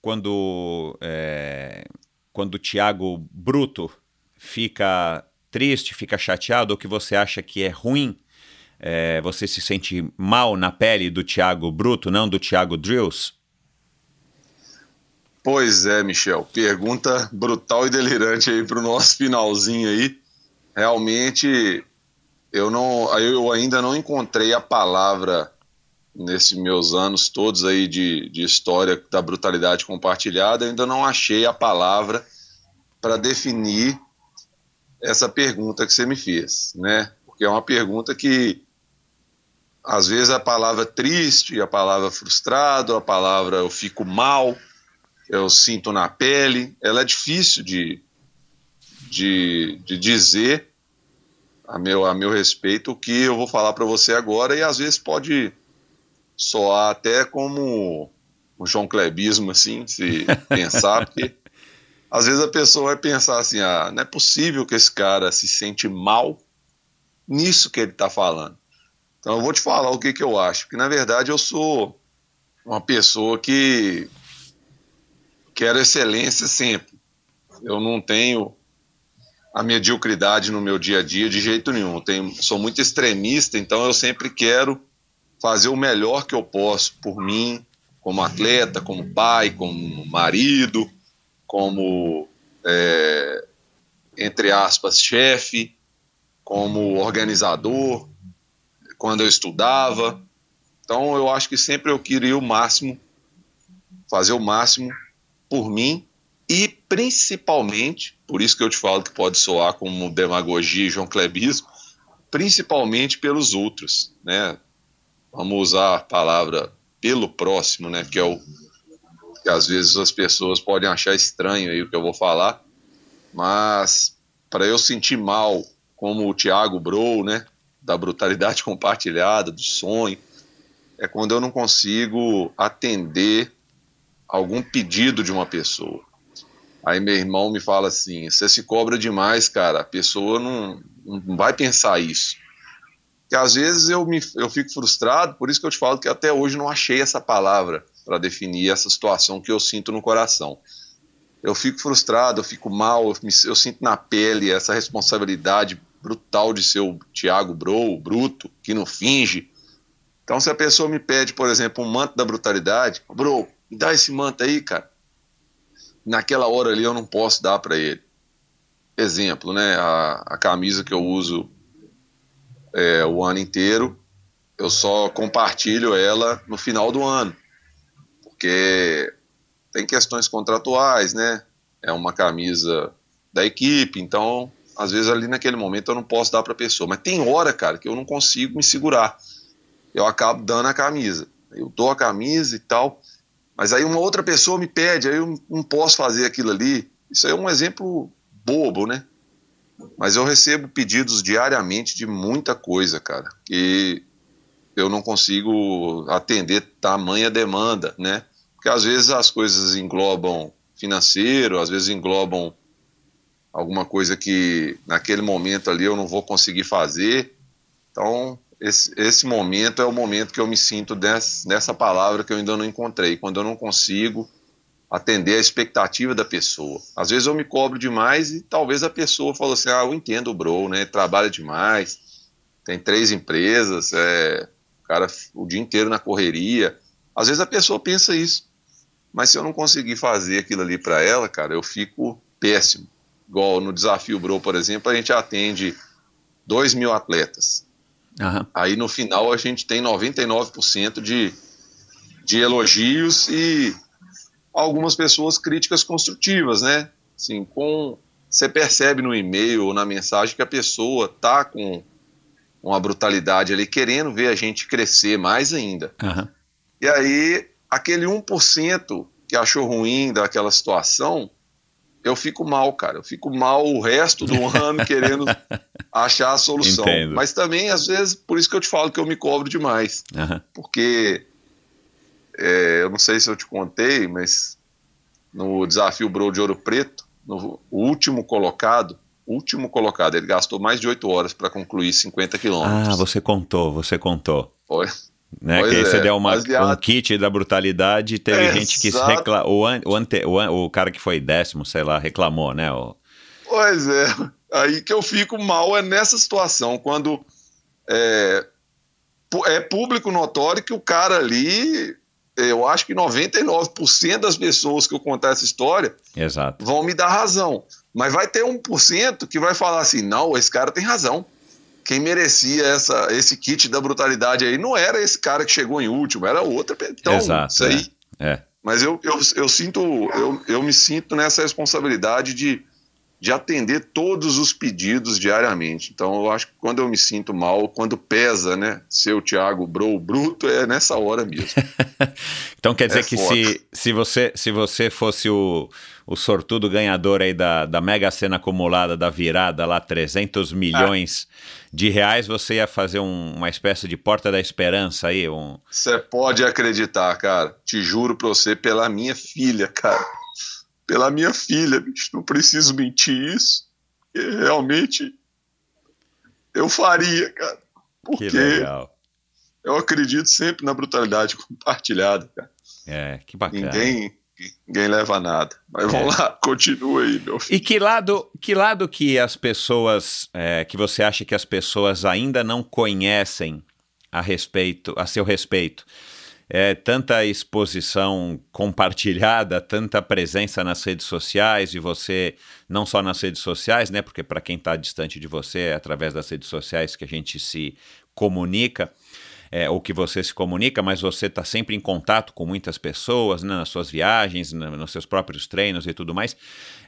quando é, quando o Thiago Bruto fica triste, fica chateado, ou que você acha que é ruim, é, você se sente mal na pele do Thiago Bruto, não do Thiago Drills? Pois é, Michel. Pergunta brutal e delirante aí para o nosso finalzinho aí. Realmente, eu não, eu ainda não encontrei a palavra nesses meus anos todos aí de, de história da brutalidade compartilhada, ainda não achei a palavra para definir essa pergunta que você me fez, né? Porque é uma pergunta que às vezes a palavra triste, a palavra frustrado, a palavra eu fico mal, eu sinto na pele, ela é difícil de, de, de dizer a meu, a meu respeito o que eu vou falar para você agora e às vezes pode soar até como um João Clebismo, assim, se pensar, porque às vezes a pessoa vai pensar assim, ah, não é possível que esse cara se sente mal nisso que ele está falando. Então eu vou te falar o que, que eu acho, porque na verdade eu sou uma pessoa que quero excelência sempre. Eu não tenho a mediocridade no meu dia a dia de jeito nenhum. Eu tenho, sou muito extremista, então eu sempre quero fazer o melhor que eu posso por mim, como atleta, como pai, como marido, como, é, entre aspas, chefe, como organizador, quando eu estudava. Então eu acho que sempre eu queria o máximo, fazer o máximo por mim e principalmente, por isso que eu te falo que pode soar como demagogia e João Clebismo, principalmente pelos outros, né? Vamos usar a palavra pelo próximo, né? Que é o que às vezes as pessoas podem achar estranho aí o que eu vou falar, mas para eu sentir mal, como o Thiago Bro, né? Da brutalidade compartilhada, do sonho, é quando eu não consigo atender algum pedido de uma pessoa. Aí meu irmão me fala assim: você se cobra demais, cara, a pessoa não, não vai pensar isso. Que às vezes eu, me, eu fico frustrado, por isso que eu te falo que até hoje não achei essa palavra para definir essa situação que eu sinto no coração. Eu fico frustrado, eu fico mal, eu, me, eu sinto na pele essa responsabilidade brutal de ser o Thiago Bro, bruto, que não finge. Então, se a pessoa me pede, por exemplo, um manto da brutalidade, Bro, me dá esse manto aí, cara. Naquela hora ali eu não posso dar para ele. Exemplo, né? A, a, camisa que eu uso é, o ano inteiro, eu só compartilho ela no final do ano. Porque tem questões contratuais, né? É uma camisa da equipe, então às vezes ali naquele momento eu não posso dar para a pessoa. Mas tem hora, cara, que eu não consigo me segurar. Eu acabo dando a camisa. Eu dou a camisa e tal. Mas aí uma outra pessoa me pede, aí eu não posso fazer aquilo ali. Isso aí é um exemplo bobo, né? Mas eu recebo pedidos diariamente de muita coisa, cara, que eu não consigo atender tamanha demanda, né? Porque às vezes as coisas englobam financeiro, às vezes englobam alguma coisa que naquele momento ali eu não vou conseguir fazer. Então, esse, esse momento é o momento que eu me sinto nessa palavra que eu ainda não encontrei, quando eu não consigo atender a expectativa da pessoa. Às vezes eu me cobro demais e talvez a pessoa fale assim, ah, eu entendo o bro, né, trabalha demais, tem três empresas, é, o cara o dia inteiro na correria. Às vezes a pessoa pensa isso, mas se eu não conseguir fazer aquilo ali para ela, cara, eu fico péssimo. Igual no Desafio Bro, por exemplo, a gente atende 2 mil atletas. Uhum. Aí no final a gente tem 99% de, de elogios e algumas pessoas críticas construtivas, né? Assim, com você percebe no e-mail ou na mensagem que a pessoa tá com uma brutalidade ali, querendo ver a gente crescer mais ainda. Uhum. E aí, aquele 1% que achou ruim daquela situação, eu fico mal, cara. Eu fico mal o resto do ano querendo achar a solução. Entendo. Mas também, às vezes, por isso que eu te falo que eu me cobro demais. Uhum. Porque, é, eu não sei se eu te contei, mas no desafio Bro de Ouro Preto, no o último colocado, último colocado, ele gastou mais de 8 horas para concluir 50 quilômetros. Ah, você contou, você contou. Foi. Né? Pois Que aí você é, deu uma, baseado- um kit da brutalidade e teve É, gente que reclamou. O, an- o, ante- o, an- o cara que foi décimo, sei lá, reclamou, né? O- Pois é, aí que eu fico mal é nessa situação, quando é, é público notório que o cara ali, eu acho que 99% das pessoas que eu contar essa história Exato. vão me dar razão. Mas vai ter 1% que vai falar assim: não, esse cara tem razão. Quem merecia essa, esse kit da brutalidade aí não era esse cara que chegou em último, era outra. Então, Exato. isso aí. é. É. Mas eu, eu, eu sinto, eu, eu me sinto nessa responsabilidade de, de atender todos os pedidos diariamente. Então eu acho que quando eu me sinto mal, quando pesa, né, ser o Thiago Bro bruto, é nessa hora mesmo. Então quer dizer É que foda. se, se, você, se você fosse o, o sortudo ganhador aí da, da mega cena acumulada da virada lá, 300 milhões de reais, você ia fazer um- uma espécie de porta da esperança aí, um... Você pode acreditar, cara. Te juro pra você, pela minha filha, cara. Pela minha filha, bicho. Não preciso mentir isso. porque realmente eu faria, cara. Que Porque legal. eu acredito sempre na brutalidade compartilhada, cara. É, que bacana. Ninguém, ninguém leva nada. Mas vamos lá, continua aí, meu filho. E que lado, que lado que as pessoas, é, que você acha que as pessoas ainda não conhecem a respeito, a seu respeito? É, tanta exposição compartilhada, tanta presença nas redes sociais e você não só nas redes sociais, né? Porque para quem está distante de você é através das redes sociais que a gente se comunica. É, ou que você se comunica, mas você está sempre em contato com muitas pessoas, né, nas suas viagens, na- nos seus próprios treinos e tudo mais.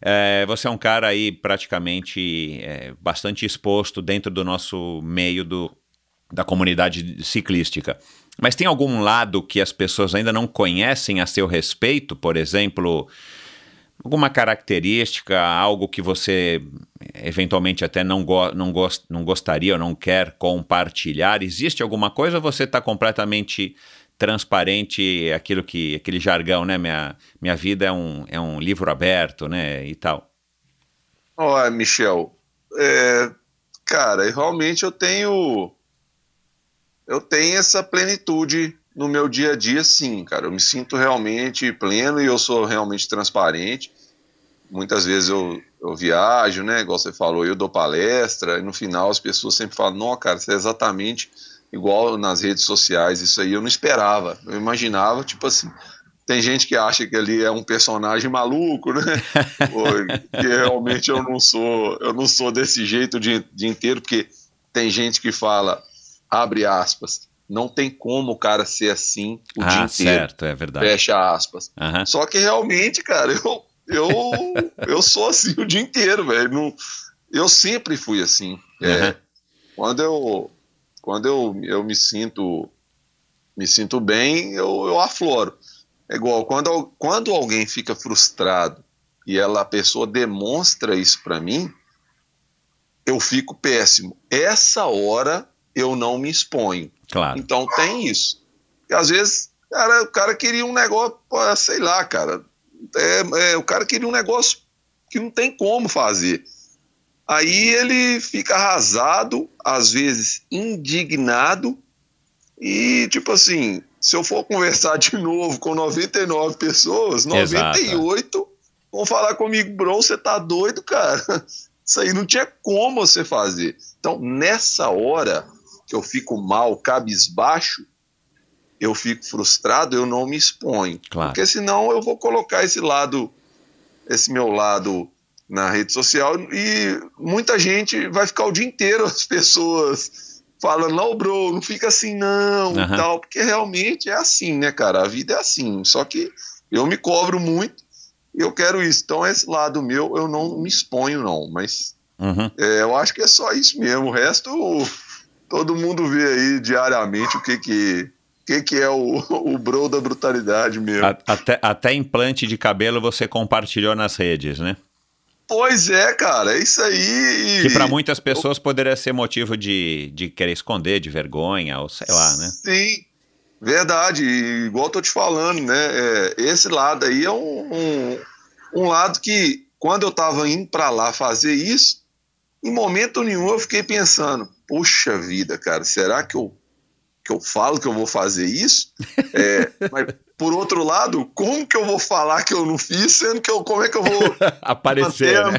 É, você é um cara aí praticamente é, bastante exposto dentro do nosso meio do, da comunidade ciclística. Mas tem algum lado que as pessoas ainda não conhecem a seu respeito? Por exemplo, alguma característica, algo que você eventualmente até não, go não, gost não gostaria ou não quer compartilhar? Existe alguma coisa ou você está completamente transparente, aquilo que, aquele jargão, né? Minha, minha vida é um, é um livro aberto, né? E tal. Olha, Michel, é, cara, realmente eu tenho eu tenho essa plenitude no meu dia a dia, sim, cara. Eu me sinto realmente pleno e eu sou realmente transparente. Muitas vezes eu, eu viajo, né? Igual você falou, eu dou palestra e no final as pessoas sempre falam: Não, cara, você é exatamente igual nas redes sociais. Isso aí eu não esperava. Eu imaginava, tipo assim. Tem gente que acha que ali é um personagem maluco, né? Que realmente eu não sou, eu não sou desse jeito o dia, dia inteiro, porque tem gente que fala, abre aspas, não tem como o cara ser assim o dia ah, inteiro. certo, é verdade. Fecha aspas. Aham. Só que realmente, cara, eu, eu, eu sou assim o dia inteiro, velho. Eu sempre fui assim. É, Uhum. quando eu, quando eu, eu me sinto me sinto bem, eu, eu afloro. É igual quando, quando alguém fica frustrado e ela, a pessoa demonstra isso pra mim, eu fico péssimo. Essa hora eu não me exponho. Claro. Então tem isso. E às vezes, cara, o cara queria um negócio, sei lá, cara. É, é, o cara queria um negócio que não tem como fazer. Aí ele fica arrasado, às vezes indignado, e tipo assim, se eu for conversar de novo com 99 pessoas, Exato. 98 vão falar comigo, bro, você tá doido, cara. Isso aí não tinha como você fazer. Então, nessa hora que eu fico mal, cabisbaixo, eu fico frustrado, eu não me exponho. Claro. Porque senão eu vou colocar esse lado, esse meu lado na rede social e muita gente vai ficar o dia inteiro as pessoas falando, não, bro, não fica assim não, e tal, porque realmente é assim, né, cara? A vida é assim. Só que eu me cobro muito e eu quero isso. Então, esse lado meu, eu não me exponho, não. Mas Uhum. é, eu acho que é só isso mesmo. O resto, todo mundo vê aí diariamente o que que, que, que é o, o bro da brutalidade mesmo. Até, até implante de cabelo você compartilhou nas redes, né? Pois é, cara, é isso aí. Que para muitas pessoas poderia ser motivo de, de querer esconder, de vergonha, ou sei lá, né? Sim, verdade. Igual eu tô te falando, né? É, esse lado aí é um, um, um lado que, quando eu tava indo para lá fazer isso, em momento nenhum eu fiquei pensando, puxa vida, cara, será que eu, que eu falo que eu vou fazer isso? É, mas, por outro lado, como que eu vou falar que eu não fiz, sendo que eu, como é que eu vou aparecer né?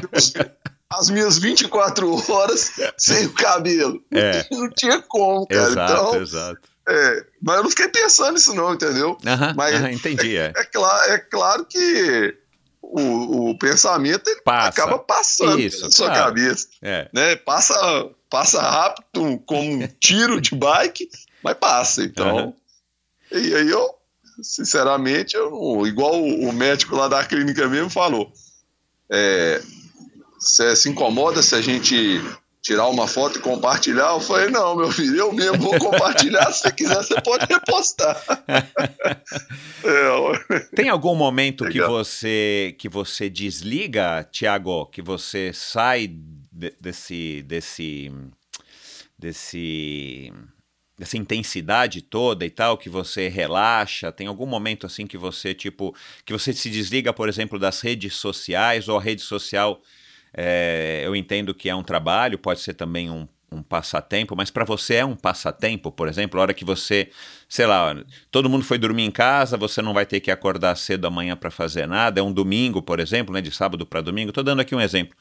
as minhas 24 horas sem o cabelo? É. Não tinha como, cara. Exato, então, exato. É, mas eu não fiquei pensando nisso não, entendeu? Aham, mas aham, entendi, é. É, claro, é claro que o, o pensamento ele Passa. acaba passando Isso, na sua claro. cabeça. É. Né? Passa, passa rápido como um tiro de bike, mas passa. Então, Aham. e aí eu, sinceramente, eu não- igual o, médico lá da clínica mesmo falou, é, você se incomoda se a gente tirar uma foto e compartilhar? Eu falei, não, meu filho, eu mesmo vou compartilhar. se você quiser, você pode repostar. É, Tem algum momento que você que você desliga, Tiago, que você sai de- desse desse desse dessa intensidade toda e tal, que você relaxa? Tem algum momento assim que você tipo que você se desliga, por exemplo, das redes sociais ou a rede social? É, eu entendo que é um trabalho, pode ser também um um passatempo, mas para você é um passatempo, por exemplo, a hora que você, sei lá, todo mundo foi dormir em casa, você não vai ter que acordar cedo amanhã para fazer nada, é um domingo, por exemplo, né, de sábado para domingo. Tô dando aqui um exemplo.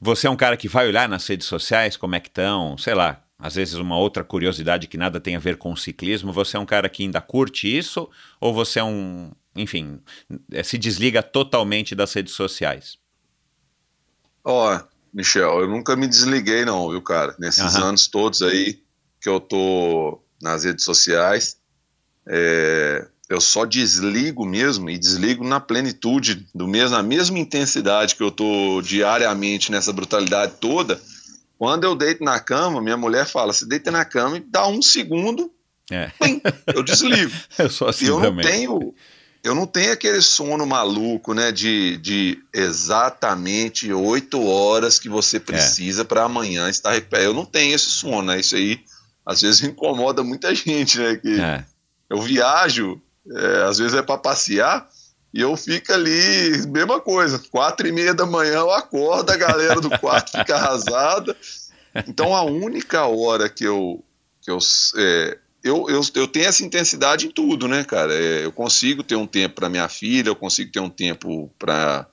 Você é um cara que vai olhar nas redes sociais como é que estão, sei lá, às vezes uma outra curiosidade que nada tem a ver com o ciclismo. Você é um cara que ainda curte isso ou você é um, enfim, eh, se desliga totalmente das redes sociais? Ó, Michel, eu nunca me desliguei não, viu, cara? Nesses Aham. anos todos aí que eu tô nas redes sociais, é, eu só desligo mesmo e desligo na plenitude, do mesmo, na mesma intensidade que eu tô diariamente nessa brutalidade toda. Quando eu deito na cama, minha mulher fala: se deita na cama e dá um segundo, É, pim, eu desligo. eu sou assim E eu não também. tenho, eu não tenho aquele sono maluco, né, de, de exatamente oito horas que É. você precisa para amanhã estar recuperado. Eu não tenho esse sono, né? Isso aí às vezes incomoda muita gente, né? Que É. eu viajo, é, às vezes é para passear. E eu fico ali, mesma coisa, quatro e meia da manhã eu acordo, a galera do quarto fica arrasada. Então a única hora que eu, que eu, é, eu, eu, eu tenho essa intensidade em tudo, né, cara? É, eu consigo ter um tempo para minha filha, eu consigo ter um tempo para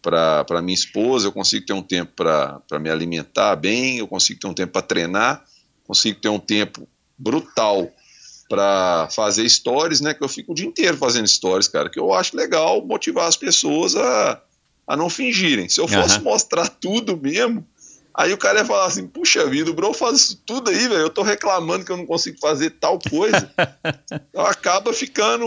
para minha esposa, eu consigo ter um tempo para me alimentar bem, eu consigo ter um tempo para treinar, consigo ter um tempo brutal para fazer stories, né? Que eu fico o dia inteiro fazendo stories, cara, que eu acho legal motivar as pessoas a, a não fingirem. Se eu fosse Aham. mostrar tudo mesmo, aí o cara ia falar assim: puxa vida, o Bro faz isso tudo aí, velho. Eu tô reclamando que eu não consigo fazer tal coisa. então acaba ficando.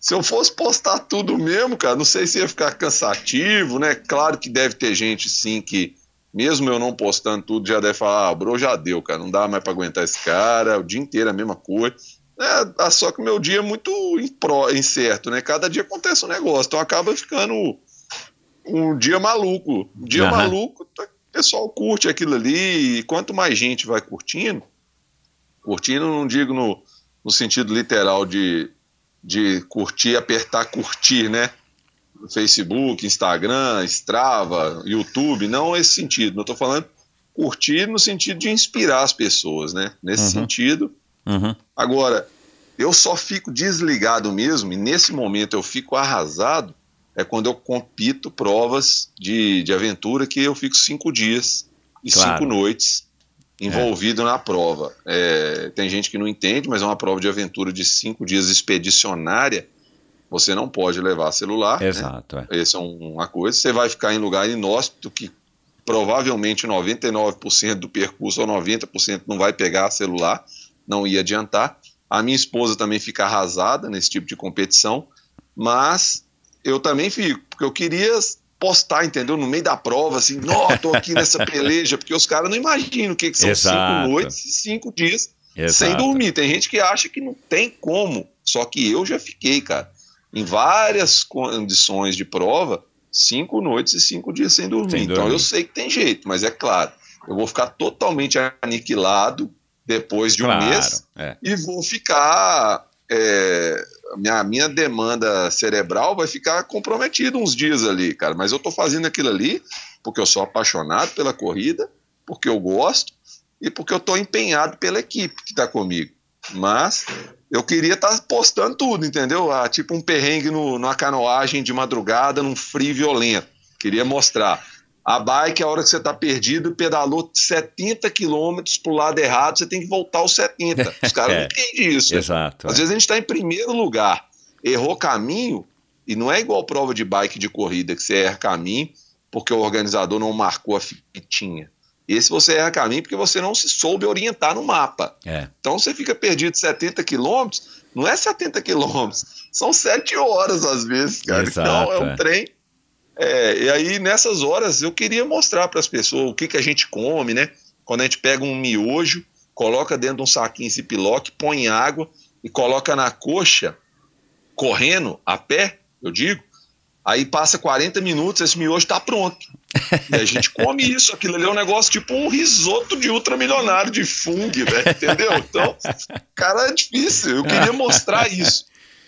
Se eu fosse postar tudo mesmo, cara, não sei se ia ficar cansativo, né? Claro que deve ter gente, sim, que mesmo eu não postando tudo, já deve falar, ah, bro, já deu, cara, não dá mais pra aguentar esse cara, o dia inteiro é a mesma coisa. É, só que o meu dia é muito impro- incerto, né? Cada dia acontece um negócio, então acaba ficando um dia maluco. Um dia Aham. maluco, tá- o pessoal curte aquilo ali, e quanto mais gente vai curtindo, curtindo não digo no, no sentido literal de, de curtir, apertar curtir, né? Facebook, Instagram, Strava, YouTube, não esse sentido. Eu tô falando curtir no sentido de inspirar as pessoas, né? Nesse Uhum. sentido. Uhum. Agora, eu só fico desligado mesmo, e nesse momento eu fico arrasado, é quando eu compito provas de, de aventura que eu fico cinco dias e Claro. cinco noites envolvido na prova. É, tem gente que não entende, mas é uma prova de aventura de cinco dias expedicionária. Você não pode levar celular. né? Exato. é. Essa é um- uma coisa. Você vai ficar em lugar inóspito que provavelmente 99% do percurso ou 90% não vai pegar celular, não ia adiantar. A minha esposa também fica arrasada nesse tipo de competição, mas eu também fico, porque eu queria postar, entendeu? No meio da prova, assim, não, tô aqui nessa peleja, porque os caras não imaginam o que, que são Exato. cinco noites e cinco dias Exato. sem dormir. Tem gente que acha que não tem como, só que eu já fiquei, cara, em várias condições de prova, cinco noites e cinco dias sem dormir. Sem Então dormir. eu sei que tem jeito, mas é claro, eu vou ficar totalmente aniquilado depois de um Claro, mês é. e vou ficar. É, minha, minha demanda cerebral vai ficar comprometida uns dias ali, cara. Mas eu tô fazendo aquilo ali porque eu sou apaixonado pela corrida, porque eu gosto e porque eu tô empenhado pela equipe que tá comigo. Mas eu queria estar postando tudo, entendeu? Ah, tipo um perrengue no, numa canoagem de madrugada, num frio violento. Queria mostrar. A bike, a hora que você está perdido, pedalou 70 quilômetros pro lado errado, você tem que voltar aos 70. Os caras É. não entendem isso. né? Exato. Às é. vezes a gente está em primeiro lugar, errou caminho, e não é igual prova de bike de corrida, que você erra caminho porque o organizador não marcou a fitinha. Esse você erra caminho porque você não se soube orientar no mapa. É. Então você fica perdido 70 quilômetros, não é 70 quilômetros, são 7 horas às vezes, cara. Exato, então é um é. trem. É, e aí nessas horas eu queria mostrar para as pessoas o que, que a gente come, né? Quando a gente pega um miojo, coloca dentro de um saquinho ziplock, põe água e coloca na coxa, correndo, a pé, eu digo, aí passa 40 minutos, esse miojo está pronto. E a gente come isso, aquilo ali é um negócio tipo um risoto de ultramilionário de fungo, velho, entendeu? Então, cara, é difícil. Eu queria mostrar isso.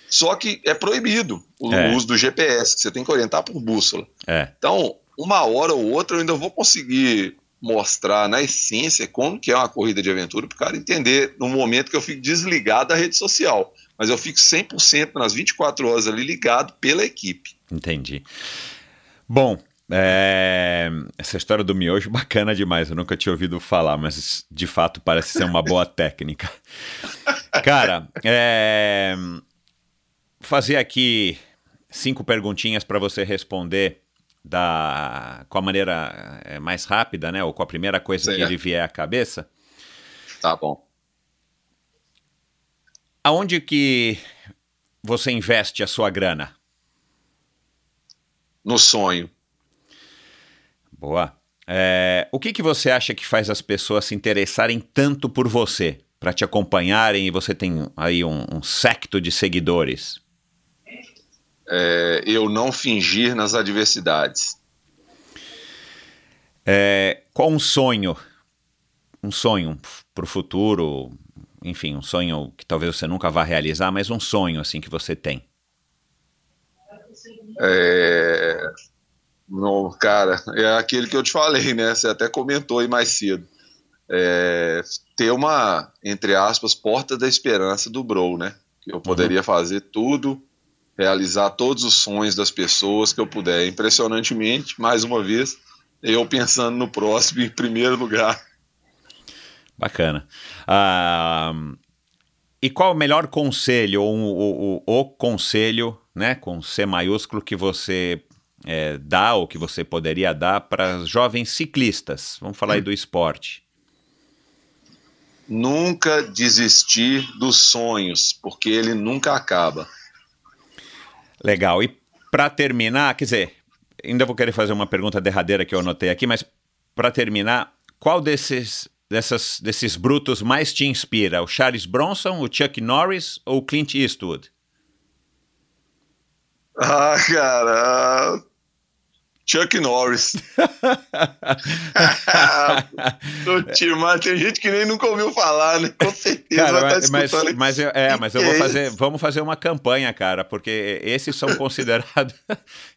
Só que é proibido o É. uso do GPS, que você tem que orientar por bússola. É. Então, uma hora ou outra eu ainda vou conseguir mostrar na essência como que é uma corrida de aventura para o cara entender no momento que eu fico desligado da rede social. Mas eu fico 100% nas 24 horas ali ligado pela equipe. Entendi. Bom, é, essa história do miojo bacana demais. Eu nunca tinha ouvido falar, mas de fato parece ser uma boa técnica. Cara, é, fazer aqui cinco perguntinhas para você responder da com a maneira é, mais rápida, né? Ou com a primeira coisa que Certo. lhe vier à cabeça. Tá bom. Aonde que você investe a sua grana? No sonho. Boa. É, o que, que você acha que faz as pessoas se interessarem tanto por você? Para te acompanharem e você tem aí um, um secto de seguidores. É, eu não fingir nas adversidades. É, qual um sonho? Um sonho para o futuro? Enfim, um sonho que talvez você nunca vá realizar, mas um sonho assim que você tem. É, no, cara, é aquele que eu te falei, né? Você até comentou aí mais cedo. É, ter uma, entre aspas, porta da esperança do Bro, né? Que eu poderia fazer tudo, realizar todos os sonhos das pessoas que eu puder. Impressionantemente, mais uma vez, eu pensando no próximo em primeiro lugar. Bacana. Ah, e qual o melhor conselho, ou o, o, o conselho, né, com C maiúsculo, que você é, dá ou que você poderia dar para jovens ciclistas? Vamos falar aí do esporte. Nunca desistir dos sonhos, porque ele nunca acaba. Legal. E para terminar, quer dizer, ainda vou querer fazer uma pergunta derradeira que eu anotei aqui, mas para terminar, qual desses, dessas, desses brutos mais te inspira? O Charles Bronson, o Chuck Norris ou o Clint Eastwood? Ah, cara. Chuck Norris. Timar, tem gente que nem nunca ouviu falar, né? Com certeza Cara, vai mas, estar mas, escutando. mas eu, é, mas eu vou é fazer, vamos fazer uma campanha, cara, porque esses são considerados,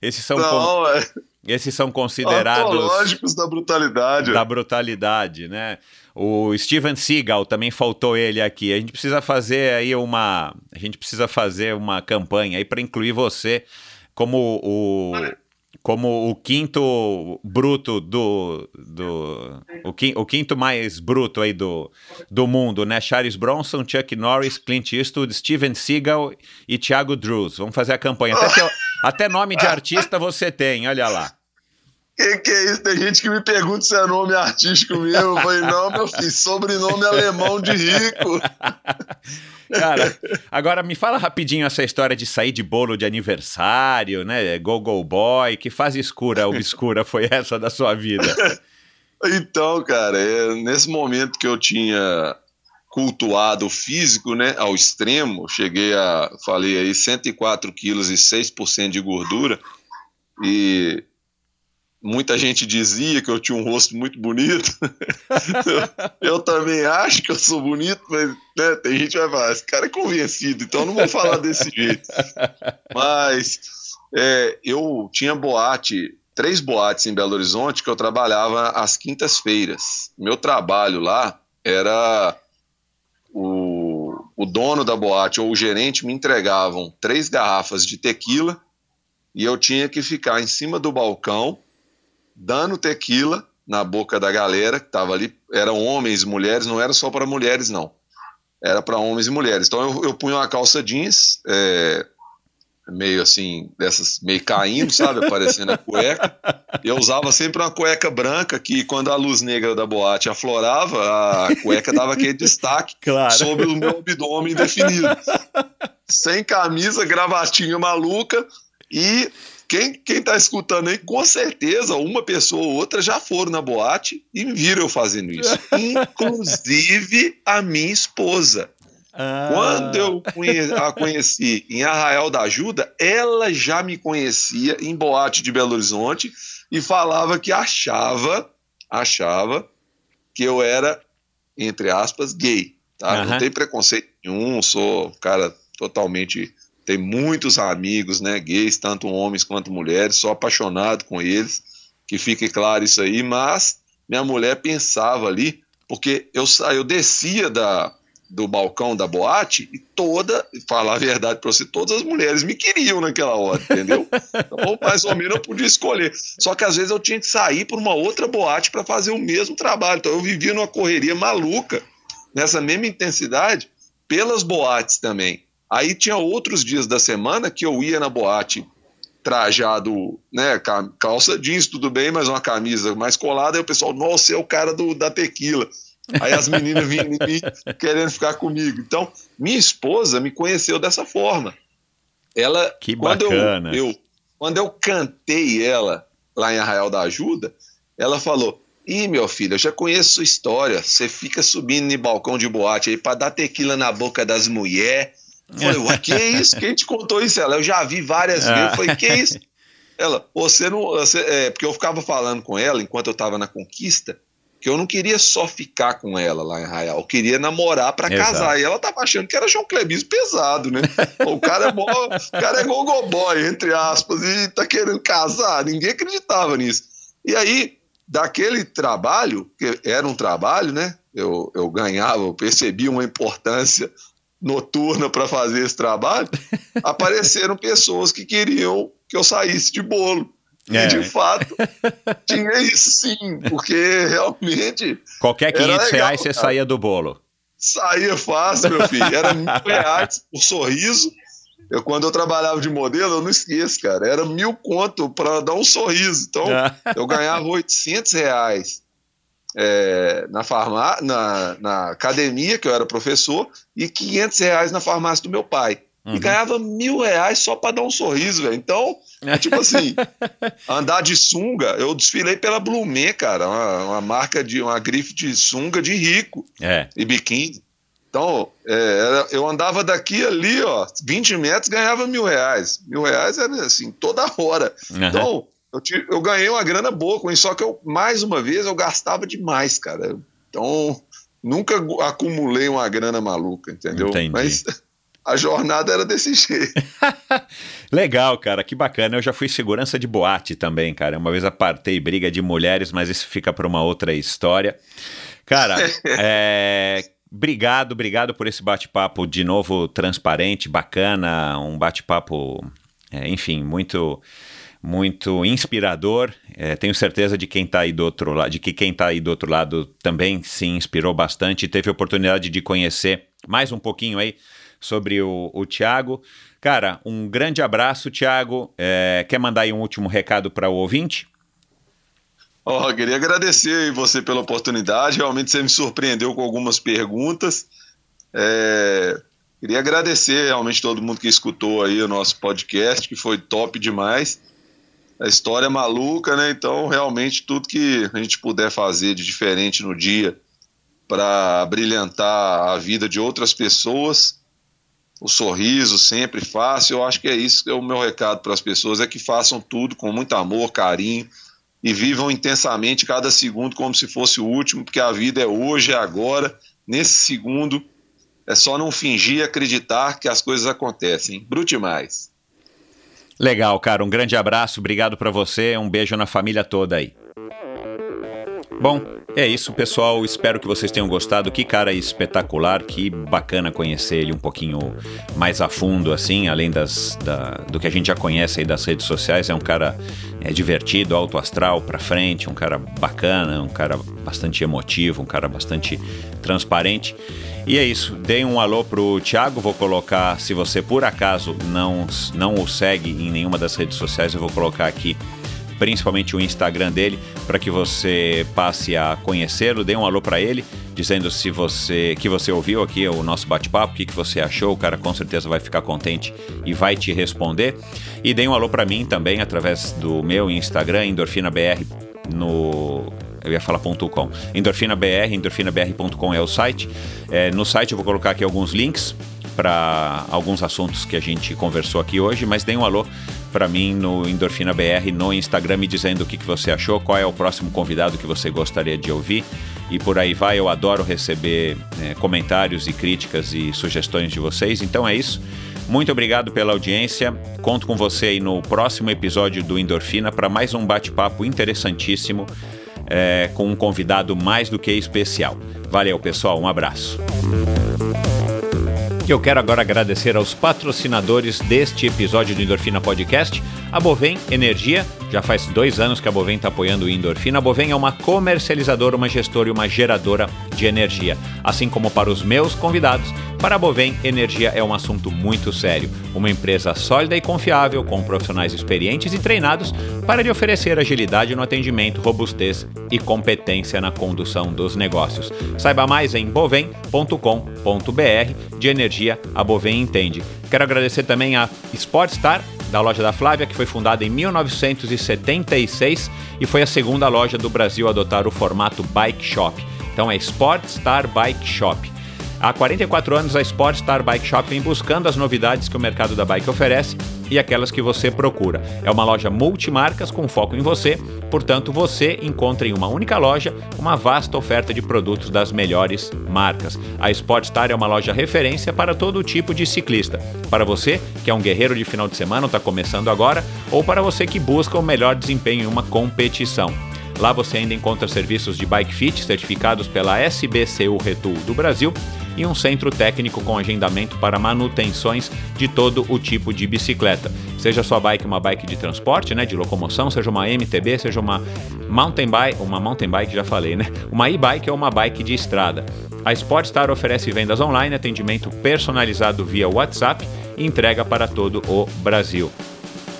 esses são, con- Não, é esses são considerados antológicos da brutalidade. da brutalidade, né? O Steven Seagal também faltou ele aqui. A gente precisa fazer aí uma, a gente precisa fazer uma campanha aí para incluir você como o como o quinto bruto do, do o, quin- o quinto mais bruto aí do, do mundo, né? Charles Bronson, Chuck Norris, Clint Eastwood, Steven Seagal e Thiago Drews. Vamos fazer a campanha. Até, teu- até nome de artista você tem, olha lá. Que que é isso? Tem gente que me pergunta se é nome artístico mesmo. Eu falei, não, meu filho, sobrenome alemão de rico. Cara, agora me fala rapidinho essa história de sair de bolo de aniversário, né? Go Go Boy, que fase escura, obscura foi essa da sua vida? Então, cara, é, nesse momento que eu tinha cultuado o físico, né, ao extremo, cheguei a, falei aí, 104 quilos e 6% de gordura, e muita gente dizia que eu tinha um rosto muito bonito. eu, eu, também acho que eu sou bonito, mas né, tem gente que vai falar, esse cara é convencido, então não vou falar desse jeito. Mas é, eu tinha boate, três boates em Belo Horizonte que eu trabalhava às quintas-feiras. Meu trabalho lá era o, o dono da boate ou o gerente me entregavam três garrafas de tequila e eu tinha que ficar em cima do balcão dando tequila na boca da galera que estava ali. Eram homens e mulheres, não era só para mulheres, não. Era para homens e mulheres. Então eu, eu punha uma calça jeans, é, meio assim, dessas, meio caindo, sabe? Aparecendo a cueca. Eu usava sempre uma cueca branca, que quando a luz negra da boate aflorava, a cueca dava aquele destaque claro. sobre o meu abdômen definido. Sem camisa, gravatinha maluca e quem, quem tá escutando aí, com certeza, uma pessoa ou outra já foram na boate e viram eu fazendo isso. Inclusive a minha esposa. Ah. Quando eu a conheci em Arraial da Ajuda, ela já me conhecia em boate de Belo Horizonte e falava que achava, achava que eu era, entre aspas, gay. Tá? Uhum. Não tem preconceito nenhum, sou cara totalmente tem muitos amigos, né, gays, tanto homens quanto mulheres, sou apaixonado com eles, que fique claro isso aí, mas minha mulher pensava ali, porque eu, eu descia da, do balcão da boate e toda, falar a verdade para você, todas as mulheres me queriam naquela hora, entendeu? Então, mais ou menos eu podia escolher. Só que às vezes eu tinha que sair para uma outra boate para fazer o mesmo trabalho. Então eu vivia numa correria maluca, nessa mesma intensidade, pelas boates também. Aí tinha outros dias da semana que eu ia na boate trajado, né, calça jeans, tudo bem, mas uma camisa mais colada, e o pessoal, nossa, é o cara do, da tequila. Aí as meninas vinham em mim querendo ficar comigo. Então, minha esposa me conheceu dessa forma. Ela, que quando bacana. Eu, eu, quando eu cantei ela lá em Arraial da Ajuda, ela falou: Ih, meu filho, eu já conheço sua história. Você fica subindo no balcão de boate aí para dar tequila na boca das mulheres Falei, ué, que é isso? Quem te contou isso? Ela, eu já vi várias vezes. Eu falei, que é isso? Ela, você não. Você, é, porque eu ficava falando com ela enquanto eu estava na conquista, que eu não queria só ficar com ela lá em Arraial, eu queria namorar para casar. E ela tava achando que era João Clebis pesado, né? o cara é bom, o cara é gogoboy, entre aspas, e tá querendo casar. Ninguém acreditava nisso. E aí, daquele trabalho, que era um trabalho, né? Eu, eu ganhava, eu percebi uma importância noturna para fazer esse trabalho, apareceram pessoas que queriam que eu saísse de bolo. É. E de fato, tinha isso sim, porque realmente. Qualquer 500 reais você saía do bolo. Saía fácil, meu filho. Era mil reais por sorriso. Eu, quando eu trabalhava de modelo, eu não esqueço, cara. Era mil conto para dar um sorriso. Então, eu ganhava 800 reais é, na, farmá na, na academia, que eu era professor, e 500 reais na farmácia do meu pai. Uhum. E ganhava mil reais só para dar um sorriso, velho. Então, é tipo assim, andar de sunga, eu desfilei pela Blumen, cara, uma, uma, marca de uma grife de sunga de rico é. e biquíni. Então, é, eu andava daqui ali, ó, 20 metros, ganhava mil reais. Mil reais era assim, toda hora. Uhum. Então, eu, eu, ganhei uma grana boa com isso, só que eu, mais uma vez, eu gastava demais, cara. Então, nunca acumulei uma grana maluca, entendeu? Entendi. Mas a jornada era desse jeito. Legal, cara, que bacana. Eu já fui segurança de boate também, cara. Uma vez apartei briga de mulheres, mas isso fica para uma outra história. Cara, é, obrigado, obrigado por esse bate-papo de novo transparente, bacana, um bate-papo, é, enfim, muito muito inspirador. É, tenho certeza de quem está aí do outro lado, de que quem está aí do outro lado também se inspirou bastante e teve a oportunidade de conhecer mais um pouquinho aí sobre o, o Tiago. Cara, um grande abraço, Tiago. É, quer mandar aí um último recado para o ouvinte? Oh, queria agradecer você pela oportunidade. Realmente você me surpreendeu com algumas perguntas. É, queria agradecer realmente todo mundo que escutou aí o nosso podcast, que foi top demais. A história é maluca, né? Então, realmente, tudo que a gente puder fazer de diferente no dia para brilhantar a vida de outras pessoas, o sorriso sempre fácil. Eu acho que é isso que é o meu recado para as pessoas: é que façam tudo com muito amor, carinho e vivam intensamente cada segundo como se fosse o último, porque a vida é hoje, é agora, nesse segundo. É só não fingir acreditar que as coisas acontecem. Brute mais. Legal, cara. Um grande abraço, obrigado para você, um beijo na família toda aí. Bom, é isso, pessoal. Espero que vocês tenham gostado. Que cara espetacular, que bacana conhecer ele um pouquinho mais a fundo, assim, além das, da, do que a gente já conhece aí das redes sociais. É um cara é, divertido, alto astral, pra frente, um cara bacana, um cara bastante emotivo, um cara bastante transparente. E é isso. Dei um alô pro Thiago. Vou colocar, se você por acaso não, não o segue em nenhuma das redes sociais, eu vou colocar aqui principalmente o Instagram dele, para que você passe a conhecê-lo. Dê um alô para ele, dizendo se você que você ouviu aqui o nosso bate-papo, o que, que você achou. O cara com certeza vai ficar contente e vai te responder. E dê um alô para mim também através do meu Instagram, EndorfinaBR, no eu ia falar .com. EndorfinaBR, endorfinabr.com é o site. É, no site eu vou colocar aqui alguns links para alguns assuntos que a gente conversou aqui hoje, mas dê um alô para mim no Endorfina BR no Instagram me dizendo o que, que você achou, qual é o próximo convidado que você gostaria de ouvir e por aí vai. Eu adoro receber é, comentários e críticas e sugestões de vocês. Então é isso. Muito obrigado pela audiência. Conto com você aí no próximo episódio do Endorfina para mais um bate-papo interessantíssimo é, com um convidado mais do que especial. Valeu, pessoal. Um abraço. Eu quero agora agradecer aos patrocinadores deste episódio do Endorfina Podcast, a Bovem Energia. Já faz dois anos que a Bovem está apoiando o Endorfina. A Bovem é uma comercializadora, uma gestora e uma geradora de energia. Assim como para os meus convidados, para a Bovem, energia é um assunto muito sério. Uma empresa sólida e confiável, com profissionais experientes e treinados para lhe oferecer agilidade no atendimento, robustez e competência na condução dos negócios. Saiba mais em bovem.com.br. De energia, a Bovem entende. Quero agradecer também a Sportstar, da loja da Flávia, que foi fundada em 1976 e foi a segunda loja do Brasil a adotar o formato Bike Shop. Então é Sportstar Bike Shop. Há 44 anos, a Sportstar Bike Shop vem buscando as novidades que o mercado da bike oferece e aquelas que você procura. É uma loja multimarcas com foco em você, portanto, você encontra em uma única loja uma vasta oferta de produtos das melhores marcas. A Sportstar é uma loja referência para todo tipo de ciclista. Para você que é um guerreiro de final de semana, está começando agora, ou para você que busca o melhor desempenho em uma competição. Lá você ainda encontra serviços de bike fit certificados pela SBCU Retool do Brasil e um centro técnico com agendamento para manutenções de todo o tipo de bicicleta. Seja sua bike uma bike de transporte, né, de locomoção, seja uma MTB, seja uma mountain bike, uma mountain bike já falei, né? Uma e-bike ou uma bike de estrada. A Sportstar oferece vendas online, atendimento personalizado via WhatsApp e entrega para todo o Brasil.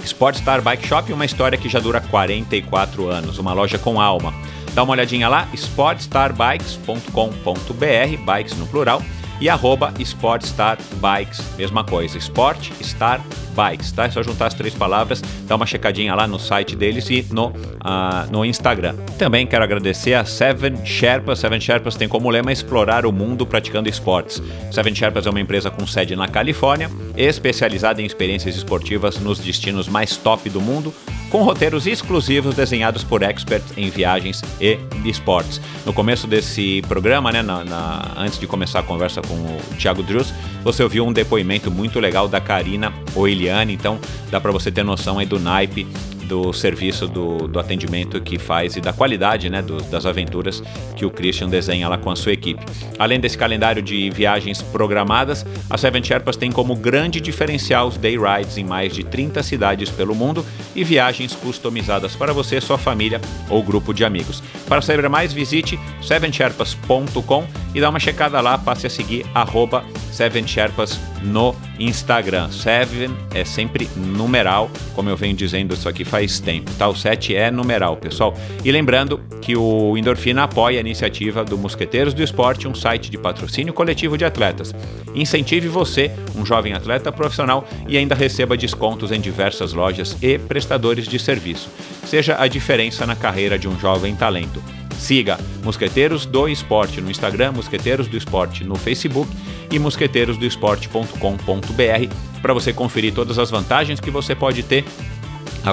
Sportstar Bike Shop, uma história que já dura 44 anos, uma loja com alma. Dá uma olhadinha lá, sportstarbikes.com.br, bikes no plural, e arroba Sportstar Bikes, mesma coisa, Sport Star Bikes, tá? É só juntar as três palavras, dá uma checadinha lá no site deles e no, uh, no Instagram. Também quero agradecer a Seven Sherpas. Seven Sherpas tem como lema explorar o mundo praticando esportes. Seven Sherpas é uma empresa com sede na Califórnia, especializada em experiências esportivas nos destinos mais top do mundo, com roteiros exclusivos desenhados por experts em viagens e esportes. No começo desse programa, né, na, na, antes de começar a conversa com o Thiago Drews, você ouviu um depoimento muito legal da Karina Oiliane, então dá para você ter noção aí do naipe do serviço do, do atendimento que faz e da qualidade né, do, das aventuras que o Christian desenha lá com a sua equipe. Além desse calendário de viagens programadas, a Seven Sherpas tem como grande diferencial os day rides em mais de 30 cidades pelo mundo e viagens customizadas para você, sua família ou grupo de amigos. Para saber mais, visite sevensherpas.com e dá uma checada lá, passe a seguir arroba Seven Sherpas no Instagram. Seven é sempre numeral, como eu venho dizendo isso aqui faz tempo, tá? O 7 é numeral, pessoal. E lembrando que o Endorfina apoia a iniciativa do Mosqueteiros do Esporte, um site de patrocínio coletivo de atletas. Incentive você, um jovem atleta profissional, e ainda receba descontos em diversas lojas e prestadores de serviço. Seja a diferença na carreira de um jovem talento. Siga Mosqueteiros do Esporte no Instagram, Mosqueteiros do Esporte no Facebook e mosqueteirosdoesporte.com.br para você conferir todas as vantagens que você pode ter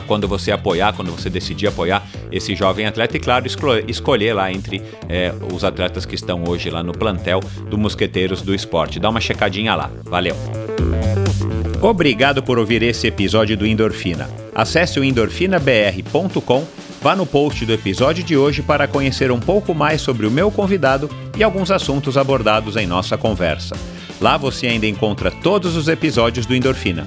quando você apoiar, quando você decidir apoiar esse jovem atleta e, claro, escolher lá entre é, os atletas que estão hoje lá no plantel do Mosqueteiros do Esporte. Dá uma checadinha lá. Valeu! Obrigado por ouvir esse episódio do Endorfina. Acesse o endorfinabr.com, vá no post do episódio de hoje para conhecer um pouco mais sobre o meu convidado e alguns assuntos abordados em nossa conversa. Lá você ainda encontra todos os episódios do Endorfina.